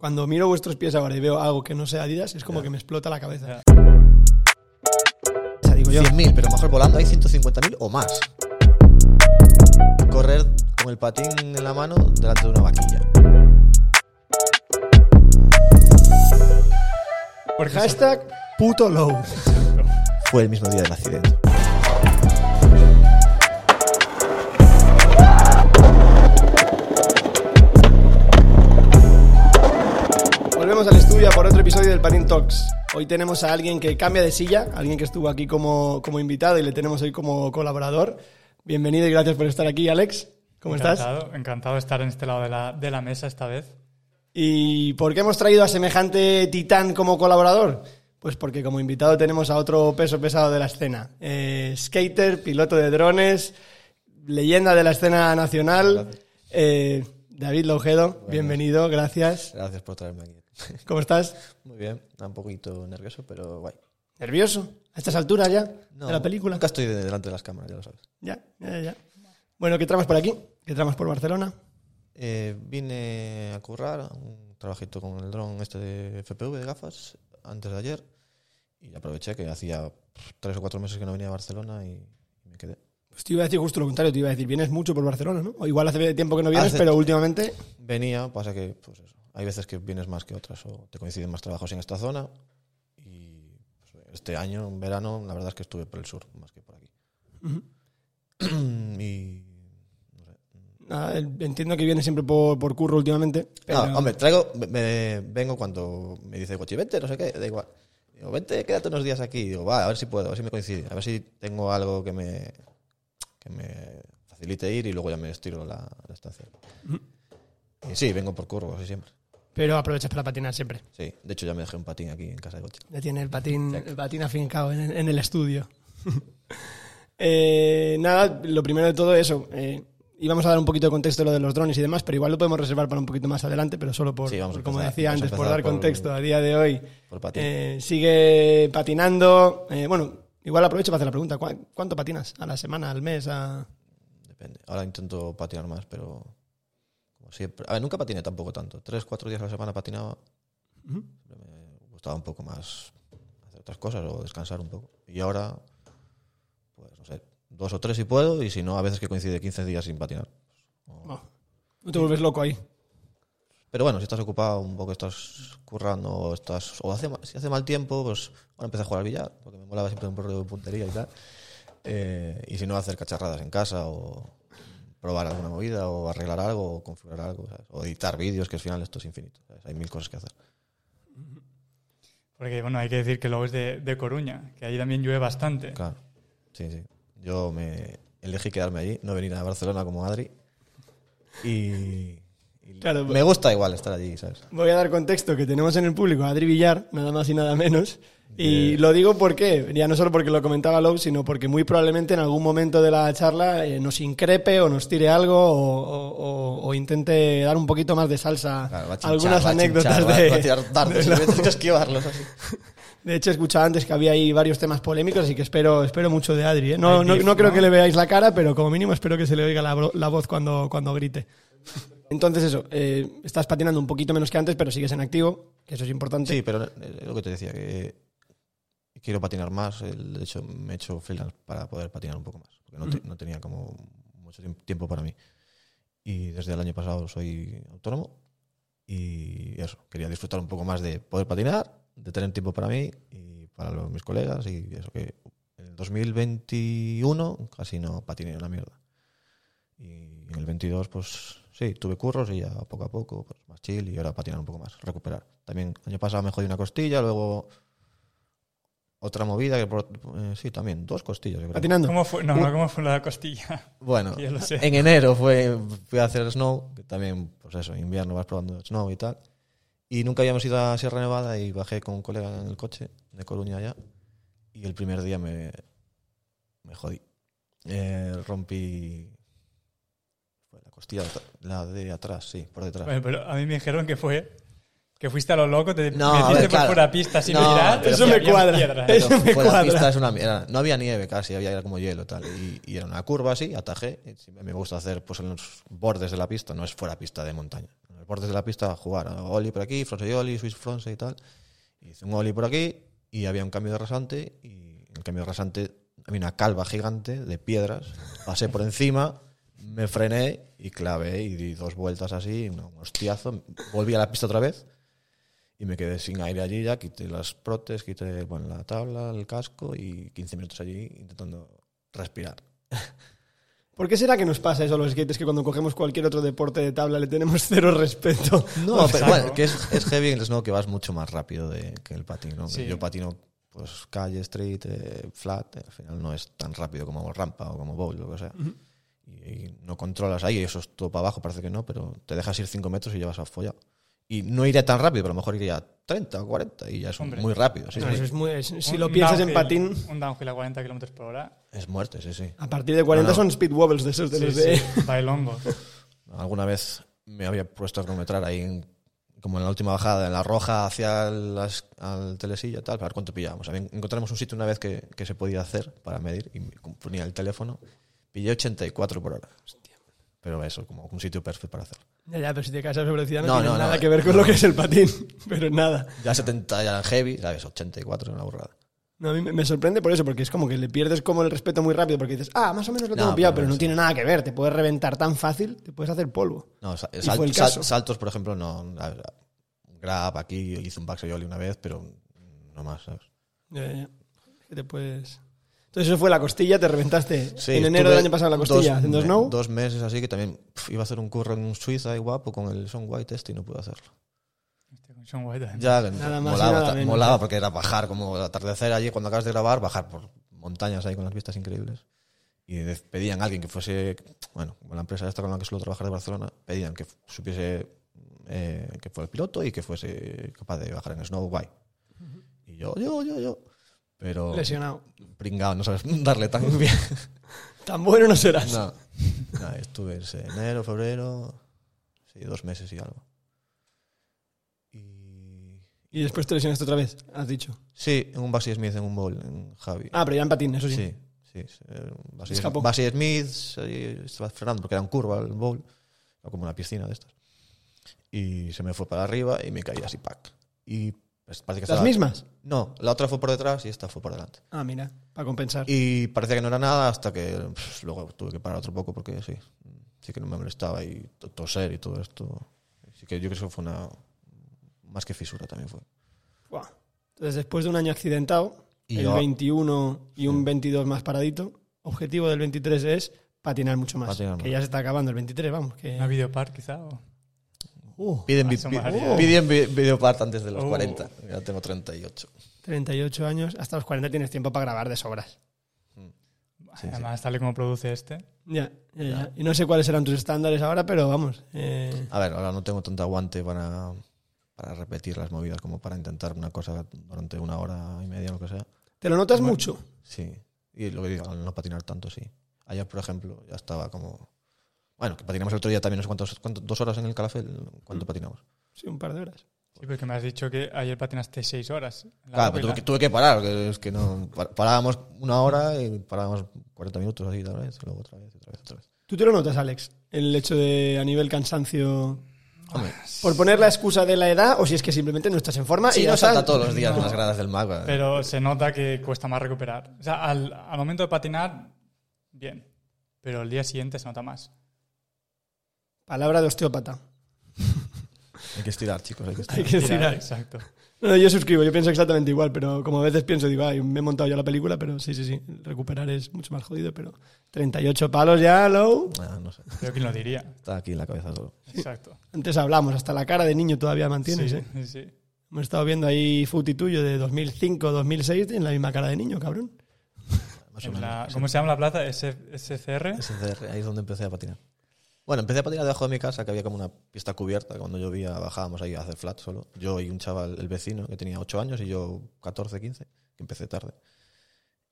Cuando miro vuestros pies ahora y veo algo que no sea Adidas, es como que me explota la cabeza. Ya. O sea, digo yo, 100.000, pero mejor volando hay 150.000 o más. Correr con el patín en la mano delante de una vaquilla. Porque hashtag puto low. Fue el mismo día del accidente. Por otro episodio del Patin Talks. Hoy tenemos a alguien que cambia de silla, alguien que estuvo aquí como, como invitado y le tenemos hoy como colaborador. Bienvenido y gracias por estar aquí, Alex. ¿Cómo estás? encantado, Encantado de estar en este lado de la, de la mesa esta vez. ¿Y por qué hemos traído a semejante titán como colaborador? Pues porque como invitado tenemos a otro peso pesado de la escena. Eh, skater, piloto de drones, leyenda de la escena nacional. eh, David Laujedo, bienvenido, gracias. Gracias por traerme aquí. ¿Cómo estás? Muy bien, un poquito nervioso, pero guay. ¿Nervioso? ¿A estas alturas ya de la película? Nunca estoy de- delante de las cámaras, ya lo sabes. Ya, ya, ya. Bueno, ¿qué tramas por aquí? ¿Qué tramas por Barcelona? Eh, vine a currar un trabajito con el dron este de FPV de gafas antes de ayer y aproveché que hacía tres o cuatro meses que no venía a Barcelona y me quedé. Pues te iba a decir justo lo contrario, te iba a decir, vienes mucho por Barcelona, ¿no? O igual hace tiempo que no vienes, Hace- pero últimamente... Venía, pasa que pues eso, hay veces que vienes más que otras o te coinciden más trabajos en esta zona y pues, este año, en verano, la verdad es que estuve por el sur más que por aquí. y nada, entiendo que vienes siempre por, por curro últimamente. Pero... No, hombre, traigo, me- me, vengo cuando me dice Gochi, vente, no sé qué, da igual. Digo, vente, quédate unos días aquí. Digo, va, a ver si puedo, a ver si me coincide, a ver si tengo algo que me, que me facilite ir y luego ya me estiro la, la estancia. Y sí, vengo por curvo, así siempre. Pero aprovechas para patinar siempre. Sí, de hecho ya me dejé un patín aquí en casa de Gochi. Ya tiene el patín, el patín afincado en, en el estudio. Eh, nada, lo primero de todo eso. eh, íbamos a dar un poquito de contexto de lo de los drones y demás, pero igual lo podemos reservar para un poquito más adelante, pero solo por, Sí, como decía antes, por dar por- contexto a día de hoy. Por patín. Eh, sigue patinando. eh, bueno, igual aprovecho para hacer la pregunta. ¿cu- ¿Cuánto patinas? ¿A la semana, al mes? A... Depende. Ahora intento patinar más, pero siempre. A ver, nunca patiné tampoco tanto. Tres, cuatro días a la semana patinaba. Siempre me gustaba un poco más hacer otras cosas o descansar un poco. Y ahora, pues no sé, dos o tres si puedo, y si no, a veces que coincide 15 días sin patinar. Oh, no te vuelves loco ahí. Pero bueno, si estás ocupado, un poco estás currando, o estás. O hace, si hace mal tiempo, pues ahora empecé a jugar al billar, porque me molaba siempre un poco de puntería y tal. Eh, y si no, hacer cacharradas en casa, o probar alguna movida, o arreglar algo, o configurar algo, ¿sabes? o editar vídeos, que al final esto es infinito. ¿sabes? Hay mil cosas que hacer. Porque, bueno, hay que decir que luego es de, de Coruña, que allí también llueve bastante. Claro. Sí, sí. Yo me elegí quedarme allí, no venir a Barcelona como Adri. Y. y Claro, me gusta igual estar allí, ¿sabes? Voy a dar contexto que tenemos en el público a Adri Villar, nada más y nada menos. Y lo digo porque, ya no solo porque lo comentaba Lowe, sino porque muy probablemente en algún momento de la charla eh, nos increpe o nos tire algo o, o- o- o intente dar un poquito más de salsa Claro, va a chinchar, algunas va anécdotas va- de, va a tirar dardos de esquivarlos así. Hecho, escuchaba antes que había ahí varios temas polémicos, así que espero, espero mucho de Adri. ¿eh? No, no, no creo que le veáis la cara, pero como mínimo espero que se le oiga la, la voz cuando, cuando grite. Entonces eso, eh, estás patinando un poquito menos que antes, pero sigues en activo, que eso es importante. Sí, pero eh, lo que te decía, que quiero patinar más. De hecho, me he hecho freelance para poder patinar un poco más. Porque no, te- no tenía como mucho tiemp- tiempo para mí. Y desde el año pasado soy autónomo. Y eso, quería disfrutar un poco más de poder patinar, de tener tiempo para mí y para los- mis colegas. Y eso que en el 2021 casi no patiné una mierda. Y en el 22, pues sí, tuve curros y ya poco a poco, pues más chill y ahora patinar un poco más, recuperar. También el año pasado me jodí una costilla, luego otra movida que por- eh, sí, también, dos costillas, yo creo. Patinando. ¿Cómo fue? No, no, ¿cómo fue la costilla? Bueno, Yo lo sé. en enero fue, fui a hacer snow, que también, pues eso, invierno vas probando snow y tal. Y nunca habíamos ido a Sierra Nevada y bajé con un colega en el coche de Coruña allá. Y el primer día me, me jodí. Eh, rompí fue la costilla, la de atrás, sí, por detrás. Bueno, pero a mí me dijeron que fue que fuiste a lo loco, te No, metiste ver, por claro. fuera pista sin No, mirar. y eso me cuadra. Eso Pero me la cuadra. pista es una mierda. No había nieve casi, había era como hielo tal. Y, y era una curva así, atajé. Y me gusta hacer pues en los bordes de la pista, no es fuera pista de montaña. En los bordes de la pista jugar. Oli por aquí, frontside Oli, Swiss frontside y tal. Y hice un Oli por aquí y había un cambio de rasante y en el cambio de rasante había una calva gigante de piedras. Pasé por encima, me frené y clavé y di dos vueltas así, un hostiazo. Volví a la pista otra vez y me quedé sin aire allí ya, quité las protes, quité bueno, la tabla, el casco y 15 minutos allí intentando respirar. ¿Por qué será que nos pasa eso a los skaters que cuando cogemos cualquier otro deporte de tabla le tenemos cero respeto? No, pero bueno, que es, es heavy en el snow que vas mucho más rápido de, que el patín, ¿no? Sí. Yo patino pues calle, street, eh, flat, eh, al final no es tan rápido como rampa o como bowl, lo que sea. y, y no controlas ahí, eso es todo para abajo, parece que no, pero te dejas ir 5 metros y ya vas a follar. Y no iría tan rápido, pero a lo mejor iría 30 o 40 y ya es Hombre. muy rápido. sí, No, es muy- es- si Un lo piensas en downhill- patín, Un downhill a 40 kilómetros por hora. Es muerte, sí, sí. a partir de 40 No, no. son speed wobbles de esos de Sí, los de... sí, bailongos. Alguna vez me había puesto a cronometrar ahí, en- como en la última bajada, en la roja hacia las, al telesilla y tal, para ver cuánto pillábamos. Había- encontramos un sitio una vez que, que se podía hacer para medir y ponía el teléfono. Pillé 84 por hora. Pero eso, como un sitio perfecto para hacerlo. Ya, ya, pero si te casas sobre velocidad no, No, tiene no, nada no, que ver con lo que es el patín, pero nada. Ya 70 ya heavy, ¿sabes? 84 es una burrada. No, a mí me- sorprende por eso, porque es como que le pierdes como el respeto muy rápido, porque dices, ah, más o menos lo tengo pillado, pero no tiene nada que ver, te puedes reventar tan fácil, te puedes hacer polvo. No, sal- sal- saltos, por ejemplo, no. a Grab aquí, hice un backside ollie una vez, pero no más, ¿sabes? Ya, ya, ya. Que te puedes... Entonces eso fue la costilla, te reventaste Sí, en enero del año pasado la costilla dos haciendo snow. Dos meses así que también pf, iba a hacer un curro en Suiza y guapo con el Son White este y no pude hacerlo. Hostia, con Sean White. Ya Nada más molaba, nada molaba porque era bajar como atardecer allí cuando acabas de grabar, bajar por montañas ahí con las vistas increíbles. Y pedían a alguien que fuese, bueno, como la empresa esta con la que suelo trabajar de Barcelona, pedían que supiese eh, que fuera el piloto y que fuese capaz de bajar en snow guay. Y yo, yo, yo, yo. Pero Lesionado. pringado, no sabes darle tan bien. Tan bueno no serás. No. Nada, estuve en enero, febrero, sí, dos meses y algo. Y Y después te lesionaste otra vez, has dicho. sí, en un Basie Smith, en un bowl, en Javi. Ah, pero ya en patín, eso sí. sí, sí. Basie Smith, estaba frenando porque era un curva el bowl, como una piscina de estas. Y se me fue para arriba y me caí así, pack. Y pues, parece que ¿Las estaba- mismas? No, la otra fue por detrás y esta fue por delante. Ah, mira, para compensar. Y parecía que no era nada hasta que pff, luego tuve que parar otro poco porque sí, sí que no me molestaba y to- toser y todo esto. Así que yo creo que fue una más que fisura también fue. Buah. Entonces, después de un año accidentado, Y el yo- 21 y un 22 más paradito, objetivo del 23 es patinar mucho más. Patinar que más. ya se está acabando el 23, vamos. Que... Una videopart, quizá. o- Uh, Piden, piden vi- videopart antes de los Oh. 40. Ya tengo 38. 38 años, hasta los 40 tienes tiempo para grabar de sobras. Sí, Además, tal y como produce este. Ya, ya, ya. Y no sé cuáles serán tus estándares ahora, pero vamos. eh, A ver, ahora no tengo tanto aguante para, para repetir las movidas como para intentar una cosa durante una hora y media, lo que sea. ¿Te lo notas Bueno. mucho? Sí. Y lo que digo, al no patinar tanto, sí. Ayer, por ejemplo, ya estaba como. Bueno, que patinamos el otro día también, no sé cuántos, cuánto- dos horas en el calafel. ¿Cuánto patinamos? Sí, un par de horas. Sí, porque me has dicho que ayer patinaste seis horas. en la Claro, pero tuve que, tuve que parar, que es que no. pa- Parábamos una hora y parábamos 40 minutos así otra vez, y luego otra vez, otra vez, otra vez. ¿Tú te lo notas, Alex? El hecho de a nivel cansancio. Hombre, ¿Por poner la excusa de la edad o si es que simplemente no estás en forma? sí, y no salta todos los días en No. las gradas del mago. Pero se nota que cuesta más recuperar. O sea, al, al momento de patinar, bien. Pero el día siguiente se nota más. Palabra de osteópata. Hay que estirar, chicos, hay que Hay estirar. que Tirar, estirar. exacto. No, yo suscribo, yo pienso exactamente igual, pero como a veces pienso, digo, ay, me he montado ya la película, pero sí, sí, sí, recuperar es mucho más jodido, pero 38 palos ya, low. Ah, no sé. Creo que lo diría. Está aquí en la cabeza todo. Exacto. Antes hablamos, hasta la cara de niño todavía mantienes, sí, ¿eh? sí, sí. Hemos estado viendo ahí footy tuyo de 2005, 2006, en la misma cara de niño, cabrón. Más o En menos. la- ¿Cómo se llama la plaza? S- SCR. SCR, ahí es donde empecé a patinar. Bueno, empecé a patinar debajo de mi casa, que había como una pista cubierta. Cuando llovía bajábamos ahí a hacer flat solo. Yo y un chaval, el vecino, que tenía 8 años y yo 14, 15, que empecé tarde.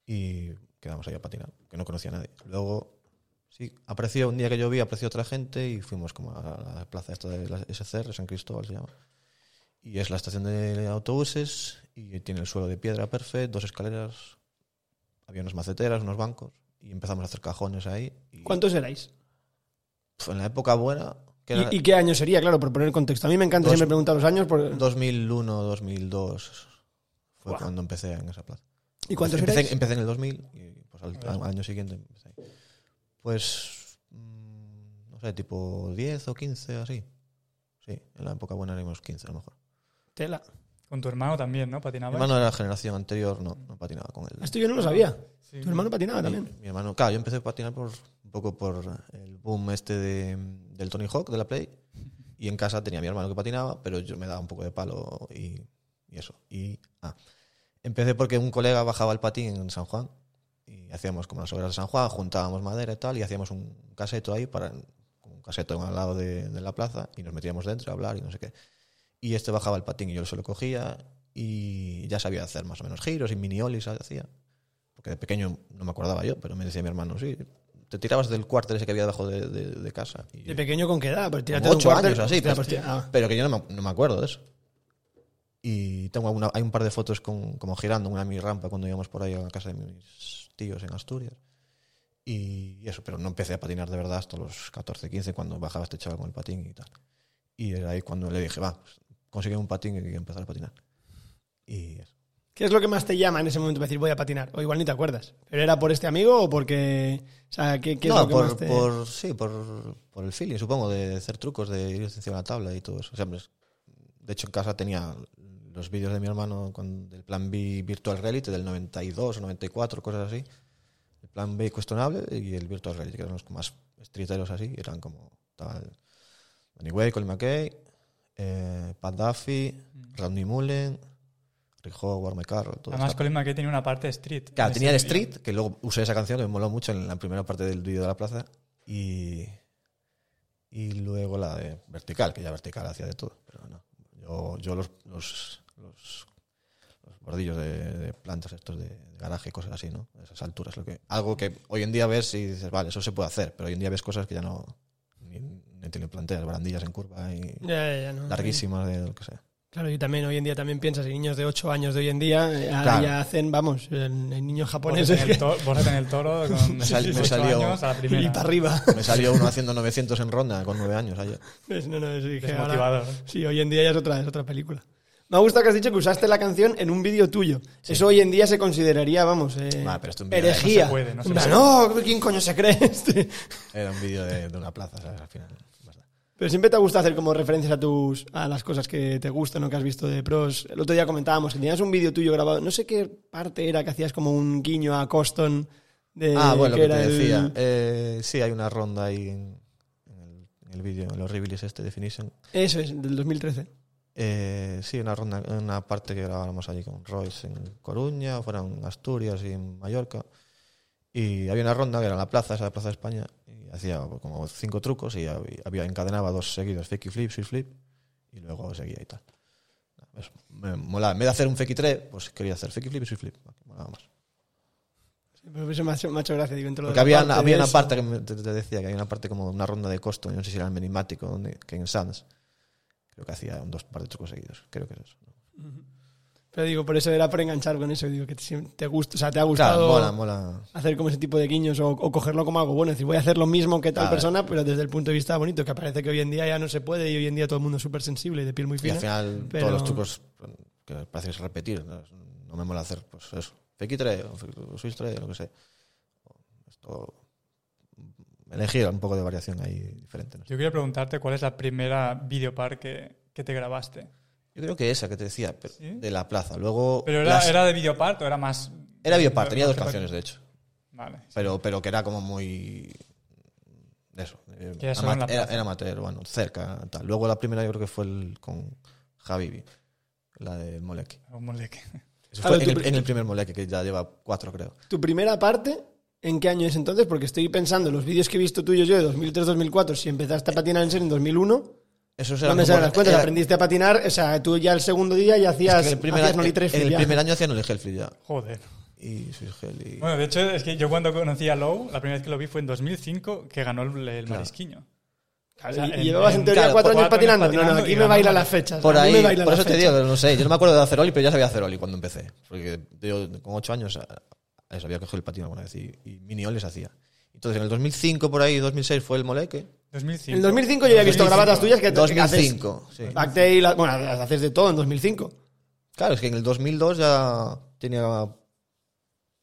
Y quedamos ahí a patinar, que no conocía a nadie. Luego, sí, apareció un día que llovía, apareció otra gente y fuimos como a la plaza esta de la SCR, San Cristóbal se llama. Y es la estación de autobuses y tiene el suelo de piedra perfecto, dos escaleras, había unas maceteras, unos bancos y empezamos a hacer cajones ahí. Y, ¿Cuántos erais? En la época buena, que era ¿Y, qué año sería? Claro, por poner contexto. A mí me encanta Dos- siempre preguntar los años. Por... 2001, 2002 fue cuando empecé en esa plaza. ¿Y cuántos empecé, erais? empecé en el 2000 y pues al, al año siguiente empecé. ahí. Pues, mm, no sé, tipo 10 o 15 así. Sí, en la época buena éramos 15 a lo mejor. Tela. Con tu hermano también, ¿no? Mi Patinaba. hermano de la generación anterior no, no patinaba con él. Esto yo no lo sabía. Sí. Tu hermano patinaba Mi, también. mi hermano, claro, yo empecé a patinar por un poco por el boom este de, del Tony Hawk de la Play. Y en casa tenía mi hermano que patinaba, pero yo me daba un poco de palo y, eso. Y ah, empecé porque un colega bajaba el patín en San Juan y hacíamos como las obras de San Juan, juntábamos madera y tal, y hacíamos un caseto ahí para un caseto al lado de, la plaza y nos metíamos dentro a hablar y no sé qué. Y este bajaba el patín y yo se lo cogía y ya sabía hacer más o menos giros y mini olis hacía. Porque de pequeño no me acordaba yo, pero me decía mi hermano, sí, te tirabas del cuartel ese que había debajo de, de- de casa. Y ¿De pequeño con qué edad? Pues tírate ocho cuartel. años así, pues tira- ah. pero que yo no me, no me acuerdo de eso. Y tengo una- hay un par de fotos con, como girando en una mi rampa cuando íbamos por ahí a la casa de mis tíos en Asturias. Y eso, pero no empecé a patinar de verdad hasta los 14, 15, cuando bajaba este chaval con el patín y tal. Y era ahí cuando le dije, va, pues, consigue un patín y empezar a patinar. Y eso. ¿Qué es lo que más te llama en ese momento para decir voy a patinar? O igual ni te acuerdas. ¿Pero era por este amigo o porque.? O sea, ¿qué, qué es no, lo que por, más te.? por- sí, por, por el feeling, supongo, de hacer trucos, de ir encima de la tabla y todo eso. O sea, pues, de hecho, en casa tenía los vídeos de mi hermano con, del plan B Virtual Reality del 92 o 94, cosas así. El plan B cuestionable y el Virtual Reality, que eran los más streeteros así. Eran como tal. Danny Way, Colin McKay, eh, Pat Duffy, Randy Mullen, Howard, McCarroll. todo Además, Colin McKay tenía una parte de street. Claro, en tenía vídeo. Street, que luego usé esa canción que me moló mucho en la primera parte del vídeo de la plaza. Y, y luego la de Vertical, que ya Vertical hacía de todo. Pero no, yo, yo los, los, los, los bordillos de, de plantas estos de, de garaje y cosas así, ¿no? Esas alturas. Lo que, algo que hoy en día ves y dices, vale, eso se puede hacer. Pero hoy en día ves cosas que ya no ni, ni te lo planteas. Barandillas en curva y Ya, ya, ya, no. larguísimas de lo que sea. Claro, y también hoy en día también piensas en niños de 8 años de hoy en día, eh, Claro. ya hacen, vamos, en, en niños Vos japoneses vos en el toro con Me sal- me 18 salió- años a la y primera. para arriba. Me salió uno haciendo 900 en ronda con 9 años ayer. Es- no, no, sí, que ahora- sí, hoy en día ya es otra, es otra película. Me ha gustado que has dicho que usaste la canción en un vídeo tuyo. Eso hoy en día se consideraría, vamos, eh, Vale, pero esto vídeo herejía. no se puede, no se puede. no, ¿quién coño se cree este? Era un vídeo de, de una plaza, ¿sabes? Al final. Pero siempre te gusta hacer como referencias a tus a las cosas que te gustan o que has visto de pros. El otro día comentábamos que tenías un vídeo tuyo grabado, no sé qué parte era que hacías como un guiño a Coston de ah, bueno, lo que te era el- decía. Eh, sí, hay una ronda ahí en, el, en el vídeo, en los Rivilis este Definition. Eso es, del 2013. Eh, sí, una ronda, una parte que grabábamos allí con Royce en Coruña, fuera en Asturias y en Mallorca. Y había una ronda que era en la plaza, esa de Plaza de España, hacía como cinco trucos y había, encadenaba dos seguidos, fake flip, switch flip, y luego seguía y tal. Eso, me molaba. En vez de hacer un fake 3, pues quería hacer fake flip y switch flip. Molaba más. Sí, pero eso me ha hecho, me ha hecho gracia. Digo, entre lo de Porque había, había de una parte que me- te, te decía que había una parte como una ronda de costo, no sé si era el menimático, donde, que en Sands, creo que hacía un dos par de trucos seguidos. Creo que es eso. Pero digo, por eso era por enganchar con eso. Digo, que te, te gusta, o sea, te ha gustado Claro, mola, mola. hacer como ese tipo de guiños o, o cogerlo como algo bueno. Es decir, voy a hacer lo mismo que tal Claro. persona, pero desde el punto de vista bonito, que parece que hoy en día ya no se puede y hoy en día todo el mundo es súper sensible y de piel muy Y fina. al final pero- todos los trucos que parece que es repetir, ¿no? No me mola hacer pues eso. Fake 3 o Switch 3, lo que sea. Esto elegir un poco de variación ahí diferente. ¿no? Yo quería preguntarte cuál es la primera videopar que, que te grabaste. Yo creo que esa que te decía, pero ¿Sí? de la plaza. Luego ¿Pero era, las- era de videopart o era más...? era Biopar, tenía dos canciones de hecho. Vale. pero, pero que era como muy de eso eh, Que era solo en la ama- era, plaza. era amateur bueno cerca tal luego la primera yo creo que fue el con Javi la de Moleque Un moleque. Eso Claro, fue tú en el, pri- en el primer Moleque que ya lleva cuatro creo Tu primera parte, ¿en qué año es entonces? Porque estoy pensando, los vídeos que he visto tuyos yo de 2003-2004, si empezaste a patinar en serio en 2001, eso no me salen las cuentas, era- aprendiste a patinar, o sea, tú ya el segundo día ya es hacías, que en el primer, hacías año- Noli 3 en el ya. primer año hacía Noli Hellfree ya Joder. y y Bueno, de hecho, es que yo cuando conocí a Low, la primera vez que lo vi fue en 2005, que ganó el, el marisquiño. Claro, o sea, y- llevabas en, en- teoría claro, cuatro cuatro años patinando. años No, no, patinando aquí y me bailan la- las fechas. por ahí por eso te digo no sé yo no me acuerdo de hacer Oli pero ya sabía hacer Oli cuando empecé porque yo con ocho años eh, sabía coger el patín alguna vez y, y mini Oli se hacía entonces en el 2005 por ahí 2006 fue el Moleque 2005. En el 2005 yo ya he visto 2005. grabatas tuyas que, que haces 2005, sí. backtail, bueno, haces de todo en 2005. Claro, es que en el 2002 ya tenía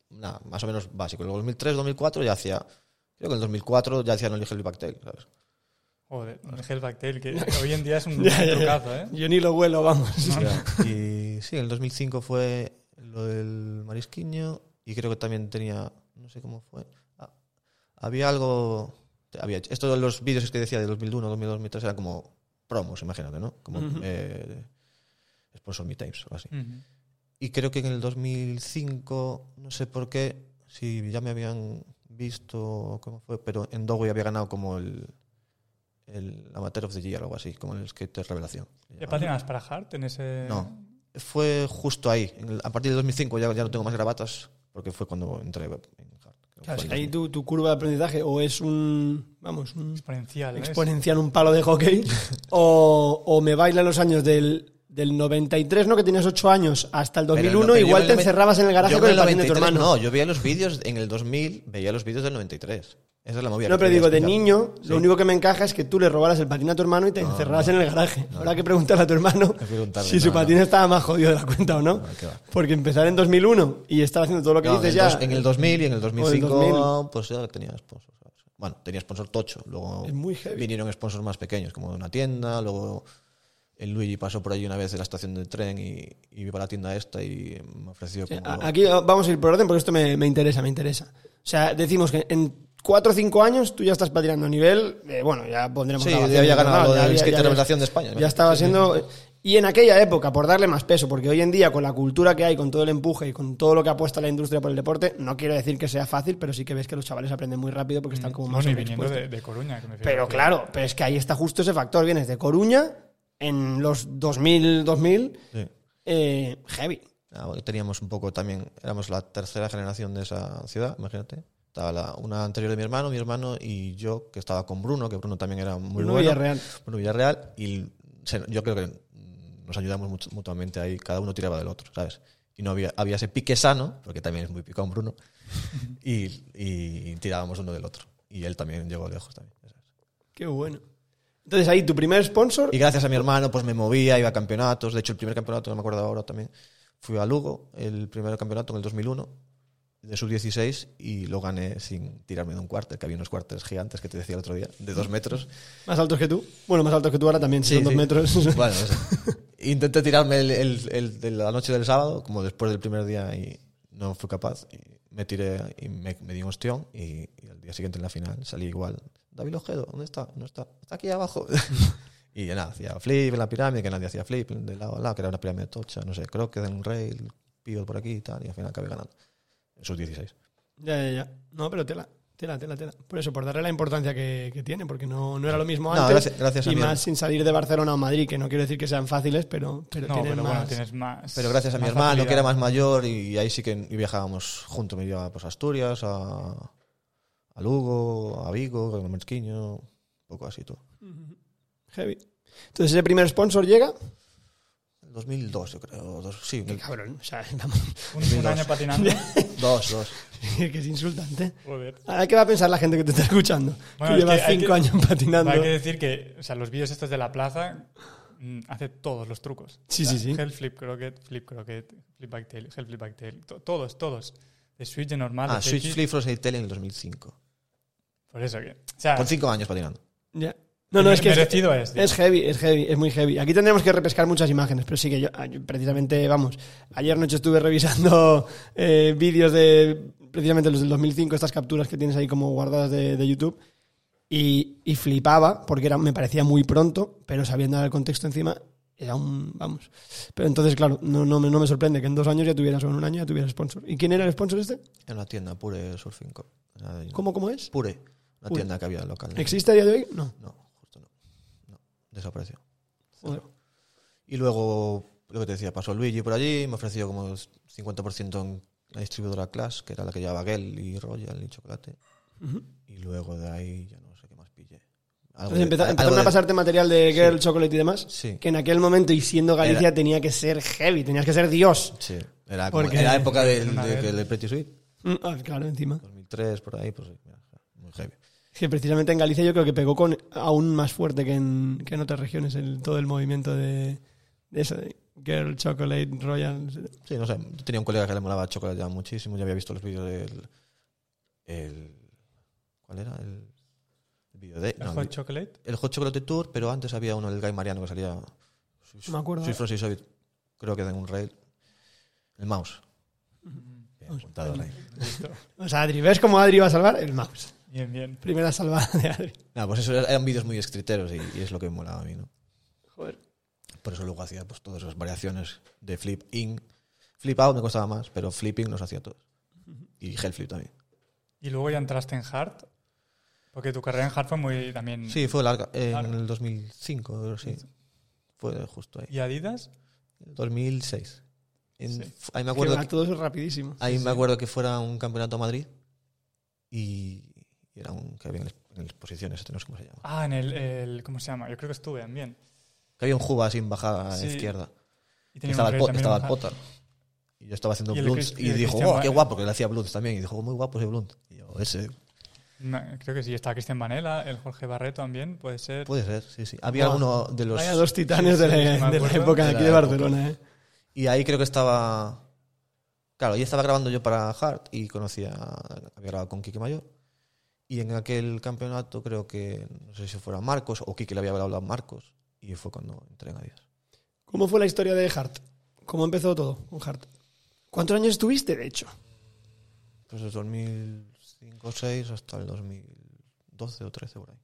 nada, más o menos básico. En el 2003, 2004 ya hacía. Creo que en el 2004 ya hacía no el backtail, ¿sabes? Joder, el gel backtail, que hoy en día es un Ya, trucazo, ¿eh? Yo ni lo vuelo, vamos. Y sí, en el 2005 fue lo del marisquiño y creo que también tenía, no sé cómo fue, ah, había algo, había, esto de los vídeos que decía de 2001, 2002, 2003 eran como promos, imagínate, ¿no? Como Ujú. eh, sponsor me tapes o así. Ujú. Y creo que en el 2005, no sé por qué, si ya me habían visto cómo fue, pero en Dogway había ganado como el, el Amateur of the Year o algo así, como el skater revelación. ¿Ya patinas para Hart en ese...? No, fue justo ahí. A partir de 2005 ya, ya no tengo más grabatas, porque fue cuando entré. Claro, Fue es en que ahí 2000. tu, tu curva de aprendizaje o es un, vamos, un Exponencial, exponencial, un palo de hockey, o, o me bailan los años del, del 93, ¿no? Que tenías 8 años, hasta el Pero 2001, no, pero yo igual te el encerrabas en el garaje con en el patín de tu 93 hermano. No, yo veía los vídeos en el 2000, veía los vídeos del 93. Esa es la movida. No, pero digo, de niño, Sí. lo único que me encaja es que tú le robaras el patín a tu hermano y te encerraras en el garaje. Habrá que preguntarle a tu hermano si su no, patín estaba más jodido de la cuenta o no. No, va. Porque empezar en 2001 y estar haciendo todo lo que No, en, dices el ya dos- en el 2000 y en el 2005 2000. pues ya tenía sponsor. Bueno, tenía sponsor tocho. Luego Es muy heavy. vinieron sponsors más pequeños, como de una tienda. Luego el Luigi pasó por allí una vez de la estación de tren y, y iba a la tienda esta y me ofreció como... A- Aquí vamos a ir por orden porque esto me, me interesa, me interesa. O sea, decimos que en 4 o 5 años tú ya estás patinando a nivel, eh, bueno, ya pondremos Sí, ya había ganado lo del skate de revelación de España. Ya estaba siendo... Y en aquella época, por darle más peso, porque hoy en día con la cultura que hay, con todo el empuje y con todo lo que apuesta la industria por el deporte, no quiero decir que sea fácil, pero sí que ves que los chavales aprenden muy rápido porque están como más Bueno, viniendo de, de Coruña, que me fío Pero claro, pero es que ahí está justo ese factor. Vienes de Coruña en los 2000, 2000, Sí. eh, heavy. Ah, bueno, Teníamos un poco también, éramos la tercera generación de esa ciudad, imagínate. Estaba la- una anterior de mi hermano, mi hermano y yo, que estaba con Bruno, que Bruno también era muy Bruno bueno. Villarreal. Bruno Villarreal. Y yo creo que nos ayudamos mucho- mutuamente ahí, cada uno tiraba del otro, ¿sabes? Y no había, había ese pique sano, porque también es muy picón Bruno, y, y tirábamos uno del otro. Y él también llegó lejos también. ¿sabes? Qué bueno. Entonces ahí tu primer sponsor. Y gracias a mi hermano, pues me movía, iba a campeonatos. De hecho, el primer campeonato, no me acuerdo ahora también, fui a Lugo, el primer campeonato en el 2001, de sub-16, y lo gané sin tirarme de un cuarter, que había unos cuarters gigantes que te decía el otro día, de dos metros. Más altos que tú. Bueno, más altos que tú ahora también, si son dos sí. metros. Bueno. Intenté tirarme el, el- el de la noche del sábado, como después del primer día, y no fui capaz. Y me tiré y me, me di un ostión, y, y al día siguiente en la final salí igual. David Ojedo, ¿dónde está? No está. Está aquí abajo. y nada, hacía flip en la pirámide, que nadie hacía flip de lado a lado, que era una pirámide tocha, no sé, creo que en un rail, pivot por aquí y tal, y al final acabé ganando. En sus 16. ya, ya, ya. No, pero tela. Tela, tela, tela. Por eso, por darle la importancia que, que tiene, porque no, no era lo mismo No, antes. gracias- gracias a y más sin salir de Barcelona o Madrid, que no quiero decir que sean fáciles, pero, pero No, tienen pero más. bueno, tienes más. Pero gracias a mi hermano, facilidad. que era más mayor, y ahí sí que viajábamos juntos. Me llevaba pues, a Asturias, a, a Lugo, a Vigo, a Merchquiño, un poco así todo. Heavy. Entonces ese primer sponsor llega. En 2002, yo creo. Dos, sí, el- Cabrón, o sea, vamos, Un, un año patinando. dos, dos. que es insultante. Joder. Ahora, ¿qué va a pensar la gente que te está escuchando? Bueno, Tú es llevas que cinco que- años patinando. Hay que decir que, o sea, los vídeos estos de la plaza mm, hace todos los trucos. Sí, O sea, sí, sí. Hell flip croquet, flip croquet, flip backtail, hell flip backtail. to- todos, todos. De switch de normal. Ah, de Switch. Flip Frozen Tail en el 2005. Por eso que. O sea, Con cinco años patinando. Ya. No, no, es que es, merecido es. tío. es heavy, es heavy, es muy heavy. Aquí tendremos que repescar muchas imágenes, pero sí que yo, ah, precisamente, vamos, ayer noche estuve revisando eh, vídeos de precisamente los del 2005, estas capturas que tienes ahí como guardadas de, de YouTube, y, y flipaba, porque era, me parecía muy pronto, pero sabiendo el contexto encima, era un, vamos. Pero entonces, claro, no, no, me, no me sorprende que en dos años ya tuvieras, o en un año ya tuvieras sponsor. ¿Y quién era el sponsor este? En la tienda Pure Surfing ¿Cómo, cómo es? Pure. Pure. tienda que había local. ¿Existe a día de hoy? No. No. Desapareció. Joder. Y luego, lo que te decía, pasó Luigi por allí, me ofreció como 50% en la distribuidora Clash, que era la que llevaba Gel y Royal y Chocolate. Y luego de ahí ya no sé qué más pillé. Entonces de- empeza- algo empezaron a pasarte material de Girl, Chocolate y demás. Sí. Que en aquel momento, y siendo Galicia, Era- tenía que ser heavy, tenías que ser Dios. Sí, era, como, Porque- era época del, de, del Pretty Sweet, Mm, ah, claro, encima. 2003, por ahí, pues sí, muy heavy. Que precisamente en Galicia yo creo que pegó con aún más fuerte que en, que en otras regiones el, todo el movimiento de, de eso, de Girl Chocolate Royal. Sí, no sé. Yo tenía un colega que le molaba chocolate ya muchísimo. Ya había visto los vídeos del. El, ¿Cuál era? El, el vídeo de. ¿El no, Hot el, Chocolate? el Hot Chocolate Tour, pero antes había uno, el Guy Mariano, que salía. Me acuerdo. Swiss Frozen Soviet. Creo que en un rail. El mouse. Bien, apuntado. O sea, Adri, ¿ves cómo Adri va a salvar? El mouse. Bien, bien. Primera salvada de Adri. Nada, pues eso eran vídeos muy escriteros y, y es lo que me molaba a mí, ¿no? Joder. Por eso luego hacía pues todas esas variaciones de flip in. Flip out me costaba más, pero flipping los hacía todos. Y hell flip también. Y luego ya entraste en Hard. Porque tu carrera en Hard fue muy también. Sí, fue larga. En Larga. el 2005, creo, sí. Fue justo ahí. ¿Y Adidas? 2006. En- Sí. Ahí me Que acuerdo, todo eso rapidísimo. ahí me acuerdo que fuera un campeonato a Madrid y, y era un que había en, en exposiciones, no sé cómo se llama. Ah, en el, el- ¿Cómo se llama? Yo creo que estuve también. Que había un Juba sin bajada a Sí. la izquierda. Y tenía estaba el, estaba el. Potter. Y yo estaba haciendo Y y, y dijo, Christian oh, qué guapo, que le hacía blunts también. Y dijo, muy guapo ese blunt. Y yo, ese. No, creo que sí. Está Cristian Vanela, el Jorge Barreto también, puede ser. Puede ser, sí, sí. Había Buah. alguno de los... Vaya dos titanes sí, de, la, sí, de la época de De aquí de época. Barcelona, ¿eh? Y ahí creo que estaba. Claro, y estaba grabando yo para Hard y conocía. Había grabado con Quique Mayor. Y en aquel campeonato creo que. No sé si fuera Marcos o Quique le había hablado a Marcos. Y fue cuando entré en Adidas. ¿Cómo fue la historia de Hart? ¿Cómo empezó todo con Hart? ¿Cuántos años estuviste, de hecho? Pues desde 2005 o 6 hasta el 2012 o 13 por ahí.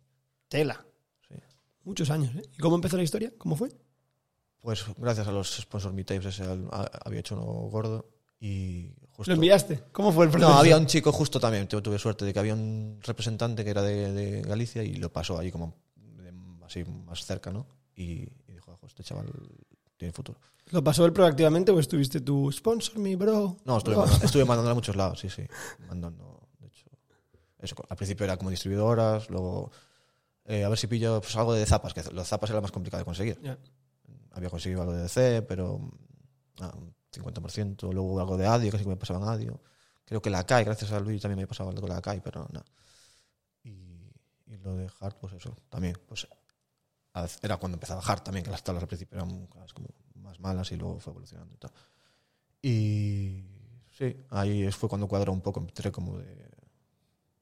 Tela. Sí. Muchos años, ¿eh? ¿Y cómo empezó la historia? ¿Cómo fue? Pues gracias a los sponsor meetups ese al- a- había hecho uno gordo y justo. ¿Lo enviaste? ¿Cómo fue el proceso? No, había un chico justo también, tu- tuve suerte de que había un representante que era de, de Galicia y lo pasó ahí como de- así más cerca, ¿no? Y, y dijo, "Ojo, este chaval tiene futuro. ¿Lo pasó él proactivamente o estuviste tú? Sponsor me, bro. No, estuve, Bro. mandando, estuve a muchos lados, sí, sí. Mandando, de hecho. Eso, al principio era como distribuidoras, luego eh, a ver si pillo pues, algo de zapas, que los zapas era más complicado de conseguir. Ya. Había conseguido algo de DC, pero ah, 50%, luego algo de Adio, casi que me pasaban Adio. Creo que la CAI, gracias a Luis también me pasaba algo de la CAI, pero nada. Y, lo de Hard, pues eso, también, pues era cuando empezaba Hard también, que las tablas al principio eran como más malas y luego fue evolucionando y tal. Y sí, ahí fue cuando cuadró un poco, entré como de...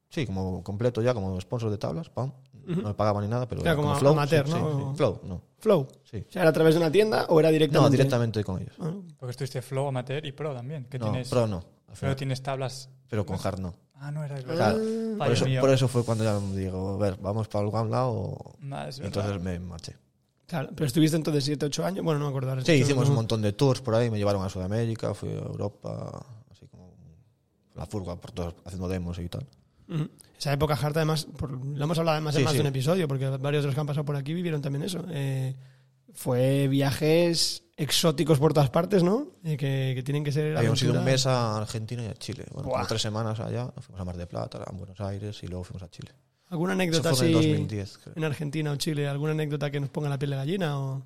Sí, como completo ya, como sponsor de tablas, pam. No me pagaba ni nada, pero era como Flow. amateur, sí, ¿no? sí, sí. Flow, no. Flow. Sí. O sea, ¿era a través de una tienda o era directamente? No, directamente con ellos. Ah, Porque estuviste Flow, Amateur y Pro también. Que No, tienes, Pro no. Pero tienes tablas. Pero con Hard no. Ah, no, era el Claro. verdad. Por eso, por eso fue cuando ya me digo, a ver, vamos para algún lado. o- Ah, es Y verdad. entonces me marché. Claro, pero estuviste entonces 7, 8 años. Bueno, no me acuerdo. Sí, hicimos No. un montón de tours por ahí. Me llevaron a Sudamérica, fui a Europa, así como la furga por todos haciendo demos y tal. Esa época Hart, además, por- lo hemos hablado además en Sí, más sí. de un episodio, porque varios de los que han pasado por aquí vivieron también eso. Eh, fue viajes exóticos por todas partes, ¿no? Eh, que, que tienen que ser. Habíamos ido un mes a Argentina y a Chile. Bueno, como tres semanas allá. Fuimos a Mar de Plata, a Buenos Aires y luego fuimos a Chile. ¿Alguna anécdota en así el 2010. creo. en Argentina o Chile? ¿Alguna anécdota que nos ponga la piel de gallina? O...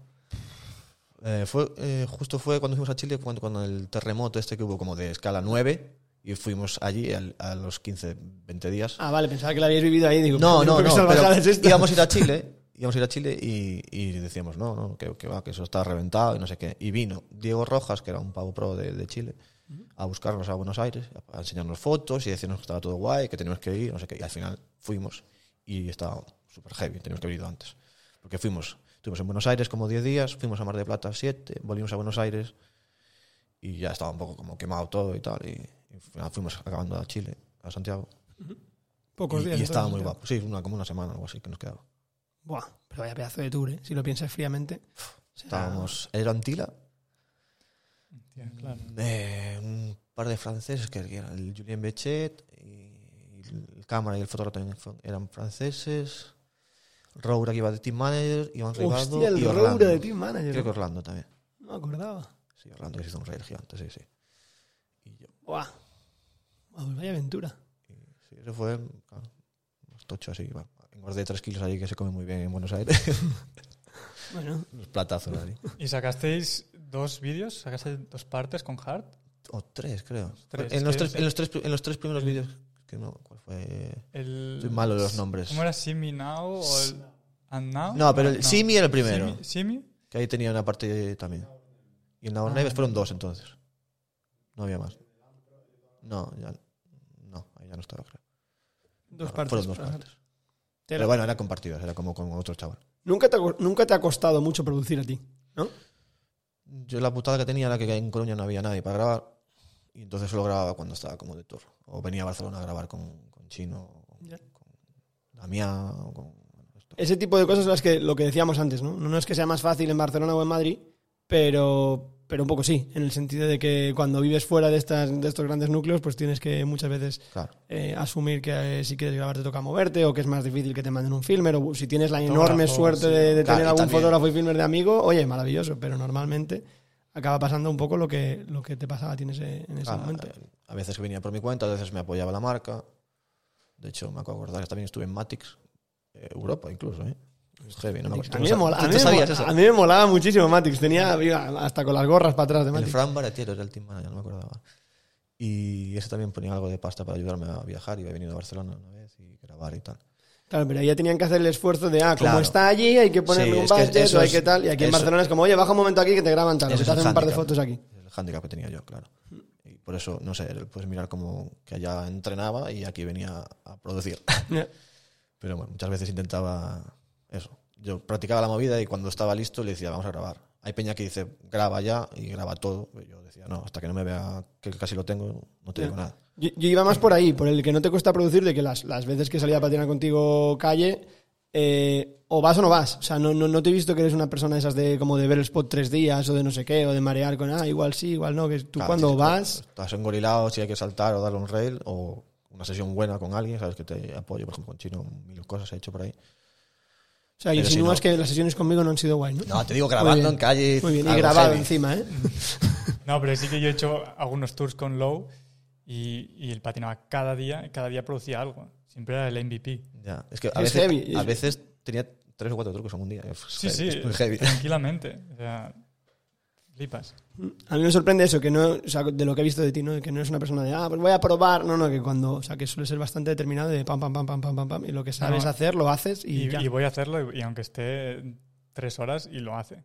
Eh, fue, eh, justo fue cuando fuimos a Chile, cuando, cuando el terremoto este que hubo como de escala 9 y fuimos allí al- a los 15, 20 días. Ah, vale, pensaba que la habíais vivido ahí. Digo, no, pero no, ¿qué no, salvajada pero esta? íbamos a ir a Chile, íbamos a ir a Chile y, y decíamos, no, no, que, que va, que eso está reventado y no sé qué. Y vino Diego Rojas, que era un pavo pro de, de Chile, a buscarnos a Buenos Aires, a, a enseñarnos fotos y decirnos que estaba todo guay, que teníamos que ir, no sé qué. Y al final fuimos y estaba súper heavy, teníamos que haber ido antes. Porque fuimos, estuvimos en Buenos Aires como 10 días, fuimos a Mar de Plata 7, volvimos a Buenos Aires y ya estaba un poco como quemado todo y tal. Y, y al final fuimos acabando a Chile, a Santiago. Pocos y, días. y estaba muy guapo. Sí, una, como una semana o algo así que nos quedaba. Buah, pero vaya pedazo de tour, ¿eh? Si lo piensas fríamente. Estábamos, era Antila, Tía, claro. eh, un par de franceses que eran el Julien Bechet y el cámara y el fotógrafo también eran franceses. Roura que iba de team manager, Iván Ribado Hostia, el y Roura Orlando. de Team Manager. Creo que Orlando también. No me acordaba. Sí, Orlando que se hizo un rey gigante, sí, sí. Y yo, Buah. Pues vaya aventura. y sí, eso fue claro, unos tocho así. va. Engordé tres kilos allí que se come muy bien en Buenos Aires. Bueno, Unos platazos ahí. ¿Y sacasteis dos vídeos? ¿Sacaste dos partes con Hard? O tres, creo. Tres, en, los tres, es- en, los tres, en los tres primeros vídeos que no, ¿cuál fue? El, Soy malo de los nombres. ¿Cómo era Simi Now o el And Now? No, pero el Simi era el primero. Simi, Simi? Que ahí tenía una parte también. Y en Now Ah. Neves fueron dos entonces. No había más. No, ya. No, ahí ya no estaba, creo. Dos No, partes. Fueron dos partes. Pero bueno, era compartidas, era como con otro chaval. Nunca te, nunca te ha costado mucho producir a ti, ¿no? Yo la putada que tenía era que en Coruña no había nadie para grabar. Y entonces solo grababa cuando estaba como de tour. O venía a Barcelona a grabar con, con Chino, o con, con Damián, o con. bueno, esto. Ese tipo de cosas son las que lo que decíamos antes, ¿no? No es que sea más fácil en Barcelona o en Madrid, pero, pero un poco sí, en el sentido de que cuando vives fuera de, estas, de estos grandes núcleos, pues tienes que muchas veces Claro. eh, asumir que eh, si quieres grabar te toca moverte o que es más difícil que te manden un filmer o si tienes la Fotógrafo, enorme suerte sí. de, de Claro, tener algún también- fotógrafo y filmer de amigo, oye, maravilloso, pero normalmente acaba pasando un poco lo que, lo que te pasaba a ti en ese, en ese Claro, momento. a veces venía por mi cuenta, a veces me apoyaba la marca. De hecho, me acuerdo acordar que también estuve en Matix, eh, Europa incluso, ¿eh? Es heavy, ¿no? Matix. ¿Tú A mí, mola- a mí sabías eso? a mí me molaba muchísimo Matix. Tenía hasta con las gorras para atrás de El. Fran Baratiero era el team manager, no me acordaba. Y ese también ponía algo de pasta para ayudarme a viajar. Y había venido a Barcelona una vez y grabar y tal. Claro, pero ahí ya tenían que hacer el esfuerzo de, ah, como Claro. está allí, hay que ponerle Sí, un budget o hay que tal. Y aquí en eso- Barcelona es como, oye, baja un momento aquí que te graban tal, que te hacen un par de fotos aquí. El handicap que tenía yo, claro. Y por eso, no sé, puedes mirar como que allá entrenaba y aquí venía a producir. Ya. Pero bueno, muchas veces intentaba eso. Yo practicaba la movida y cuando estaba listo le decía, vamos a grabar. Hay peña que dice, graba ya y graba todo. Yo decía, no, hasta que no me vea que casi lo tengo, no te digo nada. Yo, yo iba más por ahí, por el que no te cuesta producir, de que las, las veces que salía a patinar contigo calle, eh, o vas o no vas. O sea, no, no, no te he visto que eres una persona de esas de como de ver el spot tres días o de no sé qué, o de marear con, ah, igual sí, igual no, que tú Claro, cuando vas... Estás engorilado si hay que saltar o darle un rail o una sesión buena con alguien, sabes que te apoyo, por ejemplo, con Chino, mil cosas he hecho por ahí. O sea, Pero si insinúas no- que las sesiones conmigo no han sido guay, ¿no? No, te digo grabando bien. en calle. Muy bien, y grabado heavy. encima, ¿eh? No, pero sí que yo he hecho algunos tours con Low y, y él patinaba cada día, cada día producía algo. Siempre era el MVP. Ya, es que a, Es veces, heavy. a veces tenía tres o cuatro trucos en un día. Es, Sí, heavy, sí, es muy heavy. tranquilamente. O sea, flipas. A mí me sorprende eso, que no, o sea, de lo que he visto de ti, ¿no? Que no es una persona de, ah, pues voy a probar. No, no, que cuando, o sea, que suele ser bastante determinado de pam, pam, pam, pam, pam, pam, pam, y lo que sabes no. hacer, lo haces y, Y, ya. y voy a hacerlo y, y aunque esté tres horas y lo hace.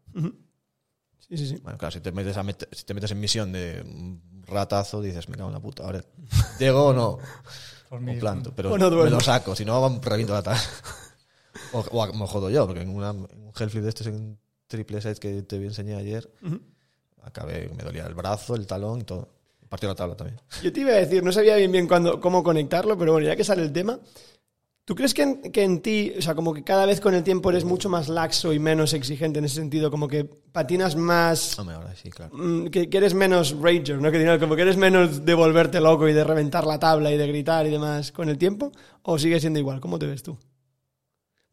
Sí, sí, sí. Bueno, claro, si te, metes a met- si te metes en misión de un ratazo, dices, me cago en la puta. Ahora, ¿llego o no? Por O planto, pero me lo saco, si no, reviento la tabla. o, o me jodo yo, porque en, una, en un Hellflip de estos en triple set que te enseñé ayer. Acabé, me dolía el brazo, el talón y todo. Partió la tabla también. Yo te iba a decir, no sabía bien bien cuándo, cómo conectarlo, pero bueno, ya que sale el tema, ¿tú crees que en, que en ti, o sea, como que cada vez con el tiempo eres mucho más laxo y menos exigente en ese sentido, como que patinas más, Hombre, ahora sí, claro. mm, que, que eres menos rager, ¿no? Que como que eres menos de volverte loco y de reventar la tabla y de gritar y demás con el tiempo, o sigue siendo igual? ¿Cómo te ves tú?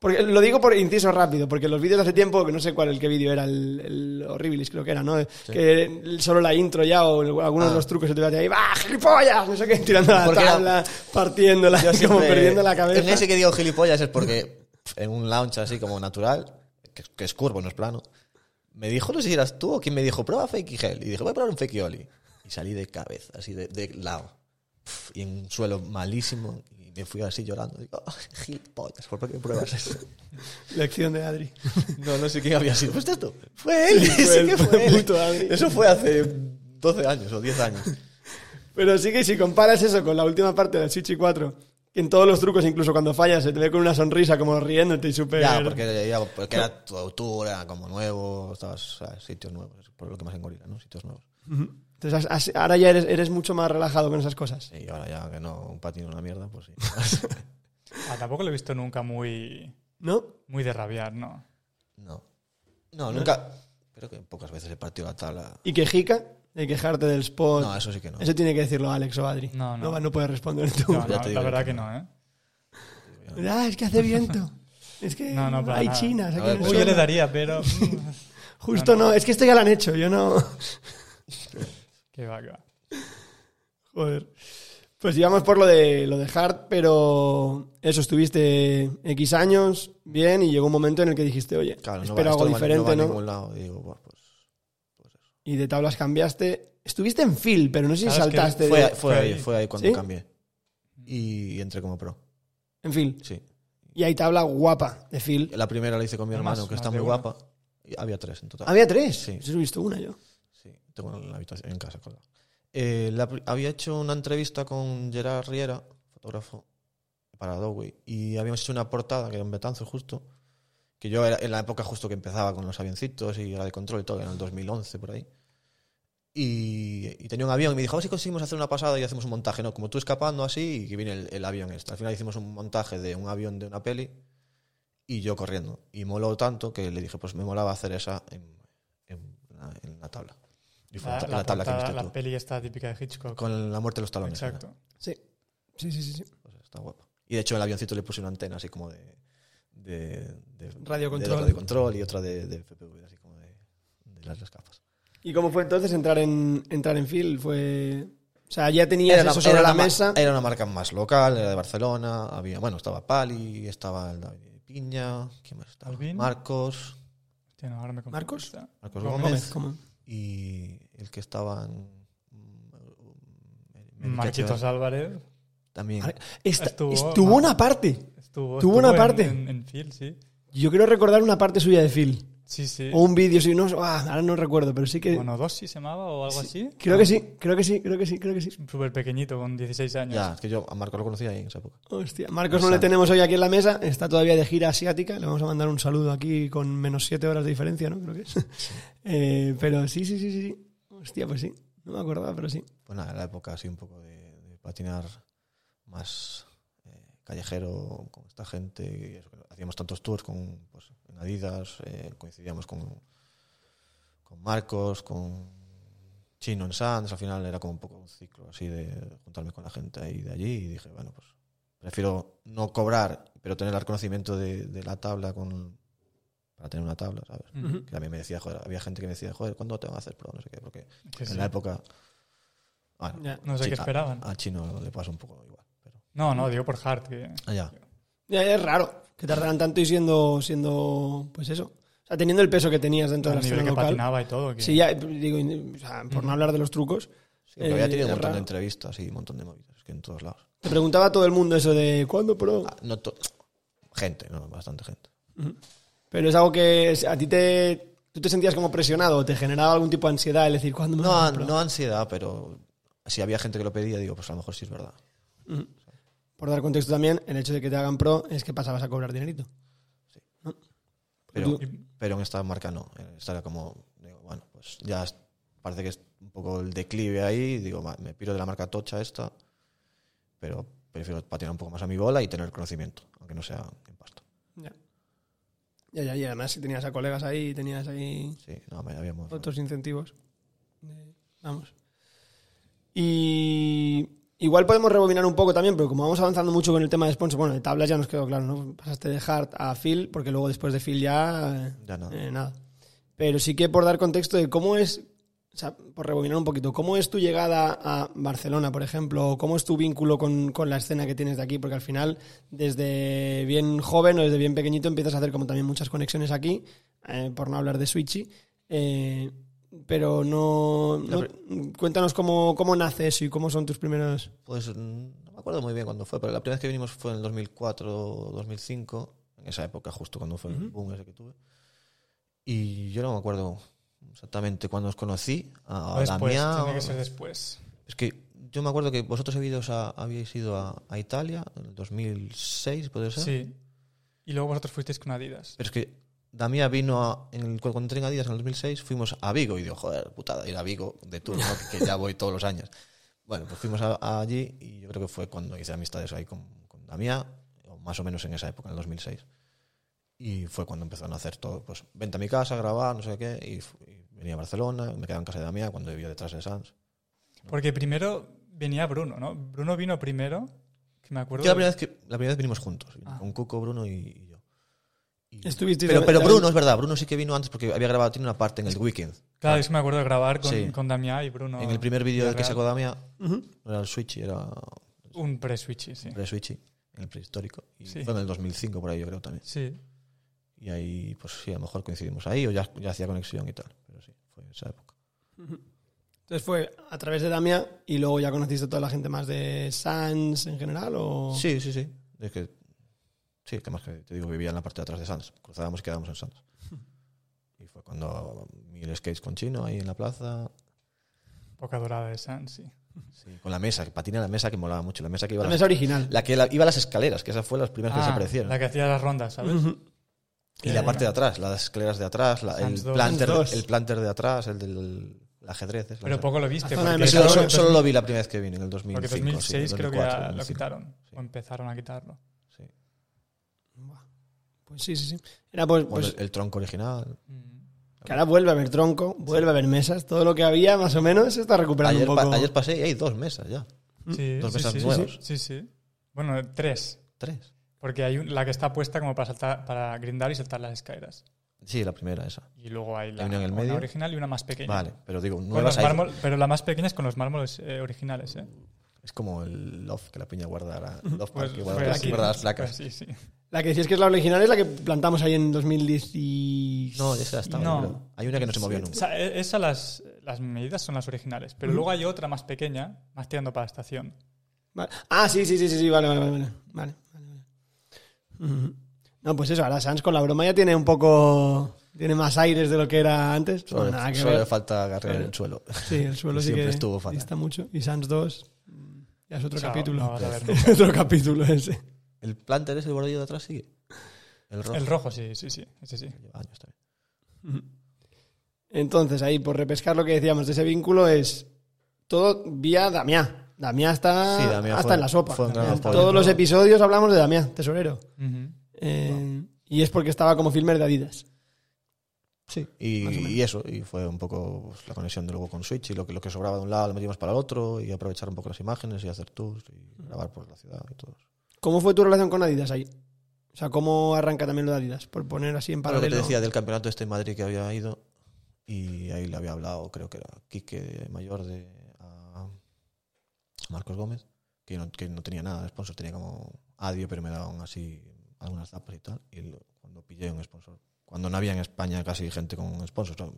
Porque lo digo por inciso rápido, porque los vídeos de hace tiempo, que no sé cuál el que vídeo era, el, el Horribilis creo que era, ¿no? Que solo la intro ya o algunos Ah. de los trucos se te ve ahí, ¡va, gilipollas! No sé qué, tirando la tabla, partiéndola, como perdiendo la En cabeza. ese que digo gilipollas es porque en un launch así como natural, que, que es curvo, no es plano, me dijo, no sé si eras tú o quien me dijo, prueba fake gel. Y dije, voy a probar un fake oli. Y salí de cabeza, así de, de lado. Y en un suelo malísimo. Me fui así llorando. Digo, "Ah, gilipollas, ¿por qué pruebas eso? Lección de Adri. No, no sé quién había sido. ¿Fuiste tú? Fue él, Sí, fue sí él, que fue fue él. puto Adri. Eso fue hace 12 años o 10 años. Pero sí que si comparas eso con la última parte del Switch 4, que en todos los trucos, incluso cuando fallas, se te ve con una sonrisa como riéndote y súper... Ya, porque, ya, porque era tu altura, como nuevo, estabas a sitios nuevos, por lo que más engorila, ¿no? Sitios nuevos. Ujú. Entonces has- has- ahora ya eres, eres mucho más relajado con esas cosas. Y ahora ya que no, un patino es una mierda, pues sí. Ah, tampoco lo he visto nunca muy, ¿No? muy de rabiar, ¿no? no. No, nunca. Creo que pocas veces he partido la tabla. ¿Y quejica? De quejarte del spot. No, eso sí que no. Eso tiene que decirlo Alex o Adri. No, no. No, no puedes responder tú. No, no, la verdad que que no. no, ¿eh? Ah, es que hace viento. Es que No, no, hay nada. chinas. aquí ver, pues yo le daría, pero... mm, Justo no, es que esto ya lo han hecho, yo no. Que va. Joder. Pues íbamos por lo de lo de Hart, pero eso, estuviste X años, bien, y llegó un momento en el que dijiste, oye, Claro, no espero va, algo diferente, no va ¿no? a ningún lado. Y digo, buah, pues. Y de tablas cambiaste. Estuviste en Phil, pero no sé si saltaste. Fue, de- fue ahí, fue ahí cuando ¿Sí? cambié. y entré como pro. En Phil. Sí. Y hay tabla guapa de Phil. La primera la hice con mi hermano, que está muy guapa. Y había tres en total. Había tres. Sí. He visto una yo. Tengo en la habitación en casa. colgado. Eh, la había hecho una entrevista con Gerard Riera, fotógrafo, para Adobe, y habíamos hecho una portada, que era un Betanzo justo, que yo era en la época justo que empezaba con los avioncitos y era de control y todo, en el 2011 por ahí. Y, y tenía un avión y me dijo, a ver si conseguimos hacer una pasada y hacemos un montaje, ¿no? Como tú escapando así y que viene el, el avión este. Al final hicimos un montaje de un avión de una peli y yo corriendo. Y moló tanto que le dije, pues me molaba hacer esa en, en en la tabla. Y fue La, la, la la tabla que portada, viste la tú. peli esta típica de Hitchcock. Con la muerte de los talones. Exacto. Sí. Sí, sí, sí. sí. Pues está guapa. Y de hecho el avioncito le puse una antena así como de... de, de Radio de control. radio control y otra de, de FPV, así como de, de las dos capas. ¿Y cómo fue entonces entrar en, entrar en Phil? Fue... O sea, ya tenías Era, eso una- sobre era la mesa. era una marca más local, era de Barcelona. Había, bueno, estaba Pali, estaba el David Piña, ¿quién más estaba? Alvin. Marcos, Hostia, no, ahora me confundo. ¿Marcos? Está. Marcos Gómez. Gómez. ¿Cómo? y el que estaba en... mm, Marquitos Álvarez También. Esta- Estuvo- una parte. estuvo, Tuvo estuvo una en- parte. En, en Phil, sí. Yo quiero recordar una parte suya de Phil. Sí, sí. O un vídeo, sí, no, ah, ahora no recuerdo, pero sí que... Monodosis se llamaba o algo así. Creo que sí, creo que sí, creo que sí, creo que sí. Súper pequeñito, con 16 años. Ya, es que yo a Marcos lo conocía ahí en esa época. Hostia, Marcos no le tenemos hoy aquí en la mesa, está todavía de gira asiática, le vamos a mandar un saludo aquí con menos siete horas de diferencia, ¿no? Creo que es. Eh, pero sí, sí, sí, sí, sí. Hostia, pues sí, no me acordaba, pero sí. Pues nada, la época así un poco de, patinar más eh, callejero con esta gente. Hacíamos tantos tours con, pues, Adidas, eh, coincidíamos con, con Marcos, con Chino en Sands. Al final era como un poco un ciclo así de juntarme con la gente ahí de allí. Y dije, bueno, pues prefiero no cobrar, pero tener el reconocimiento de, de la tabla con para tener una tabla, ¿sabes? Ujú. Que a mí me decía, joder, había gente que me decía, joder, ¿cuándo te van a hacer pro? No sé qué, porque Que sí. en la época. Bueno, Ya. No sé Sí, qué esperaban. a, a Chino le pasa un poco igual. Pero, No, no, digo por Hart. Que... allá. Ya, ya es raro que tardaran tanto y siendo, siendo, pues eso. O sea, teniendo el peso que tenías dentro de la nivel escena que local. patinaba y todo. Que... Sí, ya, digo, o sea, por no hablar de los trucos. Sí, había Eh, tenido un montón raro. de entrevistas y un montón de movidas, que en todos lados. Te preguntaba a todo el mundo eso de ¿cuándo pro? Ah, no gente, no, bastante gente. Pero es algo que a ti te. ¿Tú te sentías como presionado te generaba algún tipo de ansiedad el decir cuándo me No, no ansiedad, pero si había gente que lo pedía, digo, pues a lo mejor sí es verdad. Por dar contexto también, el hecho de que te hagan pro es que pasabas a cobrar dinerito. Pero, Tú- pero en esta marca no. Esta era como, digo, bueno, pues ya es- parece que es un poco el declive ahí. Digo, me piro de la marca tocha esta, pero prefiero patinar un poco más a mi bola y tener conocimiento, aunque no sea en pasta. Ya. Ya, ya, y además si tenías a colegas ahí, tenías ahí Sí, no, me habíamos. otros incentivos. Eh, Vamos. Y igual podemos rebobinar un poco también, pero como vamos avanzando mucho con el tema de sponsor, bueno, de tablas ya nos quedó claro, ¿no? Pasaste de Hart a Phil, porque luego después de Phil ya, eh, Ya nada. eh, nada. Pero sí que por dar contexto de cómo es, o sea, por rebobinar un poquito, cómo es tu llegada a Barcelona, por ejemplo, o cómo es tu vínculo con, con la escena que tienes de aquí, porque al final, desde bien joven o desde bien pequeñito, empiezas a hacer como también muchas conexiones aquí, eh, por no hablar de Switchy. eh, pero no, no- cuéntanos cómo, cómo nace eso y cómo son tus primeros Pues mm, no me acuerdo muy bien cuándo fue, pero la primera vez que vinimos fue en el 2004 2005, en esa época justo cuando fue el boom ese que tuve. Y yo no me acuerdo exactamente cuándo os conocí. A después, Damián, tiene que ser después. Es que yo me acuerdo que vosotros habéis a, habíais ido a, a Italia en el 2006, ¿puede ser? Sí. Y luego vosotros fuisteis con Adidas. Pero es que Damián vino a, en el, cuando entré en Adidas en el 2006, fuimos a Vigo y digo, joder, putada, ir a Vigo de tour, ¿no? que, que ya voy todos los años. Bueno, pues fuimos allí y yo creo que fue cuando hice amistades ahí con, con Damián, o más o menos en esa época, en el 2006. Y fue cuando empezaron a hacer todo, pues vente a mi casa, grabar, no sé qué, y, y venía a Barcelona, me quedaba en casa de Damián cuando vivía detrás de Sans. Porque primero venía Bruno, ¿no? Bruno vino primero, que me acuerdo. Yo la primera vez que la primera vez vinimos juntos, Ah. con Cuco, Bruno y, yo. Y- Estuvisteis pero, pero Bruno es verdad, Bruno sí que vino antes porque había grabado, tiene una parte en el Weekend. Claro, es que me acuerdo de grabar con, Sí. con Damián y Bruno. en el primer vídeo que sacó Damián, no era el Switch, era Un pre-switchy, sí. pre-Switchy, en el prehistórico. Y Sí. fue en el 2005 por ahí, yo creo también. Sí. Y ahí, pues sí, a lo mejor coincidimos ahí o ya, ya hacía conexión y tal. Fue esa época. Entonces fue a través de Damia y luego ya conociste a toda la gente más de Sans en general o... Sí, sí, sí. Es que, sí, que más que te digo, vivía en la parte de atrás de Sans. Cruzábamos y quedábamos en Sans. Y fue cuando vi el skates con Chino ahí en la plaza. Poca dorada de Sans, sí. Sí, con la mesa, que patina la mesa que molaba mucho. La mesa que iba a La las- mesa original. La que la- iba a las escaleras, que esas fueron las primeras que Ah, desaparecieron. la que hacía las rondas, ¿sabes? Ujú. Y la parte de atrás, las escaleras de atrás, la- el, planter, el planter de atrás, el del el ajedrez. es Pero poco lo viste. Mesa- Solo, lo vi la primera vez que vine, en el 2005. Porque sí, 2006 creo que 2004, ya lo 2005. quitaron. Sí. O empezaron a quitarlo. Sí. Pues sí, sí, sí. Era pues, Bueno, pues el, el tronco original. Mm. que ahora vuelve a haber tronco, vuelve a haber mesas, todo lo que había más o menos se está recuperando Ayer, un pa- poco. ayer pasé y hay dos mesas ya. Sí, Dos sí, mesas sí, nuevas. Sí, sí. Bueno, tres. Tres. Porque hay un- la que está puesta como para saltar, para grindar y saltar las escaleras. Sí, la primera esa. Y luego hay la Hay una en el una medio. original y una más pequeña. Vale, pero digo, los hay- mármol- pero la más pequeña es con los mármoles eh, originales, ¿eh? Es como el loft que la piña guarda, la- loft Pues que guarda, las- aquí. guarda las placas. Pues sí, sí. La que decías que es la original es la que plantamos ahí en 2010. No, esa estaba. No. Hay una que no se movió O nunca. sea, e- esas las, las medidas son las originales. Pero luego hay otra más pequeña, más tirando para la estación. Vale. Ah, sí, sí, sí, sí, sí, vale, vale, vale. Vale, vale, vale, vale. Ujú. No, pues eso, ahora Sans con la broma ya tiene un poco. Tiene más aires de lo que era antes. Solo, Bueno, nada que solo ver. le falta agarrar el suelo. Sí, el suelo sí Siempre que estuvo fatal. dista mucho. Y Sans 2 mm, ya es otro Chao, capítulo. no vas a ver Es nunca. otro capítulo ese. ¿El planter es el bordillo de atrás sigue? El rojo. El rojo, sí, sí, sí. Ese sí. Lleva años también. Entonces, ahí, por repescar lo que decíamos de ese vínculo, es todo vía Damián. Damián está Sí, Damián hasta fue- en la sopa. fue un gran En apoyo. todos los episodios hablamos de Damián, tesorero. Eh, Y es porque estaba como filmer de Adidas. Sí, y, y eso, y fue un poco pues, la conexión de luego con Switch y lo que, lo que sobraba de un lado lo metíamos para el otro y aprovechar un poco las imágenes y hacer tours y grabar por la ciudad y todo. ¿Cómo fue tu relación con Adidas ahí? O sea, ¿cómo arranca también lo de Adidas? Por poner así en Para lo que paralelo. te decía del campeonato este en Madrid que había ido y ahí le había hablado, creo que era Quique Mayor de Marcos Gómez, que no, que no tenía nada de sponsor, tenía como Adio, pero me daban así algunas zapas y tal. Y lo- cuando pillé un sponsor, cuando no había en España casi gente con sponsors ¿no?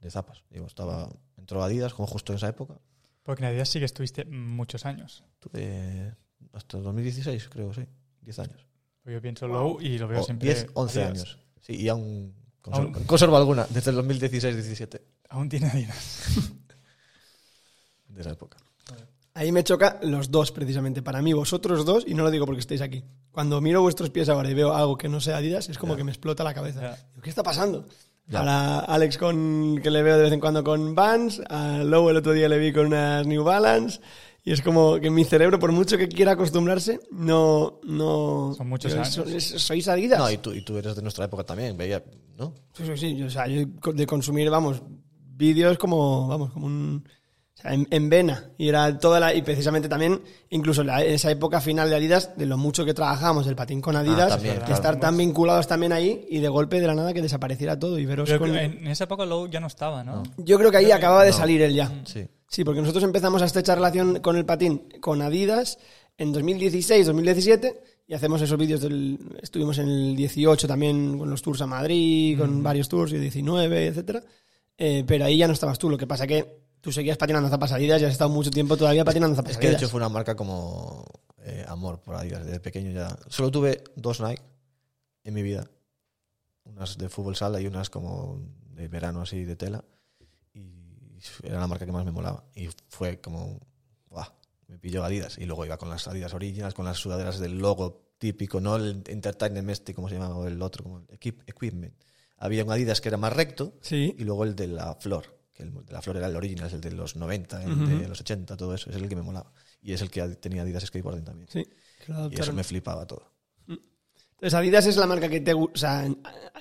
de zapas, digo, estaba, entró Adidas como justo en esa época, Porque en Adidas sí que estuviste muchos años. tuve hasta 2016, creo, sí, 10 años. Porque yo pienso Low y lo veo O siempre. 10, 11 Adidas. años. Sí, y aún conservo, Aún- conservo alguna, desde el 2016-17, Aún tiene Adidas. de esa época. Ahí me choca los dos, precisamente. Para mí, vosotros dos, y no lo digo porque estéis aquí. Cuando miro vuestros pies ahora y veo algo que no sea Adidas, es como Ya. que me explota la cabeza. Digo, ¿Qué está pasando? Ya. Ahora Alex con que le veo de vez en cuando con Vans, a Lowe el otro día le vi con unas New Balance y es como que mi cerebro por mucho que quiera acostumbrarse no no Son muchos años. so- es- sois Adidas. No, y tú, y tú eres de nuestra época también, veía, ¿no? Sí, sí, sí. yo, O sea, yo de consumir, vamos, vídeos como, vamos, como un... O sea, en, en vena. Y era toda la... Y precisamente también, incluso en la- esa época final de Adidas, de lo mucho que trabajábamos el patín con Adidas, también, de claro. estar tan vinculados también ahí y de golpe de la nada que desapareciera todo y veros Pero con... en esa época Low ya no estaba, ¿no? Yo creo que ahí acababa de salir él ya. Sí. Sí, porque nosotros empezamos a estrechar relación con el patín con Adidas en 2016, 2017 y hacemos esos vídeos del estuvimos en el 18 también con los tours a Madrid, con varios tours y 19, etcétera. Eh, pero ahí ya no estabas tú, lo que pasa que tú seguías patinando zapas Adidas y has estado mucho tiempo todavía patinando zapas Es que de hecho fue una marca como eh, amor por Adidas. Desde pequeño ya. Solo tuve dos Nike en mi vida. Unas de fútbol sala y unas como de verano así de tela. Y era la marca que más me molaba. Y fue como. ¡Buah! Me pilló Adidas. Y luego iba con las Adidas Originals, con las sudaderas del logo típico, no el Entertainment este, como se llamaba, o el otro, como el Equip- Equipment. Había un Adidas que era más recto Sí. y luego el de la flor, que el de la flor era el original, es el de los 90, el de los 80, todo eso, es el que me molaba. Y es el que tenía Adidas Skateboarding también. Sí. lo Y eso me flipaba todo. Entonces Adidas es la marca que te gu- o sea,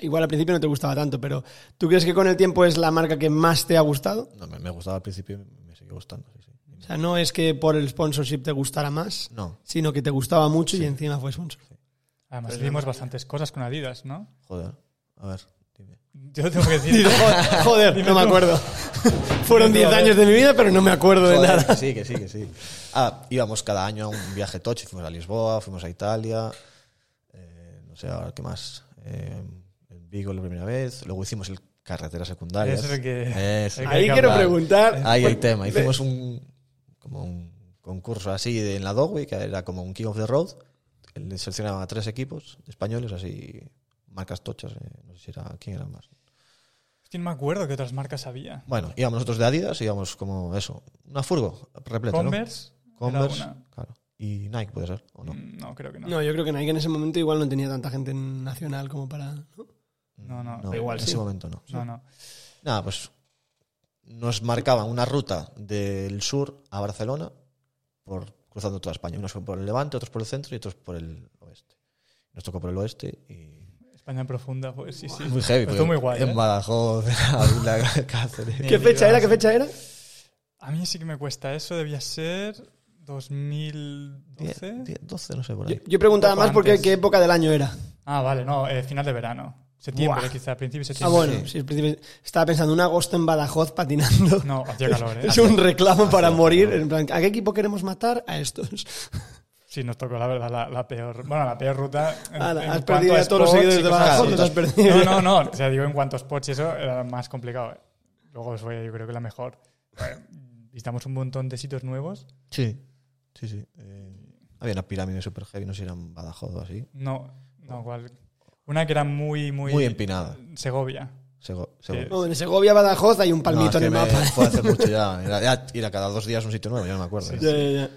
igual al principio no te gustaba tanto, pero ¿tú crees que con el tiempo es la marca que más te ha gustado? No, me, me gustaba al principio y me sigue gustando. Sí, sí. O sea, no es que por el sponsorship te gustara más, No, sino que te gustaba mucho y encima fue sponsor. Además, vimos bastantes cosas con Adidas, ¿no? joder. A ver. Yo tengo que decir. Joder, no me acuerdo. Fueron 10 años de mi vida, pero no me acuerdo de nada. que sí, que sí, que sí. Ah, íbamos cada año a un viaje tocho, fuimos a Lisboa, fuimos a Italia, eh, no sé ahora qué más. Eh, en Vigo la primera vez, luego hicimos el, carreteras secundarias. Eso es el que- el Ahí quiero hablar. preguntar. Ahí hay Bueno, tema. ve- Hicimos un como un concurso así de, en la Dogway, que era como un King of the Road. Él seleccionaba a tres equipos españoles, así, marcas tochas. eh, no sé si era quién era más. Hostia, no me acuerdo qué otras marcas había. Bueno, íbamos nosotros de Adidas, íbamos como eso, una furgo repleta. Converse. Converse, claro. Y Nike puede ser, ¿o no? Mm, No, creo que no. No, yo creo que Nike en ese momento igual no tenía tanta gente nacional como para. ¿no? No, no, no igual en sí. ese momento no. no, no. Nada, pues nos marcaban una ruta del sur a Barcelona, por cruzando toda España. Unos por el levante, otros por el centro y otros por el oeste. Nos tocó por el oeste y España profunda, pues sí, sí. muy heavy. Estuvo muy guay. En ¿eh? Badajoz, Ávila, Cáceres. ¿Qué fecha era? ¿Qué fecha era? A mí sí que me cuesta eso, debía ser 2012. 10, 10, 12, no sé por Yo, ahí. yo preguntaba más porque qué época del año era. Ah, vale, no, eh, final de verano. Septiembre, Buah. quizá, principio de Ah, septiembre. bueno, sí, al principio- estaba pensando un agosto en Badajoz patinando. No, hacía calor, ¿eh? Es un reclamo para hace- morir. En plan, ¿a qué equipo queremos matar? A estos. Sí, nos tocó, la verdad, la, la peor. Bueno, la peor ruta. en- Ala, en has perdido a todos los seguidores de los has perdido. No, no, no. O sea, digo, en cuanto a spots y eso, era más complicado. ¿eh? Luego fue, yo creo que la mejor. Bueno, visitamos un montón de sitios nuevos. Sí, sí, sí. Eh, había una pirámide super heavy, no sé si era en Badajoz o así. No, no, cual. Una que era muy, muy. Muy empinada. Segovia. Sego- Sego- No, en Segovia, Badajoz hay un palmito No, en es el que me- mapa. Fue hace mucho ya. Era, ya ir a cada dos días a un sitio nuevo, yo no me acuerdo. Ya, ya, ya.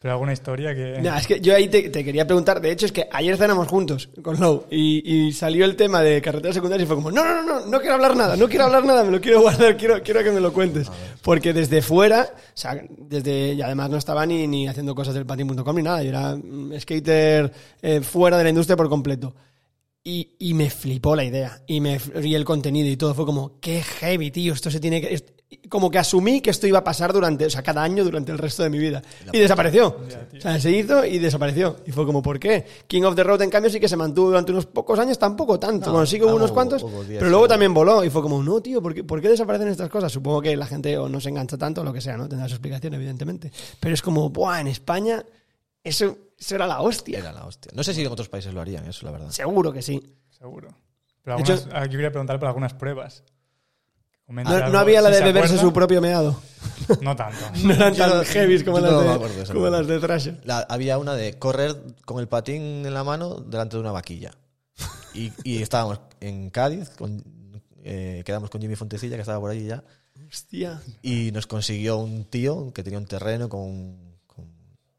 Pero alguna historia que. Nah, es que yo ahí te, te quería preguntar, de hecho es que ayer cenamos juntos con Low y, y salió el tema de carreteras secundarias y fue como, no, no, no, no, no quiero hablar nada, no quiero hablar nada, me lo quiero guardar, quiero, quiero que me lo cuentes. Porque desde fuera, o sea, desde, y además no estaba ni, ni haciendo cosas del patín.com ni nada, yo era skater eh, fuera de la industria por completo. Y, y me flipó la idea. Y, me, y el contenido y todo. Fue como, qué heavy, tío. Esto se tiene que. Como que asumí que esto iba a pasar durante. O sea, cada año durante el resto de mi vida. Y desapareció. O sea, se hizo y desapareció. Y fue como, ¿por qué? King of the Road, en cambio, sí que se mantuvo durante unos pocos años, tampoco tanto. No, bueno, sí que hubo ah, unos cuantos. días pero luego también voló. Y fue como, no, tío, ¿por qué, por qué desaparecen estas cosas? Supongo que la gente o no se engancha tanto o lo que sea, ¿no? Tendrá su explicación, evidentemente. Pero es como, ¡buah! En España, eso, eso era la hostia. Era la hostia. No sé si en otros países lo harían, eso, la verdad. Seguro que sí. Seguro. Pero De hecho- algunas, aquí quería preguntar por algunas pruebas. No, algo, no había la si de se beberse su propio meado. No tanto. No eran tan heavy como, las, no de, acuerdo como las de Thrasher. La- había una de correr con el patín en la mano delante de una vaquilla. Y, y estábamos en Cádiz, con, eh, quedamos con Jimmy Fontecilla, que estaba por allí ya, Hostia. y nos consiguió un tío que tenía un terreno con... con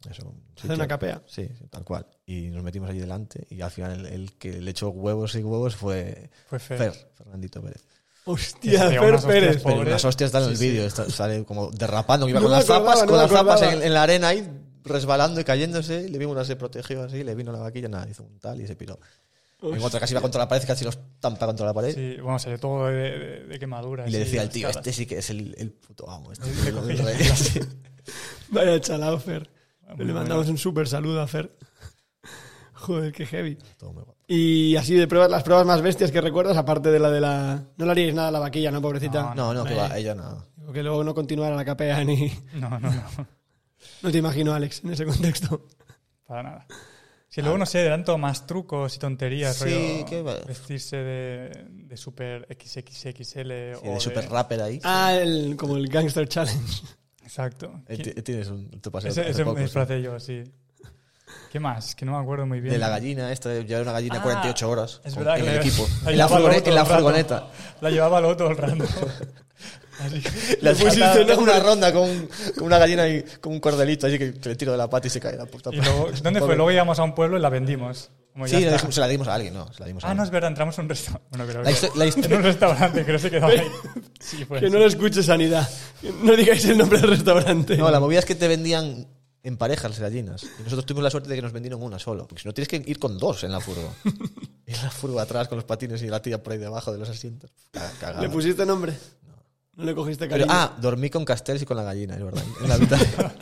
eso, un Hacer sitio- una capea. Sí, sí, tal cual. Y nos metimos allí delante y al final el, el que le echó huevos y huevos fue Fue Fer. Fer, Fernandito Pérez. Hostia, pegó Fer unas Pérez. Pobre. unas hostias están en el Sí, vídeo, sale como derrapando, que iba No con las acordaba, zapas, no con las zapas en, en la arena ahí, resbalando y cayéndose, y le vimos una se protegió así, le vino la vaquilla, nada, hizo un tal y se piró. En otra casi iba contra la pared, casi los tampa contra la pared. Sí, bueno, salió todo de, de, de quemaduras. Y le decía al tío, este sí que es el, el puto amo. Este Le es el, cogí. rey". Sí. Vaya chalao, Fer. Muy Le mandamos un súper saludo a Fer. Joder, qué heavy. Todo muy guapo. Y así de pruebas, las pruebas más bestias que recuerdas, aparte de la de la. No le haríais nada a la vaquilla, ¿no, pobrecita? No, no, que Ahí. va, ella nada. Digo que luego no continuara la capea ni. No, no, no. No te imagino, Alex, en ese contexto. Para nada. Si luego, no sé, eran todo más trucos y tonterías. Sí, rollo qué va. Vestirse de, de super XXXL Sí, o de super rapper ahí. Ah, el, como el Gangster Challenge. Exacto. Eh, ¿Quién- ti- Tienes un tu paseo Ese, hace ese poco, me sí. yo, sí. ¿Qué más? Que no me acuerdo muy bien. De la gallina, esta de llevar una gallina Ah, 48 horas Es con- verdad en el equipo. la En la, en furgoneta. La llevaba luego todo el rato. Así que- pusiste hice una, una ronda con, con una gallina y con un cordelito así que, le tiro de la pata y se cae la puta. Y luego, ¿dónde fue? Luego íbamos a un pueblo y la vendimos. Como Sí, la se la dimos a alguien, no. Se la dimos a Ah, no, es verdad, entramos a un restaurante. Bueno, La la En un restaurante, creo que se quedó ahí. Sí, fue Que no lo escuche sanidad. No digáis el nombre del restaurante. No, la movida es que te vendían en parejas las gallinas. Y nosotros tuvimos la suerte de que nos vendieron una solo. Porque si no tienes que ir con dos en la furgo. y la furgo atrás con los patines y la tía por ahí debajo de los asientos. Caga- cagada. ¿Le pusiste nombre? No le cogiste Pero- cariño. ah, dormí con Castells y con la gallina, es verdad. En la habitación.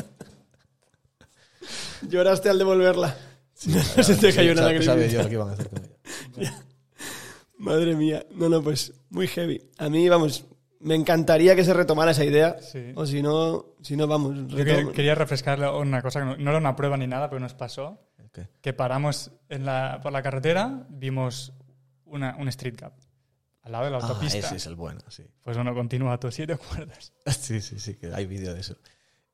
Lloraste al devolverla. no se te cayó sabe- lo que iban a hacer con ella. Madre mía. No, no, pues muy heavy. A mí, vamos, me encantaría que se retomara esa idea. Sí. O si no, si no, vamos. Yo quería refrescarle una cosa, que no, no era una prueba ni nada, pero nos pasó. Que paramos en la, por la carretera, vimos una, un street cup. al lado de la Ah, autopista. ese es el bueno, sí. Pues bueno, continúa tú, si te acuerdas. Sí, sí, sí, que hay vídeo de eso.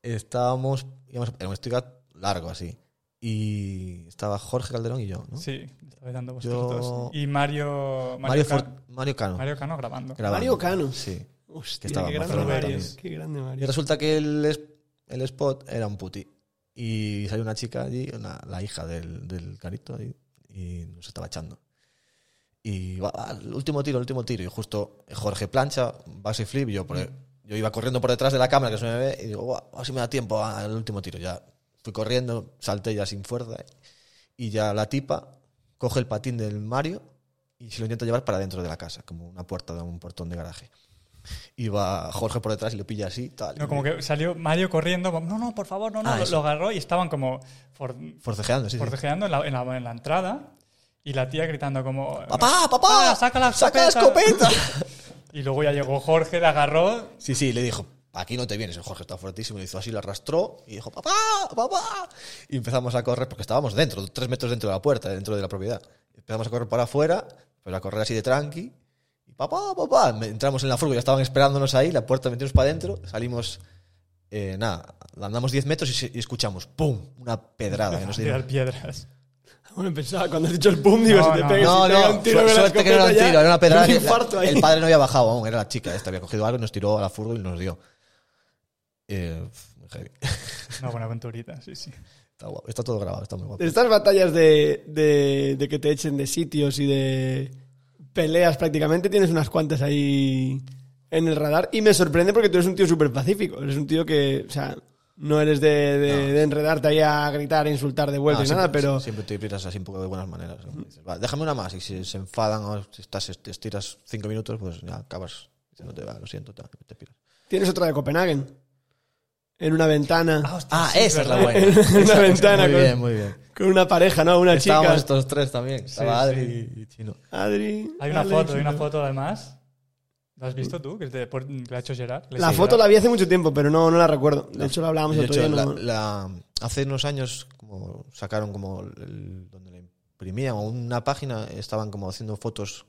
Estábamos, íbamos, era un estudio largo así. Y estaba Jorge Calderón y yo, ¿no? Sí, estaba dando. Yo- vosotros dos. Y Mario, Mario, Cano. Mario Cano grabando. grabando. Mario Cano. Sí. Hostia, Que estaba qué grande Mario. Qué grande Y Mario. resulta que el, el spot era un puti. Y salió una chica allí, una- la hija del, del carito, ahí, y nos estaba echando. Y va, va, el último tiro, el último tiro. Y justo Jorge plancha, base flip, y yo, por, yo iba corriendo por detrás de la cámara que se me ve, y digo, "Buah, a ver si me da tiempo al último tiro. Ya fui corriendo, salté ya sin fuerza, y ya la tipa coge el patín del Mario y se lo intenta llevar para dentro de la casa, como una puerta de un portón de garaje. Y va Jorge por detrás y lo pilla así, tal. No, como que salió Mario corriendo, no, no, por favor, no, no, Ah, lo, lo agarró y estaban como for- Forcejeando, sí, sí. forcejeando en la, en, la, en la entrada y la tía gritando como... ¡Papá, papá! "Ah, ¡Saca la ¡Saca escopeta!". la escopeta! Y luego ya llegó Jorge, la agarró sí, sí, le dijo, aquí no te vienes. El Jorge está fuertísimo, le hizo así, lo arrastró y dijo, ¡papá, papá! Y empezamos a correr, porque estábamos dentro, tres metros dentro de la puerta, dentro de la propiedad. Empezamos a correr para afuera, pues a correr así de tranqui. Papá, papá, entramos en la furgo, ya estaban esperándonos ahí, la puerta metimos para adentro, salimos, eh, nada, andamos 10 metros y, y escuchamos, ¡pum! Una pedrada que nos tirar piedras. Bueno, pensaba, cuando has dicho el pum, digo, No, si te pegas, No, si te no, un tiro su- suerte que no era un tiro, era una pedrada. un la- ahí. el padre no había bajado aún, era la chica esta, había cogido algo y nos tiró a la furgo y nos dio. Eh, heavy. Una buena aventurita, sí, sí. Está, guapo, está todo grabado, está muy guapo. Estas batallas de, de, de que te echen de sitios y de peleas prácticamente, tienes unas cuantas ahí en el radar. Y me sorprende porque tú eres un tío súper pacífico. Eres un tío que, o sea, no eres de, de, No. de enredarte ahí a gritar, a insultar de vuelta y siempre- nada, pero Siempre te piras así un poco de buenas maneras. ¿no? Dices, "Va, déjame una más y si se enfadan o si estás, te estiras cinco minutos, pues ya acabas diciéndote, va, lo siento, tal, te piras. tienes otra de Copenhague. En una ventana. Ah, sí, esa es la buena. Una Esa- esa- ventana Muy con- bien, muy bien. Con una pareja, ¿no? Una Estábamos chica. estos tres también. Estaba Sí, Adri y Chino. Adri. Hay una foto, hay una foto además. ¿La has visto tú? Que, por- que la ha hecho Gerard. La foto Gerard. la vi hace mucho tiempo, pero no, no la recuerdo. De hecho, la hablábamos De otro hecho, día. la- no- la- hace unos años como sacaron como el- donde la imprimían o una página estaban como haciendo fotos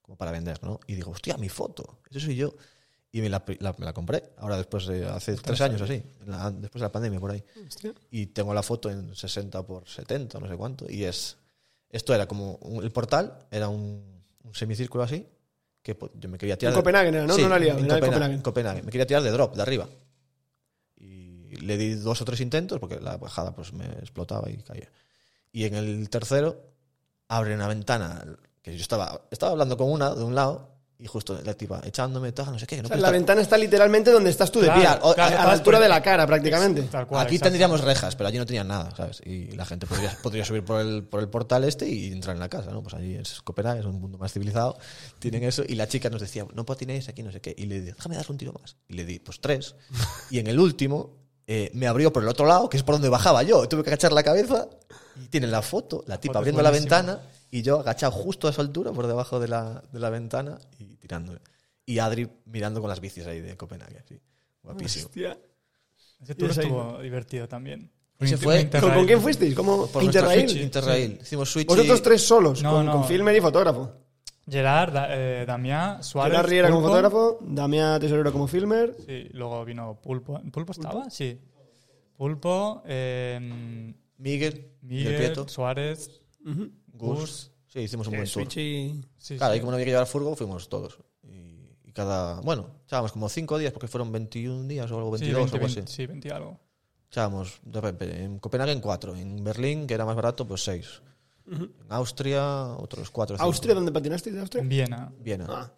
como para vender, ¿no? Y digo, hostia, mi foto, eso soy yo. Y me la, la- me la compré, ahora después de hace tres años así, la- después de la pandemia por ahí. Hostia. Y tengo la foto en 60 por 70, no sé cuánto. Y es, esto era como, un- el portal era un, un semicírculo así, que yo me quería tirar... En de- Copenhague ¿no? Sí, No la he liado, en en Copenhague, Copenhague. en Copenhague. Me quería tirar de drop, de arriba. Y le di dos o tres intentos porque la bajada pues me explotaba y caía. Y en el tercero abre una ventana que yo estaba, estaba hablando con una de un lado y justo la tipa echándome, tal, no sé qué. que no O sea, la estar- ventana está literalmente donde estás tú de Claro, pie. O- claro, a la altura pues- de la cara, prácticamente. Tal cual, Aquí exacto. tendríamos rejas, pero allí no tenían nada, ¿sabes? Y la gente podría, podría subir por el, por el portal este y entrar en la casa, ¿no? Pues allí es Copenhague, es un mundo más civilizado, tienen eso. Y la chica nos decía, no patinéis aquí, no sé qué. Y le dije, déjame dar un tiro más. Y le di, pues tres. Y en el último eh, me abrió por el otro lado, que es por donde bajaba yo. Tuve que agachar la cabeza y tienen la foto, la tipa foto abriendo la ventana y yo agachado justo a esa altura, por debajo de la, de la ventana y tirándole. Y Adri mirando con las bicis ahí de Copenhague, sí. Guapísimo. Hostia. Ese tour estuvo divertido también. Ese fue- Interrail. ¿Con, con quién fuisteis? ¿Cómo? Por Interrail. Switch, Interrail. Hicimos Switch. Vosotros tres solos, No, con, no. con filmer y fotógrafo. Gerard, Da- eh, Damián, Suárez. Gerard Riera como Pulpo. fotógrafo, Damián Tesorero como filmer. Sí, luego vino Pulpo. ¿Pulpo estaba? Sí. Pulpo, eh, Miguel, Miguel Suárez, Ujú. Gus. Gus. Sí, hicimos un buen tour. Switch y... Sí, Claro, sí. y como no había que llevar furgo, fuimos todos. Y, y cada. Bueno, echábamos como 5 días porque fueron 21 días o algo, Sí, 22 20, o algo así. 20, sí, 20 y algo. Echábamos de repente en Copenhague en 4, en Berlín, que era más barato, pues 6. En Austria, otros 4. ¿Austria? ¿Dónde patinasteis de Austria? En Viena. Viena. Ah.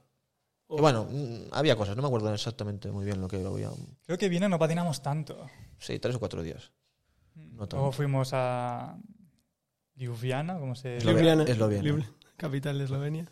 Y bueno, mm, había cosas, no me acuerdo exactamente muy bien lo que había. Creo que en Viena no patinamos tanto. Sí, 3 o 4 días. No tanto. Luego fuimos a Ljubljana, como se. Ljubljana. Eslovenia. Ljubljana, Capital de Eslovenia.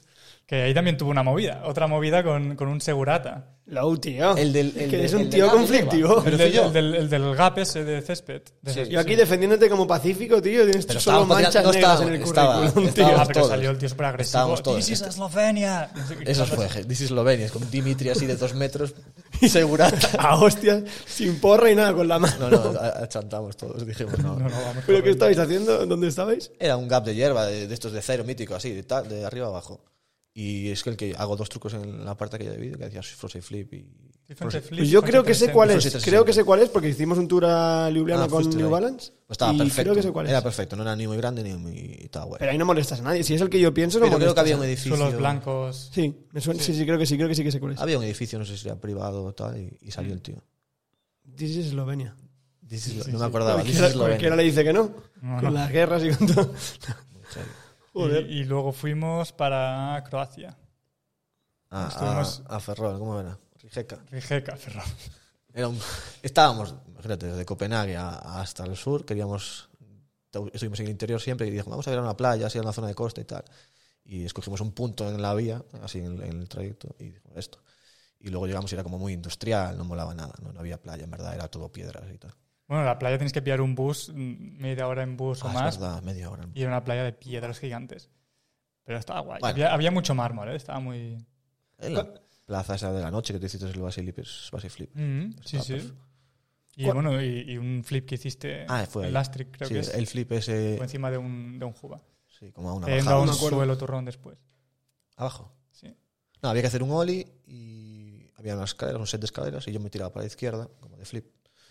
Que ahí también tuvo una movida. Otra movida con, con un segurata. Low, tío. El del- el que de- es un el de tío conflictivo. El yo. el del, el del gap ese de césped. De Sí. césped, Yo aquí sí. defendiéndote como pacífico, tío, tienes Pero solo manchas no negras en el estaba- currículum, estaba- tío. Ah, pero todos. salió el tío súper agresivo. This is Eslovenia. Eso fue, This is Slovenia, con Dimitri así de 2 metros y segurata. A hostias, sin porra y nada con la mano. No, no, achantamos todos, dijimos no. No, no, vamos ¿Pero qué estabais haciendo? ¿Dónde estabais? Era un gap de hierba de, de estos de cero mítico, así, de, de arriba abajo. Y es que el que hago dos trucos en la parte aquella de vídeo que decía Frozen Flip y. Flip, Pues yo creo que sé 360. cuál es. Frozen 360. Creo que sé cuál es porque hicimos un tour a Ljubljana Ah, con New ahí. Balance. Pues estaba y perfecto. Creo que sé cuál es. Era perfecto, no era ni muy grande ni muy. Estaba guay. Pero ahí no molestas a nadie. Si es el que yo pienso, no Pero creo que había un edificio. Suelos blancos. Sí, me suena- sí. sí, creo que sí, creo que sí que sé cuál es. Había un edificio, no sé si era privado o tal, y, y salió el tío. This is Eslovenia. This is- Sí, no sí. me acordaba. This is Cualquiera, Slovenia. cualquiera le dice que no. No, con no. las guerras y con todo. Joder. Y, y luego fuimos para Croacia. Ah, Estuvimos- a, a Ferrol, ¿cómo era? Rijeka. Rijeka, Ferrol. Era un- estábamos, imagínate, desde Copenhague hasta el sur, queríamos, estuvimos en el interior siempre y dijimos, vamos a ir a una playa, así a una zona de costa y tal. Y escogimos un punto en la vía, así en, en el trayecto, y dijimos esto. Y luego llegamos y era como muy industrial, no molaba nada, no, no había playa, en verdad, era todo piedras y tal. Bueno, en la playa tienes que pillar un bus, mm, media hora en bus o Ah, más, es verdad, media hora. y era una playa de piedras gigantes. Pero estaba guay. Bueno. Había, había mucho mármol, ¿eh? Estaba muy... En la plaza esa de la noche que te hiciste el Basilip, es Basilip. Mm, sí, Está sí. perfecto. Y ¿Cuál- bueno, y, y un flip que hiciste Ah, fue en ahí. Lastric, creo Sí, que es. el flip ese, Fue encima de un, de un juba. sí, como a una bajada. un acuerdo. suelo turrón después. Abajo. Sí. No, había que hacer un ollie y había unas escaleras, un set de escaleras y yo me tiraba para la izquierda, como de flip,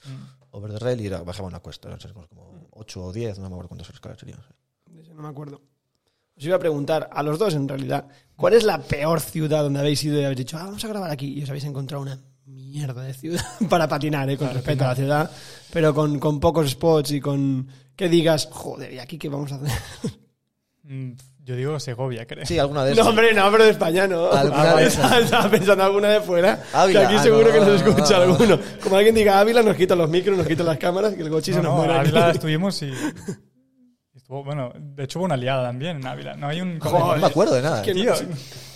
Mm. over the rail y era- bajaba una cuesta. No sé, como 8 o 10, no me acuerdo cuántas escaleras serían. No me acuerdo. Os iba a preguntar, a los dos en realidad, ¿cuál es la peor ciudad donde habéis ido y habéis dicho, ah, vamos a grabar aquí? Y os habéis encontrado una mierda de ciudad para patinar, ¿eh? con Para respeto a la ciudad, pero con, con pocos spots y con que digas, joder, ¿y aquí qué vamos a hacer? Yo digo Segovia, creo. Sí, alguna de No, esas. hombre, no, pero de España no. Alguna Ah, de estaba, estaba pensando alguna de fuera. Ávila. que aquí Ah, seguro no, que no, nos no, escucha no, no. alguno. Como alguien diga Ávila, nos quitan los micros, nos quitan las cámaras, que el gochi No, se nos no, muere. Ávila estuvimos y... Estuvo, bueno, de hecho hubo una liada también en Ávila. No hay un... No me acuerdo de nada. Que Tío, no-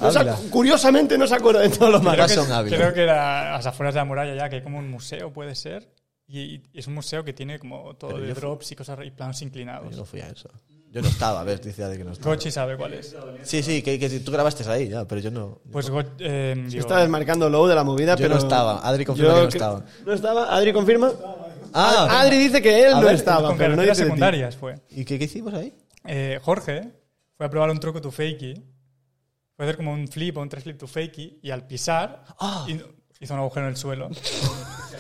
no se ac- Ávila. curiosamente no se acuerda de todos los Ávila. Creo que era a las afueras de la muralla ya, que hay como un museo, puede ser. Y, y es un museo que tiene como todo Pero de fui- drops y cosas y planos inclinados. Yo no fui a eso. Yo no estaba, a ver, dice de que no estaba. Gochi sabe cuál es. Sí, sí, que, que tú grabaste ahí ya, pero yo no. Pues Go- eh, digo, está desmarcando low de la movida, Yo pero. no estaba. Adri confirma que no estaba. ¿No estaba? ¿Adri confirma? Ah, Adri dice que él no estaba, con pero no dice de ti. secundarias fue. ¿y qué, qué hicimos ahí? Eh, Jorge fue a probar un truco tu fakey. Fue a hacer como un flip o un tres flip tu fakey y al pisar Ah. hi- hizo un agujero en el suelo.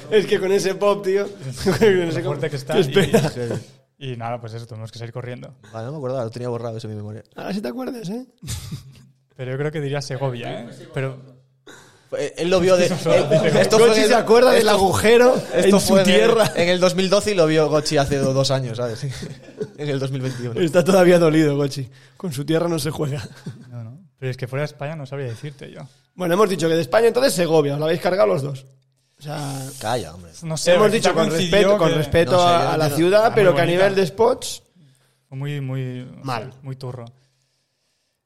Es que con ese pop, tío. con ese Lo fuerte que está. Y, y nada, pues eso, tuvimos que salir corriendo. Vale, no me acordaba, lo tenía borrado eso en mi memoria. Ahora sí te acuerdas, ¿eh? Pero yo creo que diría Segovia, ¿eh? Pero Eh, Él lo vio de. Esto fue Gochi en el- se acuerda del agujero Esto en su fue en el- tierra. En el 2012 y lo vio Gochi hace do- dos años, ¿sabes? en el 2021. Está todavía dolido, Gochi. Con su tierra no se juega. no, no. Pero es que fuera de España no sabría decirte yo. Bueno, hemos dicho que de España entonces Segovia, os lo habéis cargado los dos. O sea, Calla, hombre. No sé. hemos dicho con respeto, con respeto No sé, a, la ciudad, pero que a nivel de spots, muy, muy. Mal. Muy turro.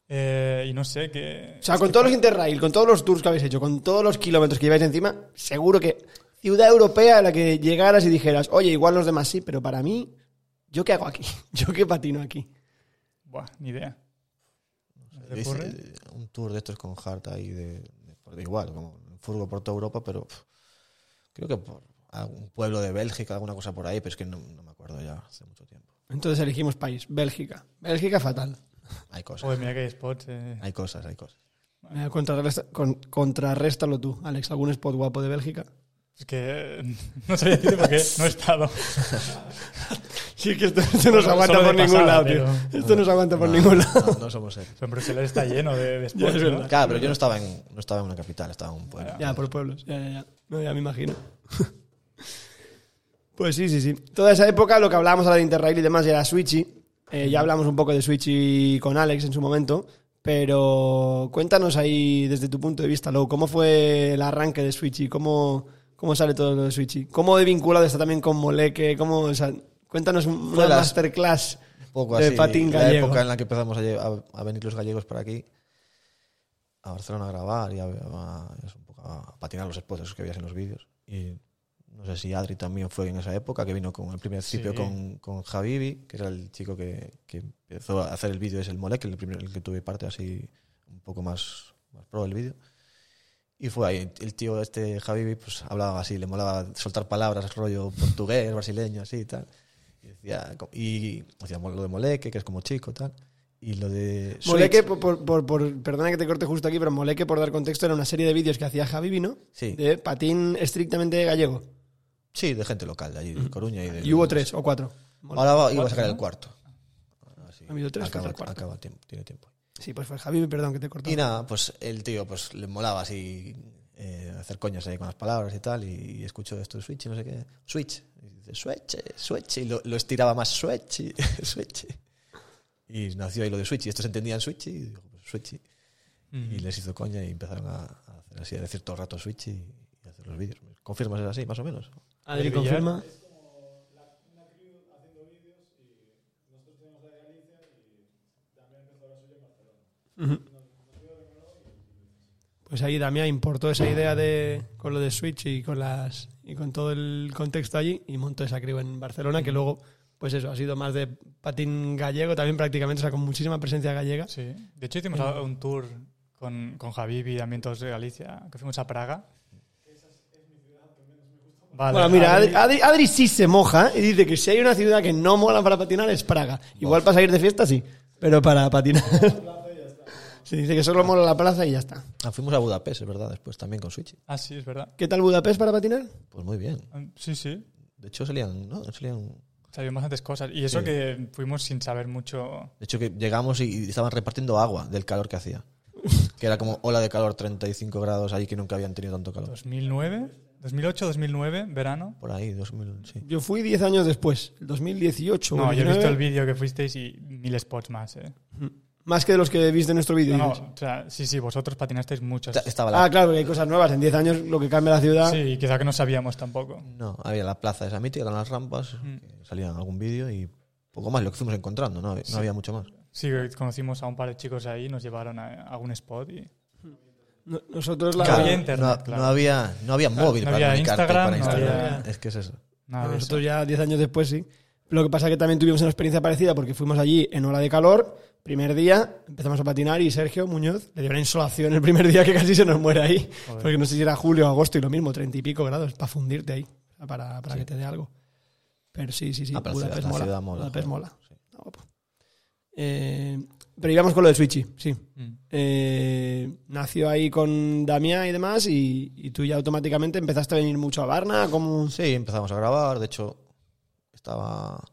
Eh, y no sé qué. O sea, con todos los Interrail, con todos los tours que habéis hecho, con todos los kilómetros que lleváis encima, seguro que ciudad europea a la que llegaras y dijeras, oye, igual los demás sí, pero para mí, ¿yo qué hago aquí? ¿Yo qué patino aquí? Buah, ni idea. ¿No te Hice ocurre? un tour de estos con Hart ahí de, de- por- de igual, como furgo por toda Europa, pero pff, creo que por algún pueblo de Bélgica, alguna cosa por ahí, pero es que no, no me acuerdo ya hace mucho tiempo. Entonces elegimos país, Bélgica. Bélgica fatal. Hay cosas. Joder, mira que hay spots. eh. Hay cosas, hay cosas. Eh, contrarresta- con- contrarréstalo tú, Alex. ¿Algún spot guapo de Bélgica? Es que no sabía decirte porque no he estado. Sí, que esto, esto no se Solo- aguanta por ningún pasada, lado, tío. pero- Esto no se aguanta por No, ningún lado. No, no somos serios. Pero en Bruselas está lleno de, de spots. es ¿no? verdad. Claro, pero yo no estaba en, no estaba en una capital, estaba en un pueblo. Ya, por pueblos. Ya, ya, ya. No, ya me imagino. Pues sí, sí, sí. Toda esa época, lo que hablábamos ahora de Interrail y demás, era Switchy. Eh, ya hablamos un poco de Switchy con Alex en su momento. Pero cuéntanos ahí, desde tu punto de vista, Lou, ¿cómo fue el arranque de Switchy? ¿Cómo, cómo sale todo lo de Switchy? ¿Cómo de vinculado está también con Moleque? ¿Cómo, o sea, cuéntanos una las- masterclass poco de así, patín la gallego. época en la que empezamos a, lle- a- a venir los gallegos para aquí, a Barcelona a grabar y a, a- a patinar los spots esos que veías en los vídeos. Y no sé si Adri también fue en esa época, que vino con el primer principio Sí. con, con Javibi, que era el chico que, que empezó a hacer el vídeo, es el Molek, el, primer, el que tuve parte así un poco más, más pro del vídeo. Y fue ahí, el tío este Javibi pues hablaba así, le molaba soltar palabras, rollo portugués, brasileño, así y tal. Y decía, y decía lo de Moleque, que es como chico, tal. Y lo de Switch, Moleque, por, por- por- perdona que te corte justo aquí, pero Moleque, por dar contexto, era una serie de vídeos que hacía Javi Vino Sí. de patín estrictamente gallego. Sí, de gente local, de allí, de Coruña y de... Y hubo tres o cuatro. Ahora va- iba a sacar el cuarto. Sí. Ha habido tres, acaba, falta el cuarto. acaba tiempo, tiene tiempo. Sí, pues fue Javi, perdón que te corté. Y nada, pues el tío pues le molaba así eh, hacer coñas ahí con las palabras y tal, y, escucho esto de Switch y no sé qué. Switch. Y dice, Switch, Switch. Y lo, lo estiraba más Switch, y- Switch. Y nació ahí lo de Switch, y estos entendían Switch, y digo, pues Switch. Y les hizo coña y empezaron a, a hacer así, a decir todo el rato Switch y, y hacer los vídeos. ¿Confirmas es así, más o menos? Adri confirma. Pues ahí Damián importó esa idea de con lo de Switch y con las y con todo el contexto allí y montó esa crew en Barcelona que luego pues eso ha sido más de patín gallego también prácticamente o sea con muchísima presencia gallega Sí. De hecho, hicimos un tour con, con Javi y también todos de Galicia, que fuimos a Praga. Vale, bueno mira Adri- Adri, sí se moja y dice que si hay una ciudad que no mola para patinar es Praga igual para salir de fiesta sí pero para patinar se dice que solo mola la plaza y ya está Ah, fuimos a Budapest, es verdad, después también con Switch. Ah, sí, es verdad. ¿qué tal Budapest para patinar? Pues muy bien. Sí, sí. De hecho salían, ¿no? Salían... Sabían bastantes cosas. Y eso Sí. que fuimos sin saber mucho. De hecho, que llegamos y, estaban repartiendo agua del calor que hacía. Que era como ola de calor, 35 grados ahí que nunca habían tenido tanto calor. 2009, 2008, 2009, verano. Por ahí, 2000, sí. Yo fui 10 años después, el 2018 o No, yo he 19, visto el vídeo que fuisteis y mil spots más, ¿eh? Más que de los que viste en nuestro vídeo. No, o sea, sí, sí, vosotros patinasteis muchos. Esta- Estaba la, Ah, claro, que hay cosas nuevas. En 10 años lo que cambia la ciudad. Sí, quizá que no sabíamos tampoco. no, había la plaza esa mítica, eran las rampas, Mm. que salían algún vídeo y poco más, lo que fuimos encontrando, no, no había mucho más. Sí, conocimos a un par de chicos ahí, nos llevaron a algún spot y... No- Nosotros la. Claro. había no, internet, no claro. había, no había móvil no para había Instagram, para no Instagram. había- Es que es eso. Nada de eso. Nosotros ya 10 años después sí. Lo que pasa es que también tuvimos una experiencia parecida porque fuimos allí en hora de calor. Primer día empezamos a patinar y Sergio Muñoz le dio una insolación el primer día que casi se nos muere ahí. Joder. Porque no sé si era julio o agosto y lo mismo, 30 y pico grados para fundirte ahí, para, para que te dé algo. Pero sí, sí, sí. Ah, pero Budapest la mola. Budapest mola. Guapo. Eh, pero íbamos con lo de Switchy, sí. Mm. Eh, nació ahí con Damián y demás y, y tú ya automáticamente empezaste a venir mucho a Varna como Sí, empezamos a grabar. De hecho, estaba.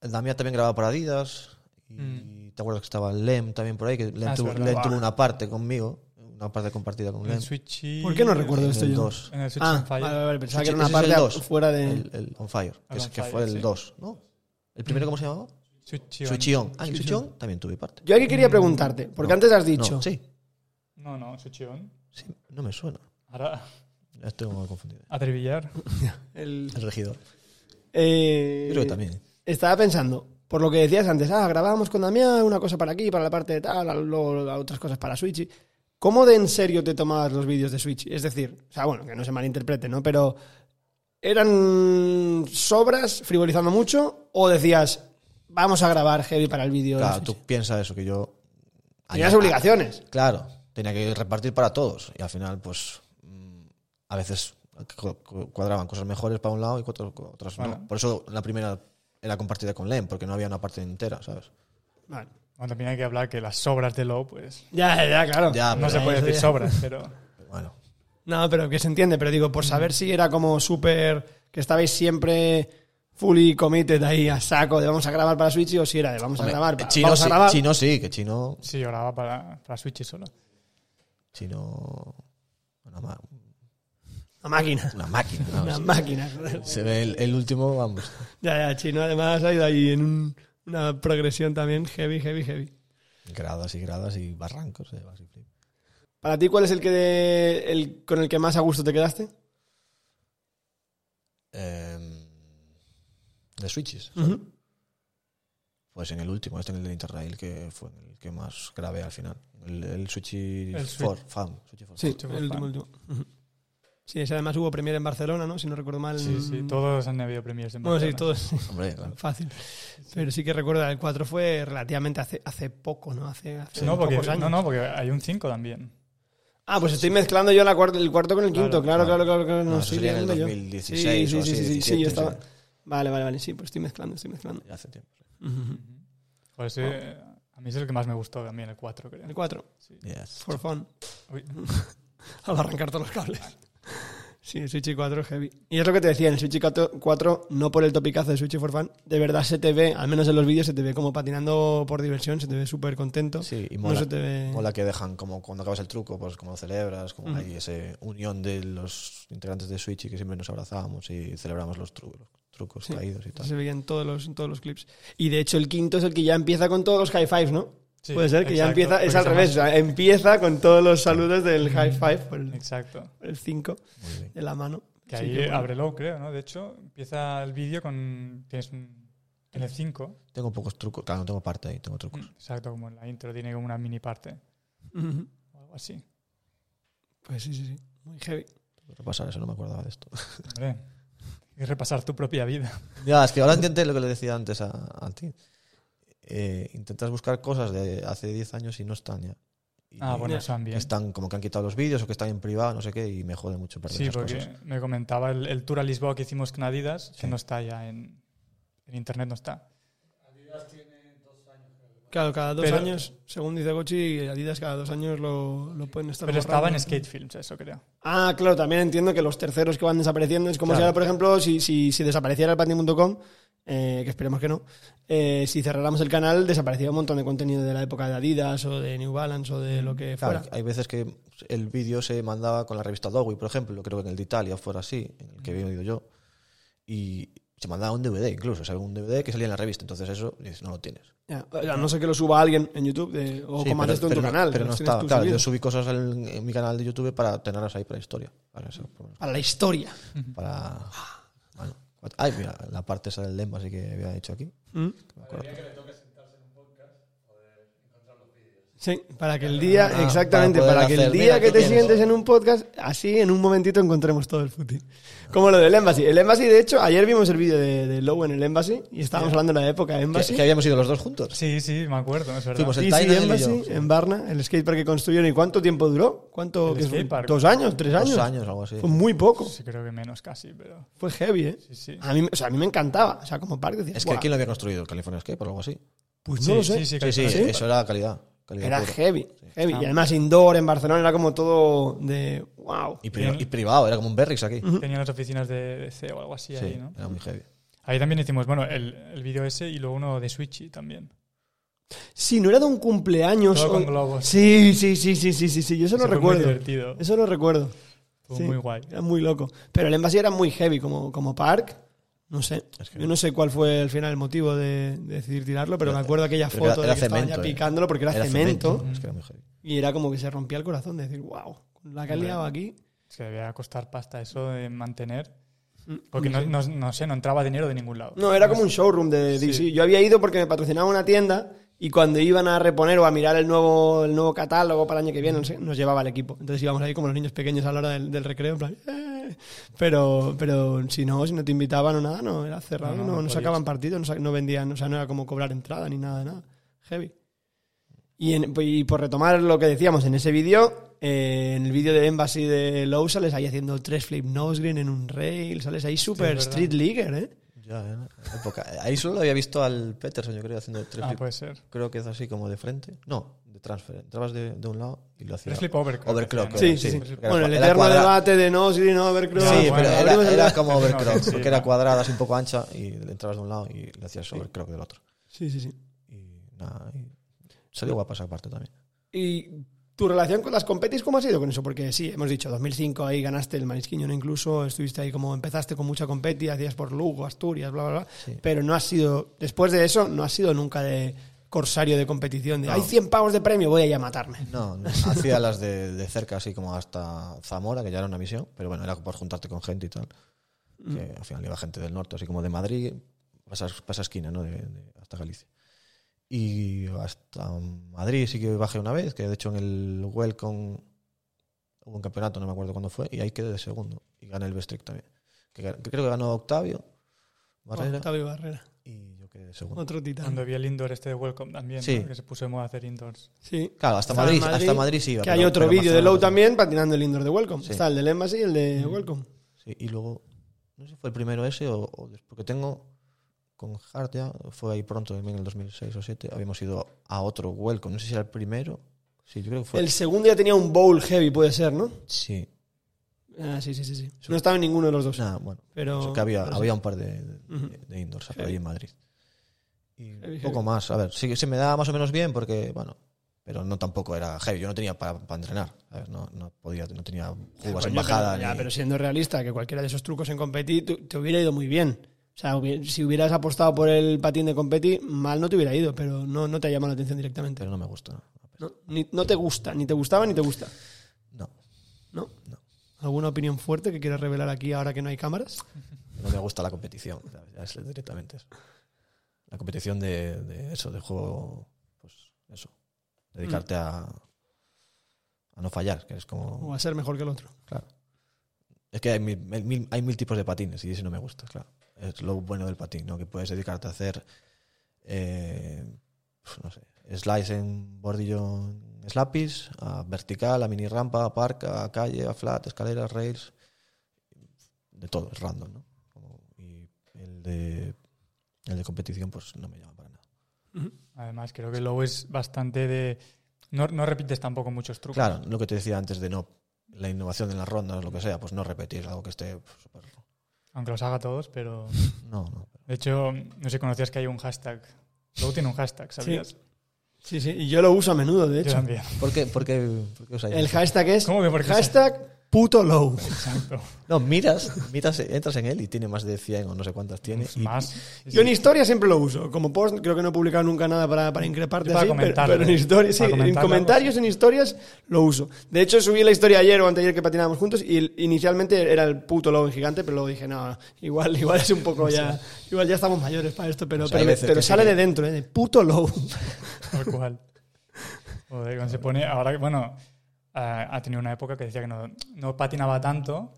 Damián también grababa por Adidas. Y Mm. te acuerdas que estaba Lem también por ahí, que Lem, Ah, tuvo. Lem tuvo una parte conmigo, una parte compartida con Lem. el Switch y- ¿Por qué no recuerdo En esto el yo? 2. En el Switch Ah, on Fire. vale, vale, pensaba que Switch- era una es el parte dos. fuera de El, el On Fire, que, es- On que Fire, fue el sí. 2, ¿no? ¿El primero cómo se llamaba? Switch on. Switchion. Ah, en Switchion también tuve parte. Yo aquí quería preguntarte, porque No, antes has dicho, No, sí, No, no, Switch on. sí, no me suena. Ahora, estoy como confundido. a Trevillar. el, El regidor. eh, Yo creo que también. estaba pensando, por lo que decías antes, ah, grabábamos con Damián una cosa para aquí, para la parte de tal, luego las otras cosas para Switch. ¿Cómo de en serio te tomabas los vídeos de Switch? Es decir, o sea, bueno, que no se malinterprete, ¿no? Pero ¿eran sobras, frivolizando mucho? ¿O decías, vamos a grabar heavy para el vídeo? de Claro, tú piensas eso, que yo... Tenías obligaciones. Claro, tenía que repartir para todos. Y al final, pues, mm, a veces cu- cu- cuadraban cosas mejores para un lado y otras, otras Bueno. no. Por eso la primera era compartida con Lem, porque no había una parte entera, ¿sabes? Vale. Bueno, también hay que hablar que las sobras de Low, pues. Ya, ya, claro. Ya, no se puede decir ya. sobras, pero. Bueno, No, pero que se entiende, pero digo, por saber si era como súper. que estabais siempre fully committed ahí a saco de vamos a grabar para Switch o si era de vamos a grabar eh, para, chino, vamos a sí, chino sí, que chino... Sí, yo grababa para, para Switch y solo. Chino... Ma- una máquina. una máquina, ¿no? Una Sí. máquina. Se ve el, el último, vamos. Ya, ya, chino además ha ido ahí en un- una progresión también heavy, heavy, heavy. Gradas y gradas y barrancos. eh. Para ti, ¿cuál es el que de- el con el que más a gusto te quedaste? Em, de Switches. Pues en el último, este en el de Interrail, que fue el que más grabé al final. El, el Switchy El 4, fan. Switchy 4. Sí, Último el último, último. Sí, ese además hubo premier en Barcelona, ¿no? Si no recuerdo mal. Sí, sí, todos han habido premios en Bueno, sí, Barcelona. todos. Hombre, claro. Fácil. Pero sí que recuerdo, el 4 fue relativamente hace, hace poco, ¿no? Hace, hace No, porque, pocos años. no, no, porque hay un 5 también. Ah, pues estoy mezclando yo la cuarta, el cuarto con el quinto, claro, Claro, claro, claro. claro, no, No, sería en el liando yo. 2016 Sí, sí, o sí, así, sí, sí, sí, 17, yo estaba. sí. Vale, vale, vale, sí, pues estoy mezclando, estoy mezclando. Ya hace tiempo. Sí, A mí es el que más me gustó también, el 4, creo. El 4, Yes. for fun. Uy, Al arrancar todos los cables. Sí, el Switch 4 es heavy. Y es lo que te decía, en el Switch 4, no por el topicazo de Switch for Fun, de verdad se te ve, al menos en los vídeos, se te ve como patinando por diversión, se te ve súper contento. Sí, y no mola, se te ve... mola que dejan como cuando acabas el truco, pues como celebras, como hay esa unión de los integrantes de Switch y que siempre nos abrazábamos y celebramos los, tru- los trucos Sí, caídos y tal. Se veía en todos, los, en todos los clips. Y de hecho el quinto es el que ya empieza con todos los high fives, ¿no? Sí, Puede ser que ya empieza, es al revés, o llama- sea, empieza con todos los saludos del high five por el, Exacto. el 5 Muy bien. de la mano. Que Sí, ahí qué bueno. ábrelo, creo, ¿no? De hecho, empieza el vídeo con. Tienes un. En el 5. Tengo pocos trucos, claro, no tengo parte ahí, tengo trucos. Exacto, como en la intro, tiene como una mini parte. O algo así. Pues sí, sí, sí. Muy heavy. Repasar eso, no me acordaba de esto. Hombre, que repasar tu propia vida. ya, es que ahora intenté lo que le decía antes a, a ti. Eh, intentas buscar cosas de hace 10 años y no están ya. Y Ah, bueno, Ya. eso también. Están como que han quitado los vídeos o que están en privado, no sé qué, y me jode mucho perder Sí, esas porque cosas. me comentaba el, el tour a Lisboa que hicimos con Adidas, que Sí. no está ya en, en internet, no está. Claro, cada dos Pero- años, según dice Gochi, Adidas cada dos años lo, lo pueden estar Pero estaba en. Skate Films, eso creo. Ah, claro, también entiendo que los terceros que van desapareciendo es como Claro. si ahora, por ejemplo, si, si, si desapareciera el patin.com, eh, que esperemos que no, eh, si cerráramos el canal, desaparecía un montón de contenido de la época de Adidas o de New Balance o de lo que Claro, fuera. hay veces que el vídeo se mandaba con la revista Dowie, por ejemplo, creo que en el de Italia fuera así, en el que había oído yo, y se mandaba un DVD incluso, o sea, un DVD que salía en la revista, entonces eso no lo tienes. Ya, a no ser que lo suba alguien en YouTube de- o Sí, haces tú en tu no- canal. Pero no está, claro, yo subí cosas en, en mi canal de YouTube para tenerlas ahí para la historia, para eso, Para la historia. para... Ay, mira, la parte esa del Lemba sí que había hecho aquí. ¿Mm? que me acuerdo. Sí, para que el día, Ah, exactamente, para para, que el hacer, día mira, que te tienes. sientes en un podcast, así en un momentito encontremos todo el footing. Como lo del Embassy. El Embassy, de hecho, ayer vimos el vídeo de, de Low en el Embassy y estábamos hablando de la época de Que, Embassy. que habíamos ido los dos juntos. Sí, sí, me acuerdo, es verdad. Fuimos el Sí, sí, Tyler y yo, Embassy, en Barna, el skatepark que construyeron. ¿Y cuánto tiempo duró? ¿Cuánto? El skatepark. ¿Dos años? ¿Tres años? Dos años, algo así. Fue muy poco. Sí, creo que menos casi, pero. Fue heavy, ¿eh? Sí, sí. A mí, o sea, a mí me encantaba. O sea, como parque decía, Es que "Buah, ¿quién lo había construido? ¿California Escape o algo así? pues no Sí, lo sé. sí, sí, Sí, sí, eso era calidad. Era heavy, heavy. Ah. Y además indoor en Barcelona era como todo de wow. Y, pri- y privado, era como un Berrix aquí. Tenía las oficinas de DC o algo así Sí, ahí, ¿no? era muy heavy. Ahí también hicimos, bueno, el, el vídeo ese y luego uno de Switchy también. Sí, no era de un cumpleaños. Todo con globos. Sí, sí, sí, sí, sí, sí, sí, yo eso lo recuerdo. Muy divertido. Eso lo recuerdo. Fue Sí, muy guay. Era muy loco. Pero el Embassy era muy heavy como, como park. No sé. Es que- Yo no sé cuál fue al final el motivo de, de decidir tirarlo, pero Pero- me acuerdo aquella foto era- era de que estaban cemento, ya picándolo porque era, cemento, Es que era muy heavy. y era como que se rompía el corazón de decir, wow, la que ha liado aquí. Es que debía costar pasta eso de mantener. Mm, Porque sí. no, no, no sé, no entraba dinero de ningún lado. No, era como un showroom de Sí. DC. Yo había ido porque me patrocinaba una tienda y cuando iban a reponer o a mirar el nuevo, el nuevo catálogo para el año que viene, no sé, nos llevaba el equipo. Entonces íbamos ahí como los niños pequeños a la hora del, del recreo, en plan, "Eh". pero, pero si no, si no te invitaban o nada, no, era cerrado, No, sacaban partido, no, no vendían, o sea, no era como cobrar entrada ni nada nada. Heavy. Y, en- y por retomar lo que decíamos en ese vídeo, eh, en el vídeo de Embassy de Low sales ahí haciendo tres flip nose green en un rail, sales ahí super street leaguer, ¿eh? Ya, era época. Ahí solo había visto al Peterson, yo creo, haciendo tres Ah, flip. puede ser. Creo que es así como de frente. No, transfer. Entrabas de, de un lado y lo hacías. Tres flip overclock. Overclock, Sí, ¿no? sí, sí. Bueno, el eterno cuadra- debate de nose green, overclock. Ya, Sí, bueno, pero era, como No, overclock, sí, porque era. cuadrada, así un poco ancha, y le entrabas de un lado y le hacías overclock del otro. Sí, sí, sí. Y nada, y salió guapa esa parte también. ¿Y tu relación con las competis cómo ha sido con eso? Porque sí, hemos dicho, 2005 ahí ganaste el Marisquiñón incluso, estuviste ahí como empezaste con mucha competi, hacías por Lugo, Asturias, bla, bla, bla. Sí. Pero no has sido, después de eso, no has sido nunca de corsario de competición, de No. hay 100 pavos de premio, voy a ir a matarme. No, no, hacía las de, de cerca, así como hasta Zamora, que ya era una misión, pero bueno, era por juntarte con gente y tal. Que al final iba gente del norte, así como de Madrid, para esa esquina, ¿no? De, de- hasta Galicia. Y hasta Madrid sí que bajé una vez, que de hecho en el Welcome hubo un campeonato, no me acuerdo cuándo fue, y ahí quedé de segundo. Y gané el Best Trick también. Que creo que ganó Octavio Barrera Octavio Barrera, segundo. otro titán. Cuando vi el indoor este de Welcome también, Sí. ¿no? que se puso de moda hacer indoors. Sí. Claro, hasta Madrid, hasta Madrid sí iba. Que pero- hay otro vídeo de Low también patinando el indoor de Welcome. Sí. Está el del Embassy y el de Welcome. Sí, y luego, no sé si fue el primero ese o, o porque tengo con Hart ya, fue ahí pronto, también en el 2006 o 2007, habíamos ido a otro Welcome, no sé si era el primero. Sí, yo creo que fue. El segundo ya tenía un bowl heavy, puede ser, ¿no? Sí. Ah, sí, sí, sí. sí. No estaba en ninguno de los dos. Nada, bueno. pero, Eso que había, pero sí. había un par de, de, indoors ahí en Madrid. Y poco más, a ver, sí que se me daba más o menos bien porque, bueno, pero no tampoco era heavy. Yo no tenía para, para entrenar, ¿sabes? No, no podía, no tenía jugas en Coño, bajada. pero, ya, ni- pero siendo realista, que cualquiera de esos trucos en competi te hubiera ido muy bien. O sea, si hubieras apostado por el patín de competi, mal no te hubiera ido, pero no, no te ha llamado la atención directamente. pero no me gusta. ¿no? No, ni- no te gusta, ni te gustaba ni te gusta. No, ¿No? No. ¿Alguna opinión fuerte que quieras revelar aquí ahora que no hay cámaras? no me gusta la competición, ¿sabes? Ya es directamente eso. La competición de, de eso, de juego, pues eso, dedicarte a, a no fallar, que es como... ¿O a ser mejor que el otro? Claro. Es que hay mil, hay mil- hay mil tipos de patines y ese no me gusta, claro. Es lo bueno del patín, ¿no? Que puedes dedicarte a hacer, eh, pues no sé, slice en bordillo en slappies, a vertical, a mini rampa, a park, a calle, a flat, escaleras, rails, de todo, es random, ¿no? Como- y el de, el de competición, pues no me llama para nada. Además, creo que Low es bastante de. No, no repites tampoco muchos trucos. Claro, lo que te decía antes de no, la innovación en las rondas, lo que sea, pues no repetir algo que esté pues, súper... Aunque los haga todos, pero. No, no. De hecho, no sé si conocías que hay un hashtag. Low tiene un hashtag, ¿sabías? Sí, sí, y yo lo uso a menudo, de Yo hecho. también. ¿Por qué, por qué, por qué usáis El hashtag es ¿Cómo que por qué? hashtag puto low. Exacto. No, miras, miras, entras en él y tiene más de 100 o no sé cuántas tiene. y- Más. Yo en historia siempre lo uso. Como post creo que no he publicado nunca nada para, para increparte para así, pero, en historia, sí, para en comentarios, en historias lo uso. De hecho, subí la historia ayer o anteayer que patinábamos juntos y inicialmente era el puto lobo en gigante, pero luego dije, no, igual, igual es un poco ya, igual ya estamos mayores para esto, pero, O sea, hay pero, sí sale de dentro, ¿eh? de puto lobo. Tal cual. Joder, cuando se pone. Ahora, bueno, ha ha tenido una época que decía que no, no patinaba tanto,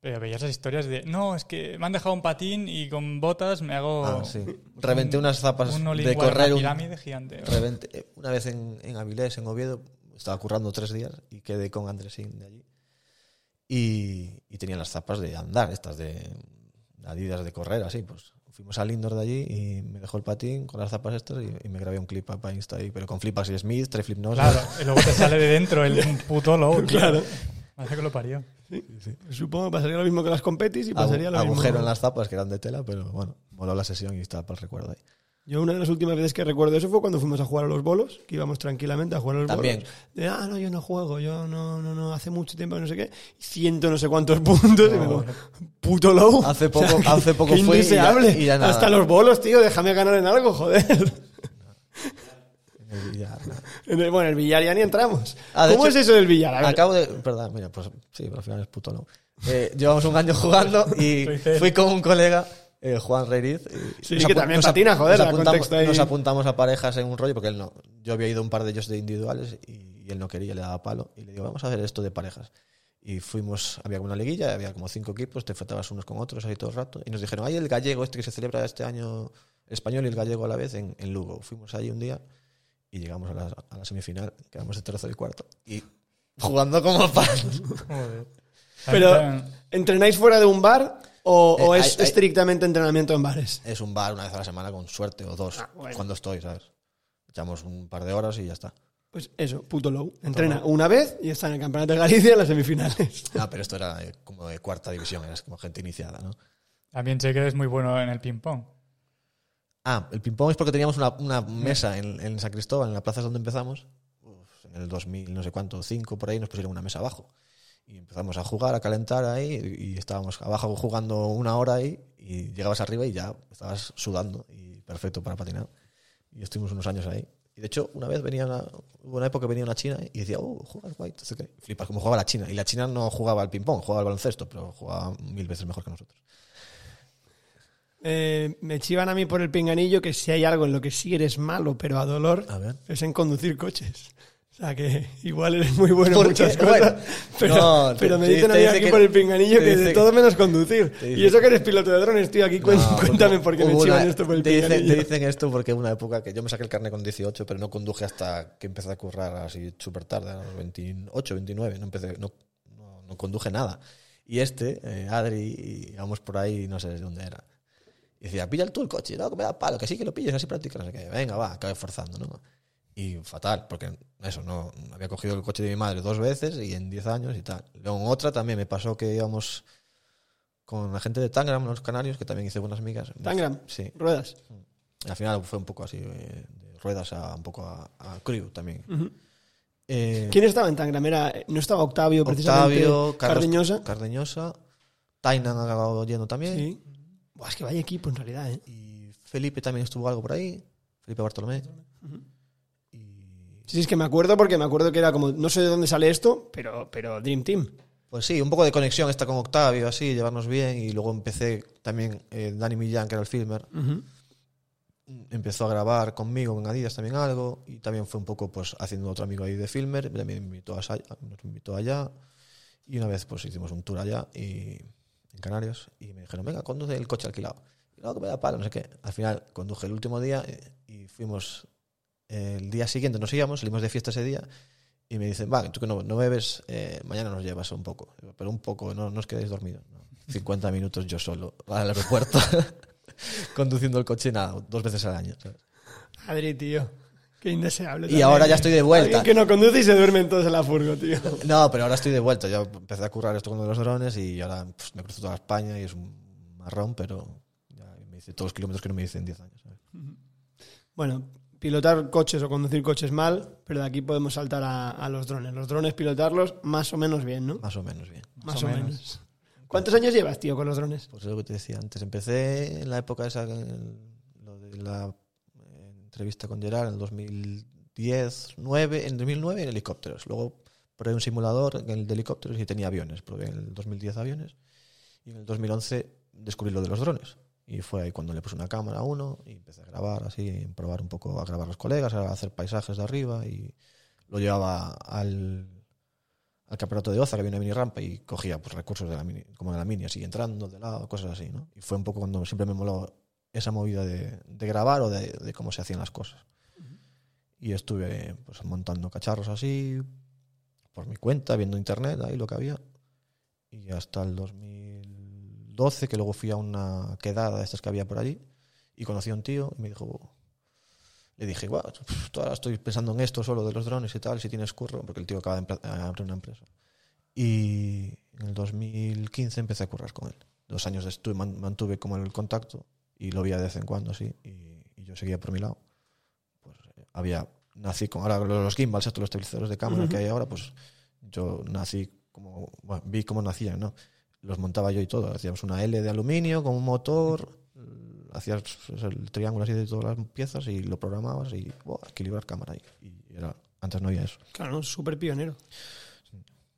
pero veía esas historias de. No, es que me han dejado un patín y con botas me hago. Ah, sí. Reventé unas zapas un de correr una un- pirámide gigante. reventé- eh, una vez en, en Avilés, en Oviedo, estaba currando tres días y quedé con Andresín de allí. Y, y tenía las zapas de andar, estas de Adidas de correr, así. Pues fuimos al indoor de allí y me dejó el patín con las zapas estas y, y me grabé un clip para Insta ahí, pero con flipas y Smith, tres flip nos. Claro, y luego te sale de dentro el puto low. tío. Claro. Hace que lo parió. Supongo que pasaría lo mismo que las competis y pasaría lo mismo. agujero en las zapas que eran de tela, pero bueno, moló la sesión y estaba para el recuerdo ahí. Yo una de las últimas veces que recuerdo eso fue cuando fuimos a jugar a los bolos, que íbamos tranquilamente a jugar a los También. bolos. De, ah, no, yo no juego, yo no, no, no, hace mucho tiempo no sé qué. Ciento no sé cuántos puntos. y me digo, puto low. Hace poco- hace poco y ya- indeseable. y ya nada. Hasta los bolos, tío, déjame ganar en algo, joder. En el billar, el- bueno, en el billar ya ni entramos. Ah, ¿Cómo hecho, es eso del billar? A ver, Acabo de. Perdón, mira, pues sí, pero al final es puto no. Eh, llevamos un año jugando y fui con un colega, eh, Juan Reiriz. Sí, nos que también nos patina, joder, nos apuntamos, ahí. nos apuntamos a parejas en un rollo porque él no. Yo había ido a un par de ellos de individuales y, él no quería, le daba palo. Y le digo, vamos a hacer esto de parejas. Y fuimos, había como una liguilla, había como cinco equipos, te enfrentabas unos con otros ahí todo el rato. Y nos dijeron, hay el gallego este que se celebra este año, el español y el gallego a la vez en, en Lugo. Fuimos allí un día y llegamos a la, a la semifinal, quedamos de tercero y cuarto. Y jugando como pan. Joder. Pero, ¿entrenáis fuera de un bar o, o Eh, es hay- hay- estrictamente entrenamiento en bares? es un bar una vez a la semana con suerte o dos, Ah, bueno. cuando estoy, ¿sabes? Echamos un par de horas y ya está. Pues eso, puto low. Entrena una vez y está en el Campeonato de Galicia en las semifinales. Ah, pero esto era eh, como de cuarta división, eras como gente iniciada, ¿no? También sé que eres muy bueno en el ping-pong. Ah, el ping-pong es porque teníamos una, una mesa en, en San Cristóbal, en la plaza donde empezamos. Uf, en el 2000, no sé cuánto, 5 por ahí, nos pusieron una mesa abajo. Y empezamos a jugar, a calentar ahí, y estábamos abajo jugando una hora ahí, y llegabas arriba y ya estabas sudando, y perfecto para patinar. Y estuvimos unos años ahí. Y de hecho, una vez venía una, hubo una época que venía una china y decía, oh, juegas guay, Flipas, como jugaba la china. Y la china no jugaba al ping-pong, jugaba al baloncesto, pero jugaba mil veces mejor que nosotros. Eh, me chivan a mí por el pinganillo que si hay algo en lo que sí eres malo, pero a dolor, A ver. es en conducir coches. Sea que igual eres muy bueno en ¿Por muchas qué? cosas, Bueno, pero, no, pero me dicen te aquí por el pinganillo que de todo menos conducir. Y eso que eres piloto de drones, tío, aquí No, cuéntame por qué me hubo chivan una- esto por el te dicen, pinganillo. te dicen esto porque una época que yo me saqué el carnet con 18, pero no conduje hasta que empecé a currar así súper tarde, a los 28, 29, no, empecé, no, no, no conduje nada. Y este, eh, Adri, íbamos por ahí, no sé de dónde era. Y decía, pilla tú el coche, no, que me da palo, que sí que lo pilles, así practica, no sé qué. Venga, va, acabé forzando, ¿no? Y fatal, porque eso, no había cogido el coche de mi madre dos veces y en 10 años y tal. Luego en otra también me pasó que íbamos con la gente de Tangram, los canarios, que también hice buenas amigas. Tangram, Sí. ruedas. Y al final fue un poco así, eh, de ruedas a un poco a, a crew también. Ujú. Eh, ¿Quién estaba en Tangram? Era, no estaba Octavio, precisamente. Octavio, Carlos Cardeñosa. Cardeñosa. Tainan ha acabado yendo también. Sí. Buah, es que vaya equipo en realidad, ¿eh? Y Felipe también estuvo algo por ahí. Felipe Bartolomé. Y Sí, es que me acuerdo porque me acuerdo que era como, no sé de dónde sale esto, pero, pero Dream Team. pues sí, un poco de conexión esta con Octavio, así, llevarnos bien. Y luego empecé también, eh, Dani Millán, que era el filmer, Ujú. empezó a grabar conmigo en Adidas también algo. Y también fue un poco pues haciendo otro amigo ahí de filmer. También me invitó a, nos invitó allá. Y una vez pues hicimos un tour allá y, en Canarias. Y me dijeron, venga, conduce el coche alquilado. Y no, que me da palo, no sé qué. Al final conduje el último día eh, y fuimos el día siguiente, nos íbamos, salimos de fiesta ese día. Y me dicen, va, tú que no, no bebes, eh, mañana nos llevas un poco. Pero un poco, no, no os quedéis dormidos. ¿no? 50 minutos yo solo al aeropuerto, conduciendo el coche, nada, dos veces al año. ¿sabes? Adri, tío. Qué indeseable. Y también, ahora ya estoy de vuelta. Alguien que no conduce y se duermen todos en la furgo, tío. No, pero ahora estoy de vuelta. Yo empecé a currar esto con los drones y ahora pues, me cruzo toda España y es un marrón, pero ya me hice todos los kilómetros que no me hice en 10 años. ¿sabes? Bueno, pilotar coches o conducir coches mal, pero de aquí podemos saltar a, a los drones. Los drones pilotarlos más o menos bien, ¿no? Más o menos bien. Más, o o, menos. menos. ¿Cuántos años llevas, tío, con los drones? Pues es lo que te decía antes. Empecé en la época esa, en lo de la eh, entrevista con Gerard en el 2010, 9, en 2009 en helicópteros. Luego probé un simulador en el de helicópteros y tenía aviones. Probé en el 2010 aviones y en el 2011 descubrí lo de los drones. Y fue ahí cuando le puse una cámara a uno y empecé a grabar así, a probar un poco, a grabar a los colegas, a hacer paisajes de arriba y lo llevaba al, al campeonato de Oza, que había una mini rampa y cogía pues, recursos de la mini, como de la mini, así entrando de lado, cosas así, ¿no? Y fue un poco cuando siempre me moló esa movida de, de grabar o de, de cómo se hacían las cosas. Y estuve pues, montando cacharros así, por mi cuenta, viendo internet, ahí lo que había. Y hasta el 2012, que luego fui a una quedada de estas que había por allí, y conocí a un tío y me dijo, le dije, "Guau, pf, ahora estoy pensando en esto solo de los drones y tal, si tienes curro, porque el tío acaba de a abrir una empresa. Y en el 2015 empecé a currar con él. Dos años estuve, man- mantuve como el contacto y lo veía de vez en cuando así, y, y yo seguía por mi lado. Pues eh, había, nací con ahora los gimbals, estos los estabilizadores de cámara que hay ahora, pues yo nací como, bueno, vi cómo nacían, ¿no? Los montaba yo y todo. Hacíamos una L de aluminio con un motor, hacías pues, el triángulo así de todas las piezas y lo programabas y buah, equilibrar cámara. Y, y era, antes no había eso. Claro, ¿no? súper pionero.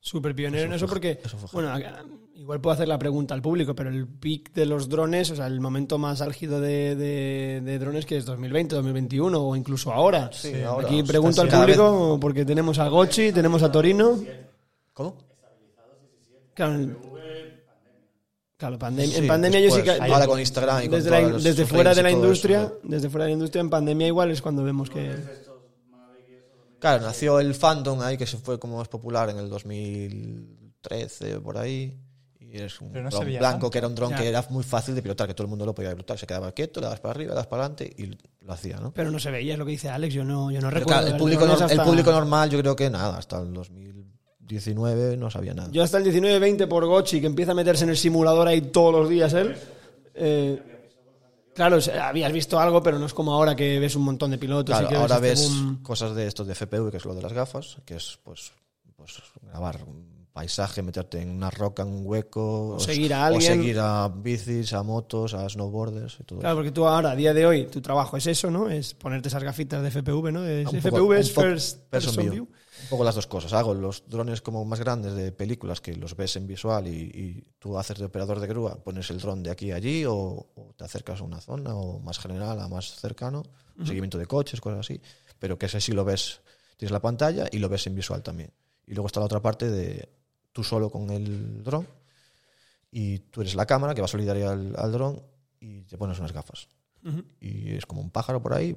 Súper pionero en Eso fue- porque, eso fue bueno, a- igual puedo hacer la pregunta al público, pero el pic de los drones, o sea, el momento más álgido de, de- de drones que es 2020, 2021 o incluso ahora. Sí, ahora, Aquí pregunto al vez- público porque tenemos a Gochi, tenemos a Torino. ¿Cómo? Claro, en- pandemia, en yo sí que... ahora con Instagram y con desde, la- todos los desde fuera de la industria, eso, desde fuera de la industria, en pandemia igual es cuando vemos que... Claro, nació el fandom ahí que se fue como más popular en el 2013 por ahí. Y es un no blanco tanto. que era un dron Ya. que era muy fácil de pilotar, que todo el mundo lo podía pilotar. Se quedaba quieto, le das para arriba, le das para adelante y lo hacía, ¿no? Pero no se veía, es lo que dice Alex, yo no, yo no recuerdo. claro, el público, el público normal yo creo que nada, hasta el 2019 no sabía nada. Yo hasta el 19-20 por Gochi, que empieza a meterse en el simulador ahí todos los días él. eh, claro, o sea, habías visto algo, pero no es como ahora que ves un montón de pilotos Claro, y que ahora ves, ves este boom. cosas de estos de FPV, que es lo de las gafas, que es pues, pues grabar un paisaje, meterte en una roca, en un hueco, O seguir a alguien. o seguir a bicis, a motos, a snowboarders y todo Claro, porque tú ahora, a día de hoy, tu trabajo es eso, ¿no? Es ponerte esas gafitas de FPV, ¿no? De Un FPV poco- es First person Person view. View. Un poco las dos cosas. Hago los drones como más grandes de películas que los ves en visual y, y tú haces de operador de grúa, pones el dron de aquí a allí o, o te acercas a una zona o más general, a más cercano, seguimiento de coches, cosas así. Pero que ese sí lo ves, tienes la pantalla y lo ves en visual también. Y luego está la otra parte de tú solo con el dron y tú eres la cámara que va solidaria al, al dron y te pones unas gafas y es como un pájaro por ahí,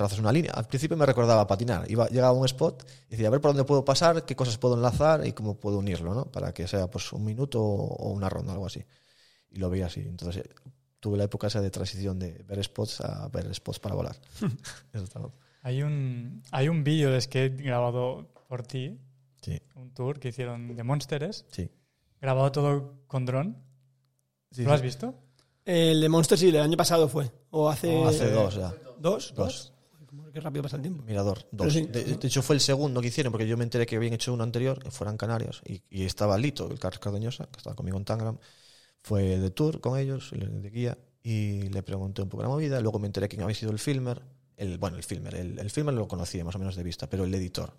trazas una línea. Al principio me recordaba patinar. Iba, llegaba a un spot y decía, a ver por dónde puedo pasar, qué cosas puedo enlazar y cómo puedo unirlo, ¿no? Para que sea pues un minuto o o una ronda, algo así. Y lo veía así. Entonces, eh, tuve la época esa de transición de ver spots a ver spots para volar. Eso estaba- Hay un, hay un vídeo de skate grabado por ti, Sí, un tour que hicieron de Monsters, sí. grabado todo con dron. Sí, ¿Lo has visto? El de Monster sí, el año pasado fue. O hace. Oh, hace dos ya. ¿Dos? Dos. Qué rápido pasa el tiempo. Mirador, dos. sí. De, de hecho, fue el segundo que hicieron, porque yo me enteré que habían hecho uno anterior, que fueran Canarias, y, y estaba Lito, el Carlos Cardeñosa, que estaba conmigo en Tangram. Fue de tour con ellos, de guía, y le pregunté un poco la movida. Luego me enteré quién había sido el filmer. El, bueno, el filmer. El, el filmer lo conocía más o menos de vista, pero el editor.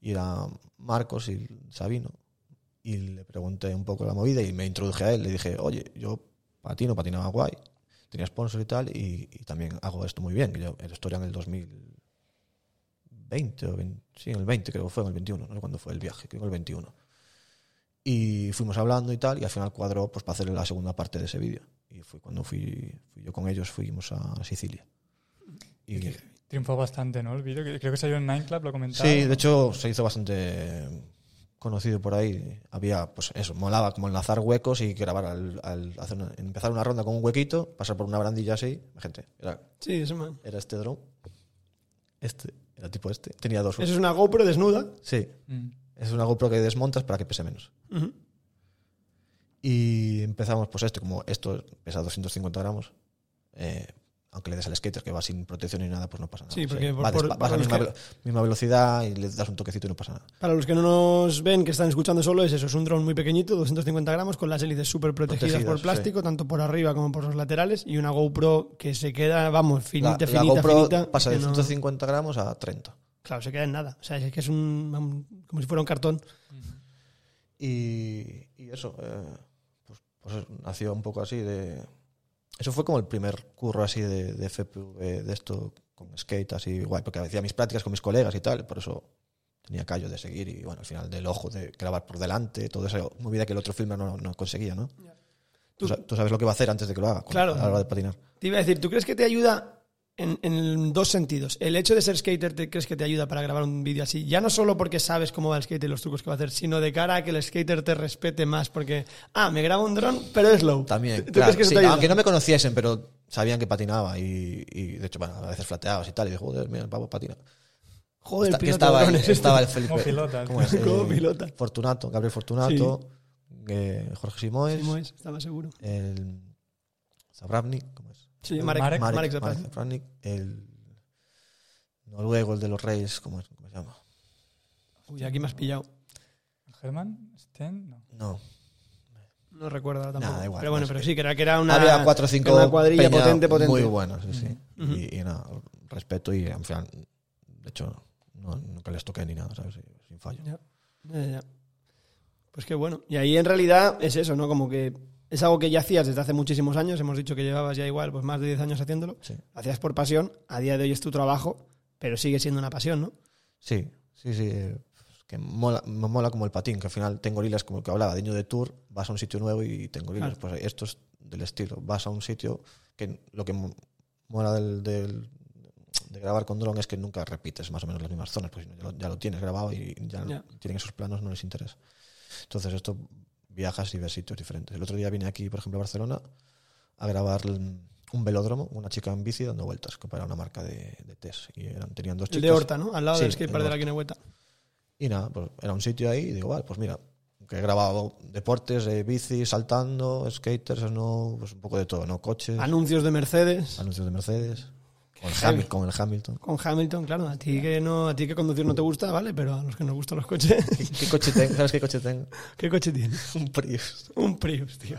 Y era Marcos y Sabino. Y le pregunté un poco la movida y me introduje a él. Le dije, oye, yo patino, patinaba guay. Tenía sponsor y tal, y, y también hago esto muy bien. Yo, esto era en el 2020 o 20, sí, en el 20 creo que fue, en el 21, no sé cuándo fue el viaje, creo que el 21. Y fuimos hablando y tal, y al final cuadró pues, para hacer la segunda parte de ese vídeo. Y fue cuando fui, fui yo con ellos, fuimos a Sicilia. Y, Triunfó bastante, ¿no? El vídeo, creo que salió en Nine Club, lo comentaba. sí, de hecho se hizo bastante conocido por ahí. Había, pues eso, molaba como enlazar huecos y grabar al, al hacer una- empezar una ronda con un huequito, pasar por una barandilla así. Gente, era, Sí, eso, man. era este drone. Este, era tipo este. Tenía dos. Eso es una GoPro desnuda. Sí, Mm. es una GoPro que desmontas para que pese menos. Y empezamos, pues esto, como esto pesa 250 gramos, eh, aunque le des al skater que va sin protección ni nada, pues no pasa nada. Sí, porque por- va por- despa- vas a los misma, velocidad y le das un toquecito y no pasa nada. Para los que no nos ven, que están escuchando solo, es eso. Es un dron muy pequeñito, 250 gramos, con las hélices súper protegidas Protegidas, por plástico, tanto por arriba como por los laterales. Y una GoPro que se queda, vamos, La, finita, la finita, GoPro finita. pasa de que no- 150 gramos a 30. Claro, se queda en nada. O sea, es que es un, como si fuera un cartón. Y, y eso, eh, pues, pues nació un poco así de... Eso fue como el primer curro así de, de FPV, de esto con skate así guay, porque hacía mis prácticas con mis colegas y tal, por eso tenía callo de seguir y bueno, al final del ojo de grabar por delante, todo eso, movida que el otro filmer no, no conseguía, ¿no? Tú, sa- tú sabes lo que va a hacer antes de que lo haga, Claro. a la hora de patinar. Te iba a decir, ¿tú crees que te ayuda en, en dos sentidos? El hecho de ser skater, ¿te crees que te ayuda para grabar un vídeo así? Ya no solo porque sabes cómo va el skate y los trucos que va a hacer, sino de cara a que el skater te respete más porque, ah, me grabo un dron, pero es low. También, ¿Tú claro, crees que eso sí, te ayuda? aunque no me conociesen, pero sabían que patinaba y, y, de hecho, bueno, a veces flateabas y tal, y dije, joder, mira, el pavo patina. Joder, Está- que piloto estaba, el, estaba el Felipe. Como pilota. ¿cómo es? Como Eh, pilota. Fortunato, Gabriel Fortunato, eh, Jorge Simoes, Sí, Mois, estaba seguro. el Zabravnik, ¿cómo es? Sí, El Marek, Marek- Marek, Marek, el noruego, el de los Reyes, ¿cómo, es? ¿Cómo se llama? Uy, aquí me has pillado. ¿Germán? ¿Sten? No. No. No recuerdo ahora tampoco. Nada, igual, pero bueno, pero sí, que era, que era una, Había cuatro cinco una cuadrilla peña potente, potente. muy buenas, sí, sí. Y, y nada, respeto y en final, de hecho, no, nunca les toqué ni nada, ¿sabes? Sin fallo. Ya, ya, ya. Pues qué bueno. Y ahí en realidad es eso, ¿no? Como que es algo que ya hacías desde hace muchísimos años. Hemos dicho que llevabas ya igual pues más de 10 años haciéndolo. Sí. Hacías por pasión. A día de hoy es tu trabajo, pero sigue siendo una pasión, ¿no? Sí, sí, sí. eh, Que mola, me mola como el patín, que al final tengo gorilas como el que hablaba, de niño de tour, vas a un sitio nuevo y tengo gorilas. Claro. Pues esto es del estilo. Vas a un sitio que lo que mo- mola del, del- de grabar con dron es que nunca repites más o menos las mismas zonas, pues ya lo, ya lo tienes grabado y ya Ya. tienen esos planos, no les interesa. Entonces esto viajas y ves sitios diferentes. El otro día vine aquí, por ejemplo, a Barcelona a grabar un velódromo, una chica en bici dando vueltas, que para una marca de, de test. Y eran, tenían dos El chicas. de Horta, ¿no? Al lado Sí, del skatepark el de la. Guinehueta. Y nada, pues era un sitio ahí y digo, vale, pues mira, que he grabado deportes, eh, bici, saltando, skaters, no, pues un poco de todo, ¿no? Coches, Anuncios de Mercedes. anuncios de Mercedes, con. Hamil- con el Hamilton. Con Hamilton, claro. A ti que no, a ti que conducir no te gusta, vale, pero a los que nos gustan los coches. ¿Qué, qué coche tengo? ¿Sabes qué coche tengo? ¿Qué coche tienes? Un Prius. Un Prius, tío.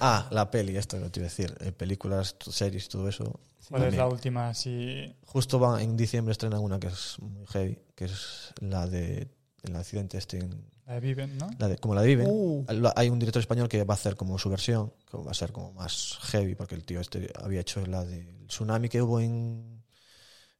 Ah, la peli, esto que te iba a decir. eh, películas, series, todo eso. ¿Cuál es la última así? Justo va, en diciembre estrenan una que es muy heavy, que es la de el accidente este en, La de Viven, ¿no? La de, como la de Viven, Uh. hay un director español que va a hacer como su versión, que va a ser como más heavy, porque el tío este había hecho la del tsunami que hubo en,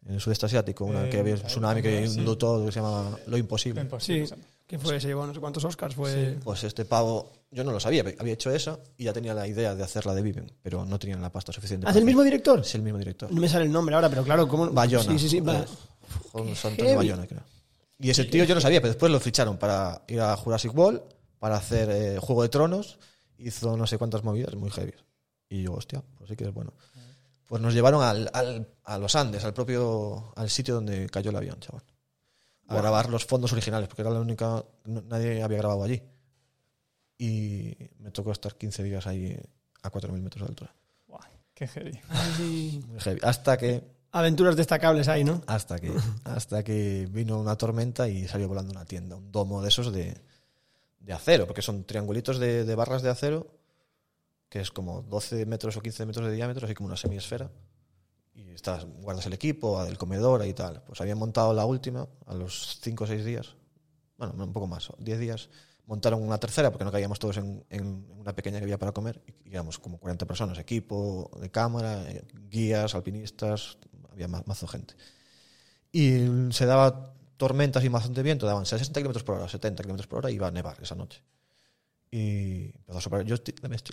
en el sudeste asiático, una Eh, que había un tsunami que sí. inundó todo, que se llama Lo Imposible. Imposible. Sí. ¿Qué fue? Se llevó no sé cuántos Oscars. Fue. Pues este pavo, yo no lo sabía, había hecho esa y ya tenía la idea de hacer la de Viven, pero no tenían la pasta suficiente. ¿Ah, ¿Es el mismo director? Es el mismo director. No me sale el nombre ahora, pero claro, ¿cómo? Bayona. Sí, sí, sí. Antonio heavy. Bayona, creo. Y ese tío yo no sabía, pero después lo ficharon para ir a Jurassic World, para hacer eh, Juego de Tronos hizo no sé cuántas movidas muy heavy. Y yo, hostia, pues sí que es bueno. Pues nos llevaron al, al- a los Andes, al propio al sitio donde cayó el avión, chaval. A grabar los fondos originales, porque era la única. no- nadie había grabado allí. Y me tocó estar 15 días ahí a 4.000 metros de altura. Qué heavy. Muy heavy. Hasta que aventuras destacables ahí, ¿no? hasta que hasta que vino una tormenta y salió volando una tienda, un domo de esos de, de acero, porque son triangulitos de, de barras de acero, que es como 12 metros o 15 metros de diámetro, así como una semiesfera. Y estás, guardas el equipo, el comedor y tal. Pues habían montado la última a los 5 o 6 días, bueno, un poco más, 10 días. Montaron una tercera porque no caíamos todos en, en una pequeña que había para comer. Y éramos como 40 personas, equipo de cámara, eh, guías, alpinistas, había ma- mazo gente y se daba tormentas y bastante viento, daban 60 km por hora, 70 km por hora y iba a nevar esa noche. Y empezó a soplar. Yo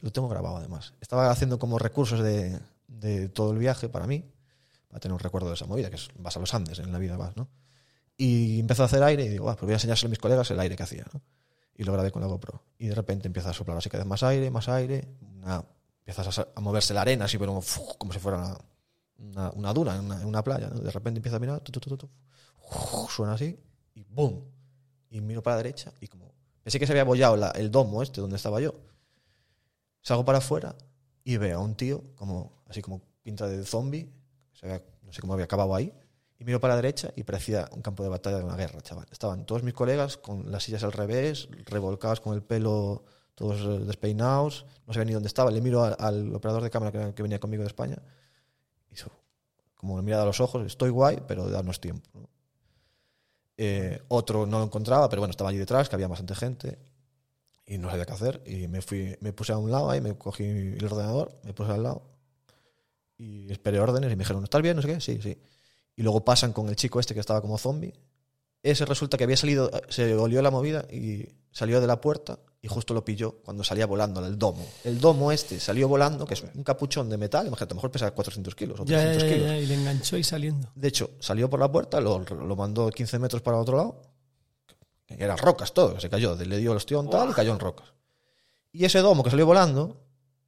lo tengo grabado además. Estaba haciendo como recursos de, de todo el viaje para mí, para tener un recuerdo de esa movida, que es, vas a los Andes, en la vida vas, ¿no? Y empezó a hacer aire y digo, "Buah, pues voy a enseñárselo a mis colegas el aire que hacía, ¿no? Y lo grabé con la GoPro. Y de repente empieza a soplar así cada vez más aire, más aire, una- empiezas a, moverse la arena así, pero como, como si fuera una, una, una duna en una, playa. De repente empieza a mirar, suena así y ¡boom! Y miro para la derecha y como pensé que se había abollado la- el domo este donde estaba yo. Salgo para afuera y veo a un tío como así como pinta de zombie, no sé cómo había acabado ahí. Y miro para la derecha y parecía un campo de batalla de una guerra, chaval. Estaban todos mis colegas con las sillas al revés, revolcados con el pelo todos eh, despeinados, no sabía ni dónde estaba. Le miro al, operador de cámara que, venía conmigo de España como me mirada a los ojos, estoy guay, pero danos tiempo. ¿no? Eh, otro no lo encontraba, pero bueno, estaba allí detrás, que había bastante gente y no sabía qué hacer. Y me fui, me puse a un lado ahí, me cogí el ordenador, me puse al lado y esperé órdenes y me dijeron, ¿estás bien? No sé qué, sí, sí. Y luego pasan con el chico este que estaba como zombie. Ese resulta que había salido, se olió la movida y salió de la puerta y justo lo pilló cuando salía volando el domo. El domo este salió volando, que es un capuchón de metal, imagínate, a lo mejor pesa 400 kilos o Ya, 300 ya, ya, kilos. ya, y le enganchó y saliendo. De hecho, salió por la puerta, lo, lo mandó 15 metros para otro lado. Eran rocas todo, se cayó. Le dio el ostión tal y cayó en rocas. Y ese domo que salió volando,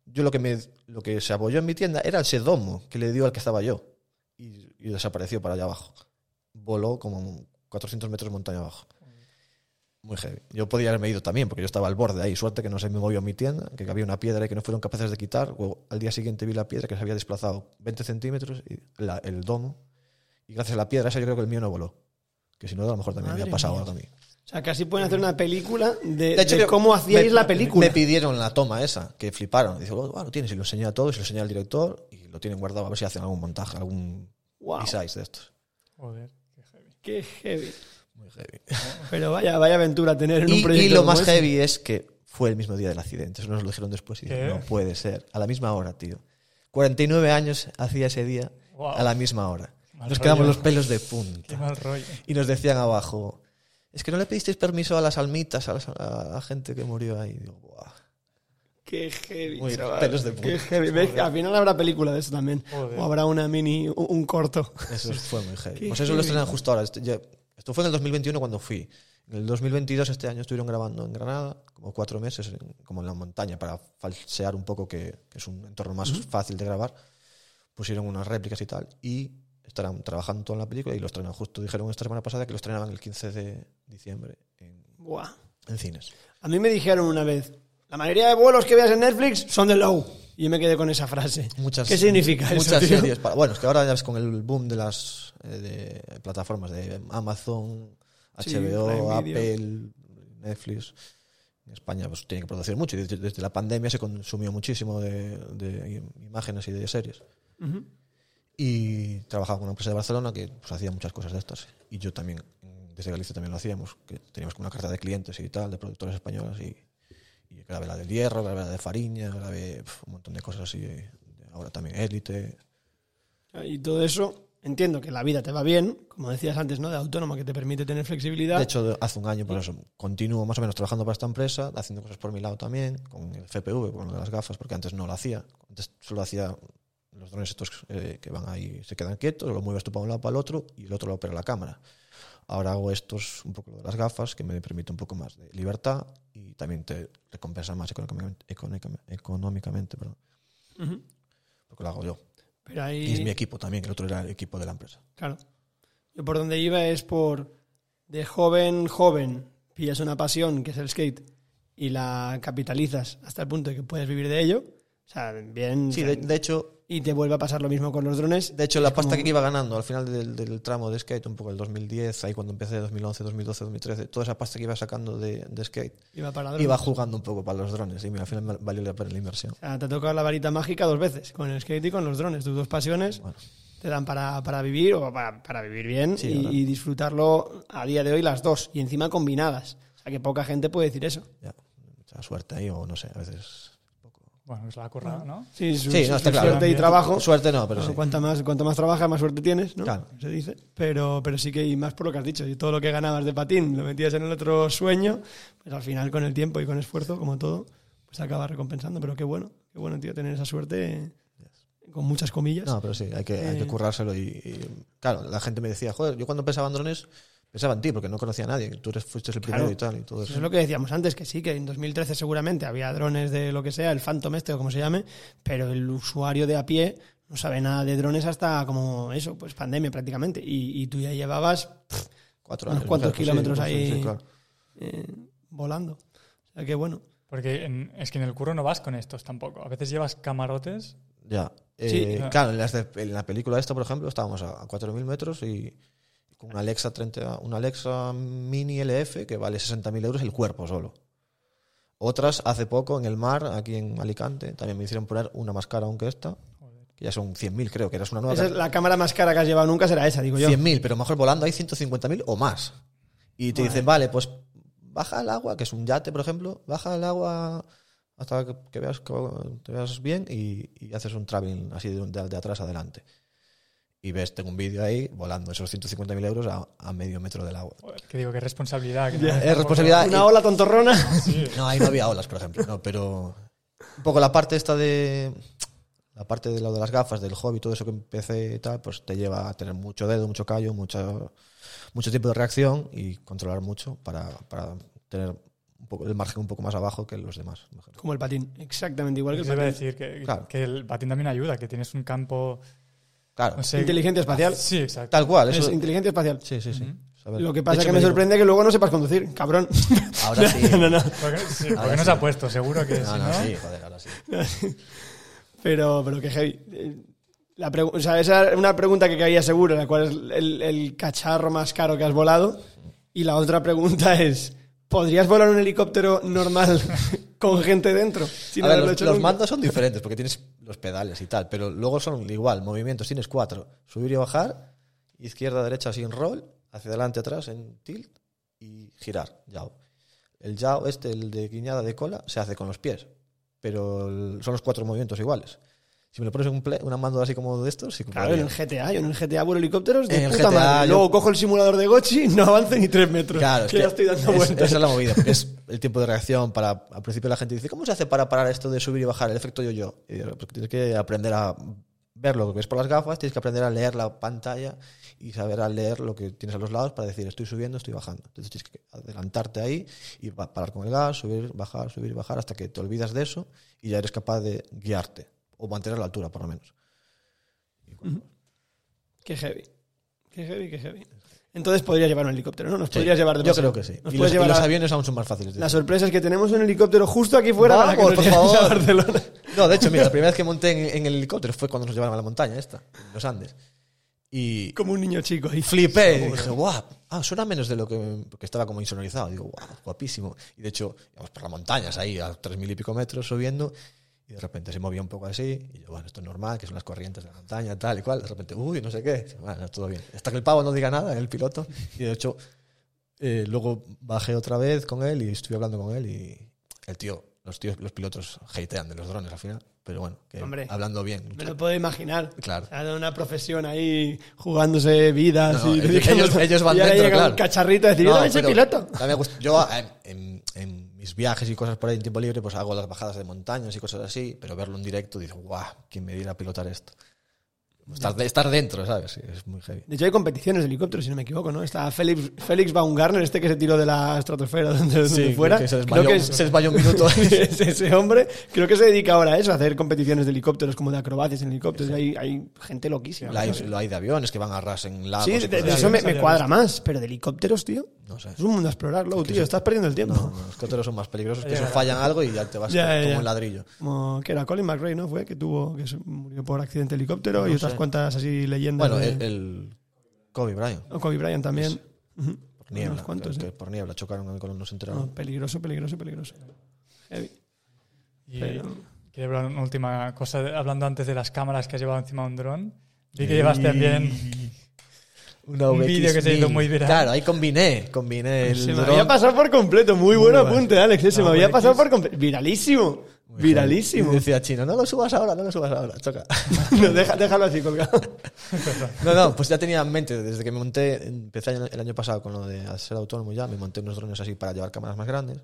yo lo que, me, lo que se apoyó en mi tienda era ese domo que le dio al que estaba yo. Y, y desapareció para allá abajo. Voló como 400 metros montaña abajo. Muy heavy. Yo podía haberme ido también, porque yo estaba al borde ahí. Suerte que no se me movió mi tienda, que había una piedra y que no fueron capaces de quitar. Luego, al día siguiente vi la piedra que se había desplazado 20 centímetros, y la- el domo. Y gracias a la piedra esa yo creo que el mío no voló. Que si no, a lo mejor también Madre había pasado mía. algo a mí. O sea, casi pueden hacer una película de, De hecho, de cómo hacíais me- la película. Me pidieron la toma esa, que fliparon. Dice, oh, bueno, lo tienes, y lo enseñé a todos, y lo enseñé al director, y lo tienen guardado a ver si hacen algún montaje, algún Wow, de estos. Joder, qué heavy. qué heavy. Muy heavy. Pero vaya, vaya aventura tener en Y, un y proyecto lo como más heavy es que fue el mismo día del accidente. Eso nos lo dijeron después y dije, ¿Qué? no puede ser. A la misma hora, tío. 49 años hacía ese día Wow. a la misma hora. Mal Nos quedamos rollo. los pelos de Qué punta. mal rollo. Y nos decían abajo, es que no le pedisteis permiso a las almitas, a, las- a la gente que murió ahí. Y digo, "Buah". Qué heavy, Muy chaval. pelos de Qué punta. heavy. ¿Ves? Al final habrá película de eso también. Joder. O habrá una mini, un, corto. Eso fue muy heavy. Qué Pues eso lo heavy. estrenan justo ahora. Esto fue en el 2021 cuando fui. En el 2022, este año, estuvieron grabando en Granada, como cuatro meses, en- como en la montaña, para falsear un poco que, que es un entorno más fácil de grabar. Pusieron unas réplicas y tal. Y estarán trabajando todo en la película y lo estrenan justo. Dijeron esta semana pasada que lo estrenaban el 15 de diciembre en, Buah. en cines. A mí me dijeron una vez, la mayoría de vuelos que veas en Netflix son de low. Y me quedé con esa frase. Muchas, ¿Qué significa eso, Muchas series. para- bueno, es que ahora ya ves con el boom de las eh, de plataformas de Amazon, Sí, HBO. Apple, Netflix. En España pues tiene que producir mucho. Y desde, desde la pandemia se consumió muchísimo de, de imágenes y de series. Y trabajaba con una empresa de Barcelona que pues, hacía muchas cosas de estas. Y yo también, desde Galicia también lo hacíamos, que teníamos como una carta de clientes y tal, de productores españolas. Y, y grabé la del Hierro, grabé la de Fariña, grabé pf, un montón de cosas así. Ahora también Élite. Y todo eso, entiendo que la vida te va bien, como decías antes, ¿no? De autónoma, que te permite tener flexibilidad. De hecho, hace un año, por eso, continúo más o menos trabajando para esta empresa, haciendo cosas por mi lado también, con el FPV, con las gafas, porque antes no lo hacía. Antes solo hacía los drones estos eh, que van ahí, se quedan quietos, lo mueves tú para un lado, para el otro, y el otro lo opera la cámara. Ahora hago estos, un poco de las gafas, que me permite un poco más de libertad y también te recompensa más económicamente, económicamente, perdón, Ujú. porque lo hago yo. Pero ahí... Y es mi equipo también, que el otro era el equipo de la empresa. Claro. Yo por donde iba es por de joven, joven, pillas una pasión que es el skate y la capitalizas hasta el punto de que puedes vivir de ello. O sea, bien. Sí, de, de hecho, y te vuelve a pasar lo mismo con los drones. de hecho la pasta como- que iba ganando al final del, del tramo de skate, un poco el 2010, ahí cuando empecé 2011, 2012, 2013, toda esa pasta que iba sacando de, de skate, Iba para iba jugando un poco para los drones y mira, al final valió la pena la inversión. O sea, te ha tocado la varita mágica dos veces, con el skate y con los drones. Tus dos pasiones Bueno, te dan para, para vivir o para, para vivir bien Sí, y, ¿verdad? y disfrutarlo a día de hoy las dos y encima combinadas. O sea, que poca gente puede decir eso. ya, mucha suerte ahí o no sé, a veces... Bueno, es la currada, ¿no? Sí, su, Sí, no, está su claro. suerte y trabajo. Suerte no, pero Bueno, sí. cuanta más, cuanto más trabajas, más suerte tienes, ¿no? Claro. Se dice. Pero, pero sí que, y más por lo que has dicho, y todo lo que ganabas de patín lo metías en el otro sueño, pues al final con el tiempo y con esfuerzo, como todo, pues acaba recompensando. Pero qué bueno, qué bueno, tío, tener esa suerte con muchas comillas. No, pero sí, hay que, hay que Eh. currárselo y, y, claro, la gente me decía, joder, yo cuando pensaba en drones, pensaba en ti, porque no conocía a nadie, tú eres, fuiste el primero Claro. y tal, y todo Eso eso. es lo que decíamos antes, que sí, que en 2013 seguramente había drones de lo que sea, el Phantom este o como se llame, pero el usuario de a pie no sabe nada de drones hasta como eso, pues pandemia prácticamente. Y, y tú ya llevabas pff, Cuatro unos cuantos kilómetros ahí. sí, claro. eh, volando. O sea que bueno. Porque en- es que en el curro no vas con estos tampoco. A veces llevas camarotes. Ya. Sí. Eh, claro, en, las de- en la película esta, por ejemplo, estábamos a, a 4.000 metros y con una Alexa, 30, una Alexa Mini LF que vale 60.000 euros el cuerpo solo. Otras, hace poco, en el mar, aquí en Alicante, también me hicieron poner una más cara aún que esta, que ya son 100.000 creo, que era una nueva. Esa es la cámara más cara que has llevado nunca será esa, digo yo. 100.000, pero mejor volando hay 150.000 o más. Y te dicen, vale, pues baja al agua, que es un yate, por ejemplo, baja al agua hasta que, veas que te veas bien y, y haces un traveling así de, de- de atrás adelante. Y ves, tengo un vídeo ahí volando esos 150.000 euros a, a medio metro del agua. Que digo, que responsabilidad. Que no Es responsabilidad. Una ola tontorrona. Sí. No, ahí no había olas, por ejemplo. No, pero un poco la parte esta de. La parte de lo de las gafas, del hobby, todo eso que empecé y tal, pues te lleva a tener mucho dedo, mucho callo, mucho, mucho tiempo de reacción y controlar mucho para, para tener un poco, el margen un poco más abajo que los demás. mejor. Como el patín, exactamente igual que el iba a patín. decir que, Claro. que el patín también ayuda, que tienes un campo. Claro, No Inteligencia espacial. Sí, exacto. tal cual. Es Eso, inteligencia espacial. sí, sí, sí. Lo que pasa es que me digo, sorprende que luego no sepas conducir, cabrón. Ahora sí. no, no. Porque, sí, porque Ahora no sí. se ha puesto, seguro que No, no, no. sí, joder, ahora sí. Pero, pero que heavy. La o sea, esa es una pregunta que caía seguro, la cual es el, el cacharro más caro que has volado. Y la otra pregunta es, ¿podrías volar un helicóptero normal con gente dentro? Sin A ver, haberlo los, hecho los nunca? mandos son diferentes porque tienes los pedales y tal, pero luego son igual, movimientos, tienes cuatro, subir y bajar, izquierda, derecha sin roll, hacia adelante, atrás en tilt y girar, yao. El yao este, el de guiñada de cola, se hace con los pies, pero son los cuatro movimientos iguales. Si me lo pones en un, play, una mando así como de estos, sí Claro, en el GTA, yo en el GTA vuelo helicópteros de En el puta GTA madre. yo- Luego cojo el simulador de Gochi, no avance ni tres metros. Claro, es que que ya estoy dando es- vueltas. esa es la movida, es el tiempo de reacción para... Al principio la gente dice, ¿cómo se hace para parar esto de subir y bajar, el efecto yo-yo? Porque tienes que aprender a ver lo que ves por las gafas, tienes que aprender a leer la pantalla y saber a leer lo que tienes a los lados para decir, estoy subiendo, estoy bajando. Entonces tienes que adelantarte ahí y pa- parar con el gas, subir, bajar, subir y bajar hasta que te olvidas de eso y ya eres capaz de guiarte o mantener la altura por lo menos. Qué heavy. Qué heavy, qué heavy. Entonces podrías llevar un helicóptero, ¿no? Nos Sí, podrías llevar de Yo creo que sí. Nos Y los, y los a- aviones aún son más fáciles. de La sorpresa es que tenemos un helicóptero justo aquí fuera para que Vamos, nos por lleves a favor. Barcelona. No, de hecho, mira, la primera vez que monté en, en el helicóptero fue cuando nos llevaron a la montaña esta, en los Andes. Y Como un niño chico ahí. flipé y dije, guau, ah, suena menos de lo que, porque estaba como insonorizado. Digo, guau, guapísimo. Y de hecho, íbamos por las montañas ahí a tres mil y pico metros subiendo y de repente se movía un poco así. Y yo, bueno, esto es normal, que son las corrientes de la montaña, tal y cual. De repente, uy, no sé qué. Bueno, todo bien. Hasta que el pavo no diga nada, el piloto. Y de hecho, eh, luego bajé otra vez con él y estuve hablando con él y el tío, los tíos, los pilotos hatean de los drones al final. Pero bueno, que Hombre. hablando bien. Me lo puedo imaginar. Claro. De una profesión ahí jugándose vidas No, y ellos- ellos- van y dentro, claro. un cacharrito a decir, No, pero piloto. yo en, en- en mis viajes y cosas por ahí en tiempo libre, pues hago las bajadas de montañas y cosas así, pero verlo en directo, digo, guau, ¿quién me diera a pilotar esto? Estar, estar dentro, ¿sabes? Sí, es muy heavy. De hecho, hay competiciones de helicópteros, si no me equivoco, ¿no? Está Félix, Félix Baumgartner, este que se tiró de la estratosfera donde, donde fuera. que se Creo desmayó, que es- se desmayó un minuto. ese, ese hombre creo que se dedica ahora a eso, a hacer competiciones de helicópteros, como de acrobacias en helicópteros. Hay, hay gente loquísima. lo, hay, lo hay de aviones que van a ras en lagos. Sí, de, eso me, me cuadra más, pero de helicópteros, tío. No sé. Es un mundo a explorarlo, tío. Estás perdiendo el tiempo. No, no, los helicópteros son más peligrosos que eso fallan algo y ya te vas como ya. un ladrillo. Como que era Colin McRae, ¿no? Fue que tuvo que murió por accidente de helicóptero y No otras sé. cuantas así leyendas. Bueno, de- el, el Kobe Bryant, o Kobe Bryant también. Por niebla, Unos cuantos, que ¿eh? por niebla chocaron con no se enteraron. No, peligroso, peligroso, peligroso. Heavy. Y Pero- quería hablar una última cosa, hablando antes de las cámaras que has llevado encima de un dron. Vi que llevas también Una Un VX1000. vídeo que se hizo muy viral. Claro, ahí combiné, combiné el Se me dron. había pasado por completo. Muy buen bueno. apunte, Alex. eh, Se No, me había VX. pasado por completo. Viralísimo. Muy Viralísimo. decía Chino, no lo subas ahora, no lo subas ahora, choca. No, deja- déjalo así colgado. No, no, pues ya tenía en mente, desde que me monté, empecé el año pasado con lo de ser autónomo ya, me monté unos drones así para llevar cámaras más grandes,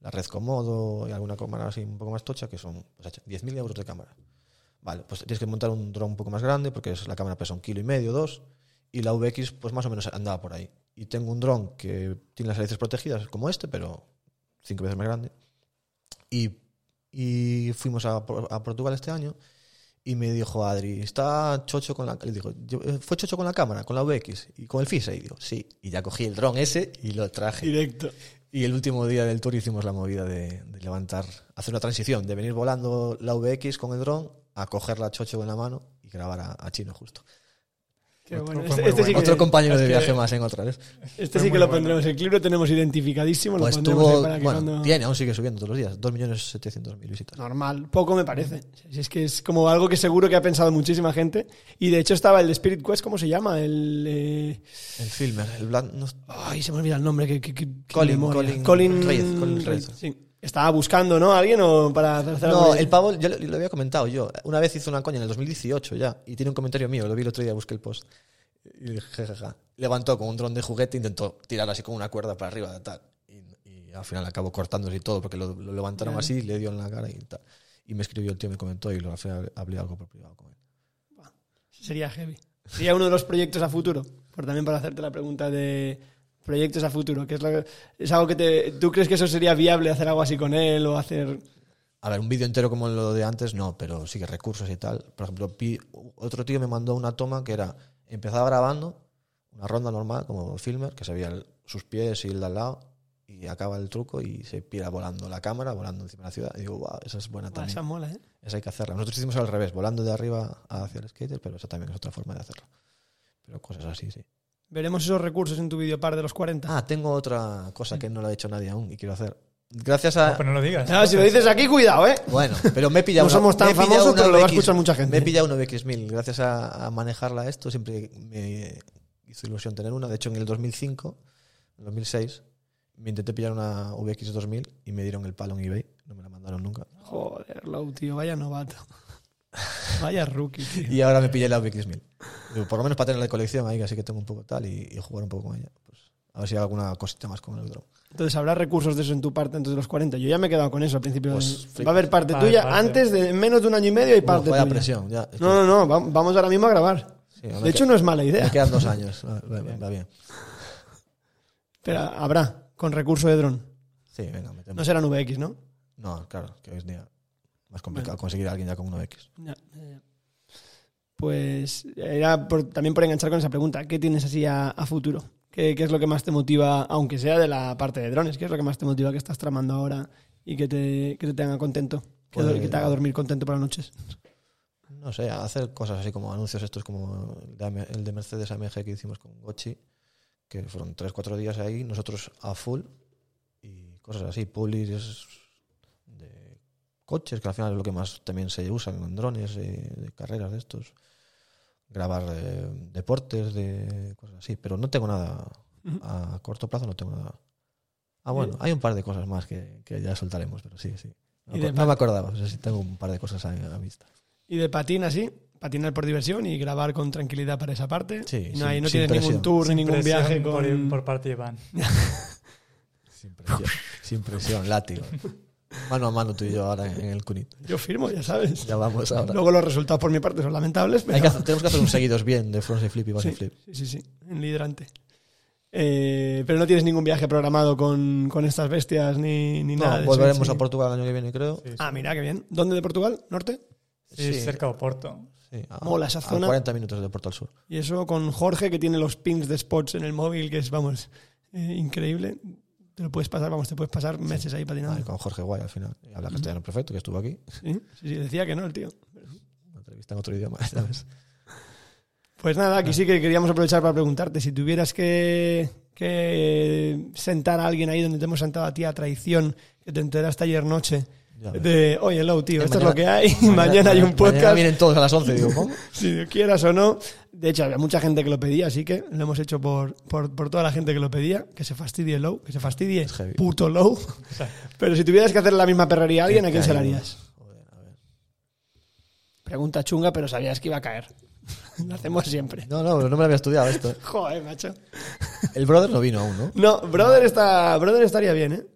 la red Komodo y alguna cámara así un poco más tocha, que son pues, 10.000 euros de cámara. Vale, pues tienes que montar un dron un poco más grande, porque es, la cámara pesa un kilo y medio, dos, y la VX pues más o menos andaba por ahí. Y tengo un dron que tiene las hélices protegidas como este, pero cinco veces más grande. Y, y fuimos a, a Portugal este año y me dijo Adri, está chocho con la... Le digo, "Yo- eh, ¿fue chocho con la cámara, con la VX y con el FISA? Y digo, sí. Y ya cogí el dron ese y lo traje. Directo. Y el último día del tour hicimos la movida de, de levantar, hacer una transición, de venir volando la VX con el dron a coger la chocho en la mano y grabar a, a Chino justo. Qué Fue bueno. muy Este, bueno. este sí que, Otro compañero de es que- viaje más en otra vez. este sí que lo bueno. pondremos. El clip lo tenemos identificadísimo. Pues lo pondremos ahí tuvo, para que bueno, cuando... tiene, aún sigue subiendo todos los días, 2.700.000 visitas. Normal, poco me parece. Si es que es como algo que seguro que ha pensado muchísima gente. Y de hecho estaba el de Spirit Quest, ¿cómo se llama? El. eh, El filmer, el Black... no- Ay, se me olvida el nombre. Que, Colin- Reyes, Colin Reyes. Sí. Estaba buscando, ¿no? ¿Alguien o para hacer No, el pavo, yo lo, lo había comentado yo. Una vez hizo una coña en el 2018 ya, y tiene un comentario mío, lo vi el otro día, busqué el post. Y dije, jajaja. Levantó con un dron de juguete, intentó tirar así con una cuerda para arriba, tal. Y, y al final acabó cortándose y todo, porque lo, lo levantaron Claro. así, le dio en la cara y tal. Y me escribió el tío, me comentó, y lo, al final hablé algo por privado con él. Sería heavy. Sería uno de los proyectos a futuro. Por también para hacerte la pregunta de proyectos a futuro. que es, lo- es algo que te. ¿Tú crees que eso sería viable hacer algo así con él o hacer. A ver, un vídeo entero como lo de antes, no, pero sí que recursos y tal. Por ejemplo, otro tío me mandó una toma que era, empezaba grabando una ronda normal, como filmer, que se veía sus pies y el de al lado, y acaba el truco y se pira volando la cámara, volando encima de la ciudad. Y digo, wow, esa es buena también. esa mola, ¿eh? Esa hay que hacerla. Nosotros hicimos al revés, volando de arriba hacia el skater, pero esa también es otra forma de hacerlo. Pero cosas así, sí. Veremos esos recursos en tu videopar de los 40. Ah, tengo otra cosa que no lo ha hecho nadie aún y quiero hacer. Gracias a... No, pues no lo digas. Ah, si lo dices aquí, cuidado, ¿eh? Bueno, pero me he pillado No una- somos tan famosos, pero lo va a escuchar mucha gente. Me he pillado una VX1000. Gracias a, a manejarla esto, siempre me hizo ilusión tener una. De hecho, en el 2005, en el 2006, me intenté pillar una VX2000 y me dieron el palo en eBay. No me la mandaron nunca. Joder, Low, tío, vaya novato. Vaya rookie, tío. Y ahora me pillé la VX1000. Digo, por lo menos para tener la colección ahí, así que tengo un poco tal y, y jugar un poco con ella. Pues, a ver si hago alguna cosita más con el drone. Entonces, ¿habrá recursos de eso en tu parte antes de los 40? Yo ya me he quedado con eso al principio. Pues. Va a haber parte Va tuya parte. antes de en menos de un año y medio y parte vaya tuya. presión. Ya, Es que- No, no, no, va- vamos ahora mismo a grabar. sí, De hecho, queda- no es mala idea. Me quedan dos años. Va, va- va bien. Pero habrá, con recurso de dron. Sí, venga, metemos. No serán VX, ¿no? No, claro, que hoy es día más complicado conseguir a alguien ya con una X. Ya, ya, ya. Pues era por- también por enganchar con esa pregunta. ¿Qué tienes así a, a futuro? ¿Qué, qué es lo que más te motiva, aunque sea de la parte de drones? ¿Qué es lo que más te motiva que estás tramando ahora y que te, que te tenga contento? Que, Pues- que te haga dormir contento por las noches. No sé, hacer cosas así como anuncios estos como el de, AM el de Mercedes AMG que hicimos con Gochi, que fueron 3-4 días ahí, nosotros a full y cosas así, publis de coches, que al final es lo que más también se usan en drones, eh, de carreras de estos, grabar eh, deportes, de cosas así, pero no tengo nada a corto plazo, no tengo nada. Ah, bueno, hay un par de cosas más que, que ya soltaremos, pero sí, sí. No, de no me acordaba, o sea, sí tengo un par de cosas a, a vista. Y de patín así, patinar por diversión y grabar con tranquilidad para esa parte. Sí, no, sin- hay- no tienes ningún tour ni Sin ningún viaje con... por, por parte de Iván. Sin presión, sin presión, látigo. Mano a mano tú y yo ahora en el cunit. Yo firmo, ya sabes. Ya vamos ahora. Luego los resultados por mi parte son lamentables, pero... Hay que hacer- tenemos que hacer un seguidos bien de frontside flip y backside sí, flip. sí, sí, sí, en liderante. Eh, pero no tienes ningún viaje programado con, con estas bestias ni, ni No, nada. de eso, volveremos sí. a Portugal el año que viene, creo. Sí, sí. Ah, mira, qué bien. ¿Dónde de Portugal? ¿Norte? Sí, Sí. cerca de Oporto. Sí, a, Mola esa a zona. 40 minutos de Porto al Sur. Y eso con Jorge, que tiene los pins de spots en el móvil, que es, vamos, eh, increíble. Te lo puedes pasar, vamos, te puedes pasar meses ahí patinando. Con Jorge Guay al final. Habla castellano perfecto, que estuvo aquí. Sí, sí, sí, decía que no el tío. Una entrevista en otro idioma, ¿sabes? Pues nada, aquí sí que queríamos aprovechar para preguntarte, si tuvieras que, que sentar a alguien ahí donde te hemos sentado a ti a traición, que te enteraste ayer noche, de, oye, Low, tío, Eh, esto mañana- es lo que hay, mañana, hay un Mañana podcast, vienen todos a las 11, digo, ¿cómo? si quieras o no. De hecho, había mucha gente que lo pedía, así que lo hemos hecho por, por, por toda la gente que lo pedía, que se fastidie Low, que se fastidie puto Low. Pero si tuvieras que hacer la misma perrería a alguien, ¿a quién se la harías? Joder, a ver. Pregunta chunga, pero sabías que iba a caer. lo hacemos siempre. No, no, no me lo había estudiado esto. Joder, macho. El brother no vino aún, ¿no? No, Brother, está, brother estaría bien, ¿eh?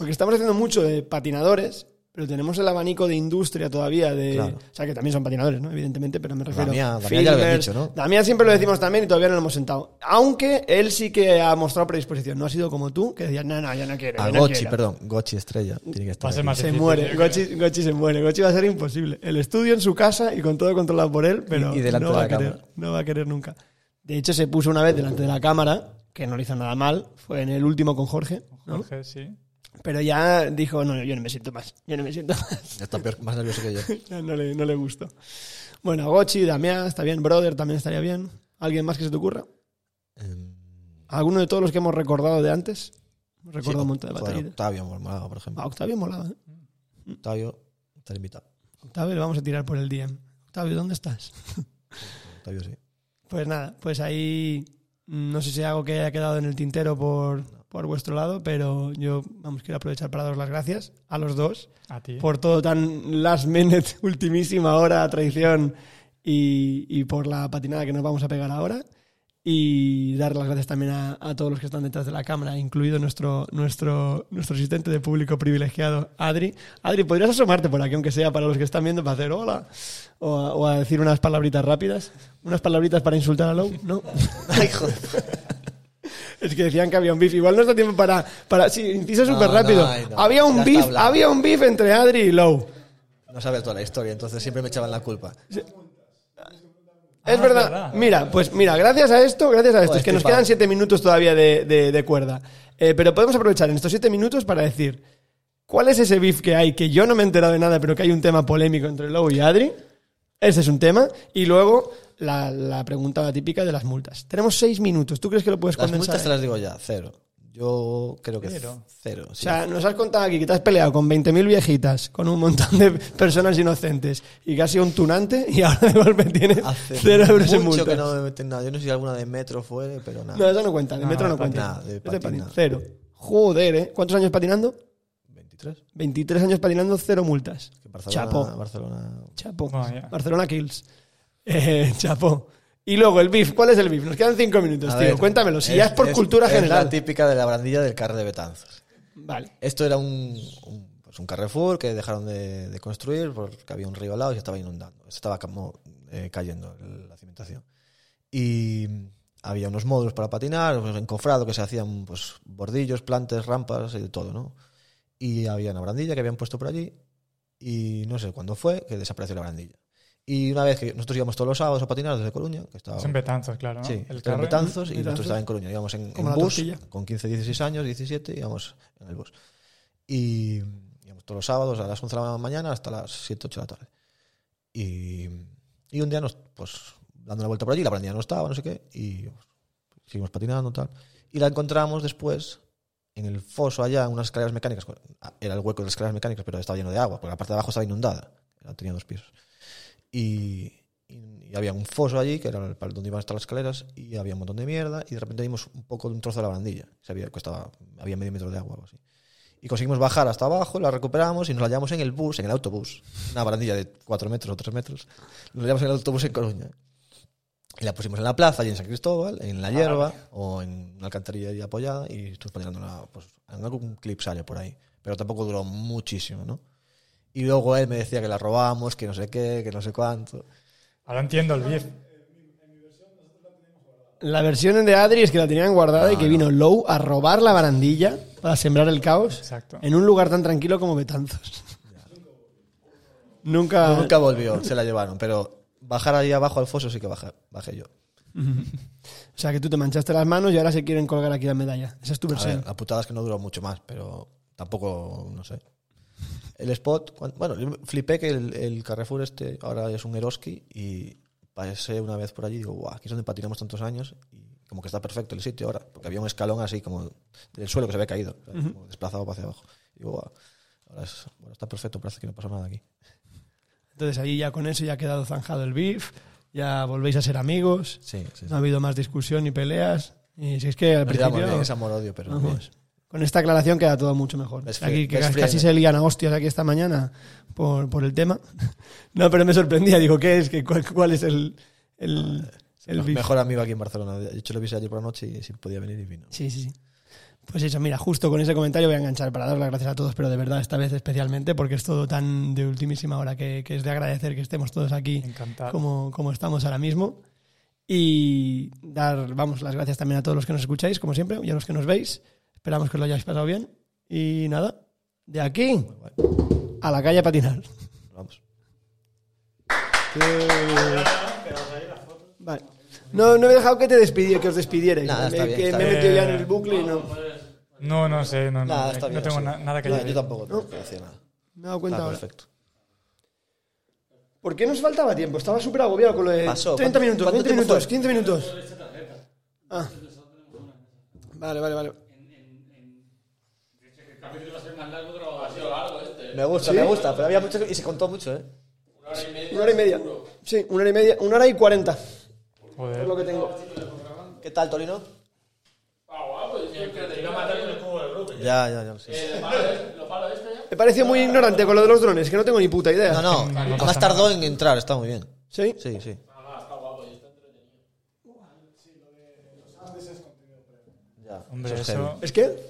Porque estamos haciendo mucho de patinadores, pero tenemos el abanico de industria todavía de... Claro. O sea, que también son patinadores, ¿no? Evidentemente, pero me refiero... Damián, Damián ya lo habías filmers. dicho, ¿no? Damián siempre lo decimos también y todavía no lo hemos sentado. Aunque él sí que ha mostrado predisposición. No ha sido como tú, que decías, no, no, yo no quiero, A Gochi, quiero". perdón. Gochi Estrella. Tiene que estar Va a ser aquí. más Se difícil, muere. Gochi, Gochi se muere. Gochi va a ser imposible. El estudio en su casa y con todo controlado por él, pero Y- y delante no, de va la a querer, cámara. no va a querer nunca. De hecho, se puso una vez delante de la cámara, que no le hizo nada mal. Fue en el último con Jorge, ¿no? Jorge, sí. Pero ya dijo, no, yo no me siento más. Yo no me siento más. Está peor- más nervioso que yo. No, le, no le gustó. Bueno, Gochi, Damián, está bien. Brother también estaría bien. ¿Alguien más que se te ocurra? Em, ¿Alguno de todos los que hemos recordado de antes? Recordado sí, un montón de joder, baterías. Octavio Mormolado, por ejemplo. Ah, Octavio molaba, ¿eh? Octavio está invitado. Octavio le vamos a tirar por el DM. Octavio, ¿dónde estás? Octavio sí. Pues nada, pues ahí mm, no sé si hay algo que haya quedado en el tintero por, por vuestro lado, pero yo, vamos, quiero aprovechar para daros las gracias a los dos A ti. por todo tan last minute, ultimísima hora, traición y, y por la patinada que nos vamos a pegar ahora. Y dar las gracias también a, a todos los que están detrás de la cámara, incluido nuestro, nuestro, nuestro asistente de público privilegiado, Adri. Adri, ¿podrías asomarte por aquí, aunque sea para los que están viendo, para hacer hola? O a, o a decir unas palabritas rápidas. Unas palabritas para insultar a Low, ¿no? Ay, joder. Es que decían que había un beef. Igual no está tiempo para. para sí, inciso súper no, rápido. no. Había un beef, había un beef entre Adri y Low. No sabes toda la historia, entonces siempre me echaban la culpa. Es Ah, verdad. verdad. Mira, pues mira, gracias a esto, gracias a esto, es que nos quedan siete minutos todavía de, de- de cuerda. Eh, pero podemos aprovechar en estos siete minutos para decir cuál es ese beef que hay, que yo no me he enterado de nada, pero que hay un tema polémico entre Low y Adri. Ese es un tema. Y luego la, la pregunta típica de las multas. Tenemos seis minutos. ¿Tú crees que lo puedes Las condensar? multas te las digo ya, cero. Yo creo que Cero. cero. O sí. sea, nos has contado aquí que te has peleado con 20.000 viejitas, con un montón de personas inocentes y que has sido un tunante y ahora de golpe tienes Hace cero euros en multas. que no me meten nada. Yo no sé si alguna de metro fue, pero nada. No, eso no cuenta, de No, metro no de cuenta. Nada, de nada. cero. Joder, ¿eh? ¿Cuántos años patinando? 23. 23 años patinando, cero multas. Barcelona, Chapo. Barcelona. Chapo. Bueno, ya. Barcelona Kills. Eh, chapo. Y luego el beef. ¿Cuál es el beef? Nos quedan cinco minutos, A tío. ver, Cuéntamelo. Si es- ya es por cultura es general. la típica de la brandilla del carro de Betanzos. Vale. Esto era un, un, pues un Carrefour que dejaron de, de construir porque había un río al lado y se estaba inundando. Se estaba como eh, cayendo la cimentación. Y había unos módulos para patinar, pues, encofrado, que se hacían pues bordillos, plantes, rampas y de todo, ¿no? Y había una brandilla que habían puesto por allí y no sé cuándo fue que desapareció la brandilla. Y una vez que nosotros íbamos todos los sábados a patinar desde Coruña, que estaba Es en Betanzos, claro, ¿no? Sí, el en Betanzos y Betanzos. nosotros estábamos en Coruña. Íbamos en, en bus, tortilla. con 15, 16 años, 17, íbamos en el bus. Y íbamos todos los sábados a las 11 de la mañana hasta las 7, 8 de la tarde. Y, y un día nos, pues, dando una vuelta por allí, la brandilla no estaba, no sé qué, y pues, seguimos patinando tal. Y la encontramos después en el foso allá, en unas escaleras mecánicas. Era el hueco de las escaleras mecánicas, pero estaba lleno de agua, porque la parte de abajo estaba inundada. Tenía dos pisos. Y, y- había un foso allí, que era el- para donde iban a estar las escaleras, y había un montón de mierda, y de repente vimos un poco de un trozo de la barandilla. Se había, que estaba, había medio metro de agua o algo así. Y conseguimos bajar hasta abajo, la recuperamos y nos la llevamos en el bus, en el autobús. Una barandilla de 4 metros o 3 metros. Nos la llevamos en el autobús en Coruña. Y la pusimos en la plaza, allí en San Cristóbal, en la hierba, o en una alcantarilla ahí apoyada, y estuvimos patinándola, pues, en algún clip sale por ahí. Pero tampoco duró muchísimo, ¿no? Y luego él me decía que la robamos, que no sé qué, que no sé cuánto. Ahora entiendo el beef. La versión de Adri es que la tenían guardada y que vino Low a robar la barandilla para sembrar el caos Exacto. en un lugar tan tranquilo como Betanzos. Nunca. Nunca volvió, se la llevaron, pero bajar ahí abajo al foso sí que bajé, bajé yo. O sea, que tú te manchaste las manos y ahora se quieren colgar aquí la medalla. Esa es tu A versión. ver, la putada es que no duró mucho más, pero tampoco, no sé. El spot, cuan- bueno, yo flipé que el, el Carrefour este ahora es un Eroski y pasé una vez por allí y digo, guau, aquí es donde patinamos tantos años y como que está perfecto el sitio ahora, porque había un escalón así como del suelo que se había caído, ¿sabes? Como desplazado para hacia abajo. Y digo, guau, ahora es- bueno, está perfecto, parece que no pasó nada aquí. Entonces ahí ya con eso ya ha quedado zanjado el beef, ya volvéis a ser amigos, Sí, sí. sí. no ha habido más discusión ni peleas. Y si es que al llevamos principio, es amor-odio, pero vamos. Con esta aclaración queda todo mucho mejor. Best Aquí que casi friend. se lían a hostias aquí esta mañana por, por el tema. No, pero me sorprendía, digo, ¿qué es? ¿Qué, cuál, cuál es el, el, el mejor amigo aquí en Barcelona. De hecho, lo vi ayer por la noche y sí podía venir y vino. Sí, sí, sí. Pues eso, mira, justo con ese comentario voy a enganchar para dar las gracias a todos, pero de verdad esta vez especialmente porque es todo tan de ultimísima hora que, que es de agradecer que estemos todos aquí Encantado. como, como estamos ahora mismo. Y dar, vamos, las gracias también a todos los que nos escucháis, como siempre, y a los que nos veis. Esperamos que lo hayáis pasado bien. Y nada, de aquí a la calle a patinar. Vamos. Vale. No, no he dejado que te despidiera, que os despidierais. Nada, está me, bien, que está me he metido ya en el bucle y no. No, no sé, no, no, Nada, está no bien. tengo sí. na- nada que No, añadir. Yo tampoco tengo que decir nada. Me he dado cuenta Está ahora. perfecto. ¿Por qué nos faltaba tiempo? Estaba súper agobiado con lo de Pasó. 30 ¿Cuánto- minutos, cuánto 20 tiempo minutos, fue? 15 minutos. Ah. Vale, vale, vale. Me gusta, ¿Sí? me gusta, pero había mucho y se contó mucho, ¿eh? Una hora y media. Sí, una hora y media. Una hora y cuarenta. Joder. Es lo que tengo. ¿Qué tal, Torino? Ya, ya, ya. sí. Me pareció muy ignorante con lo de los drones, que no tengo ni puta idea. No, no, además tardó en entrar, está muy bien. ¿Sí? Sí, sí. Ya, Hombre, eso es eso. ¿Es que?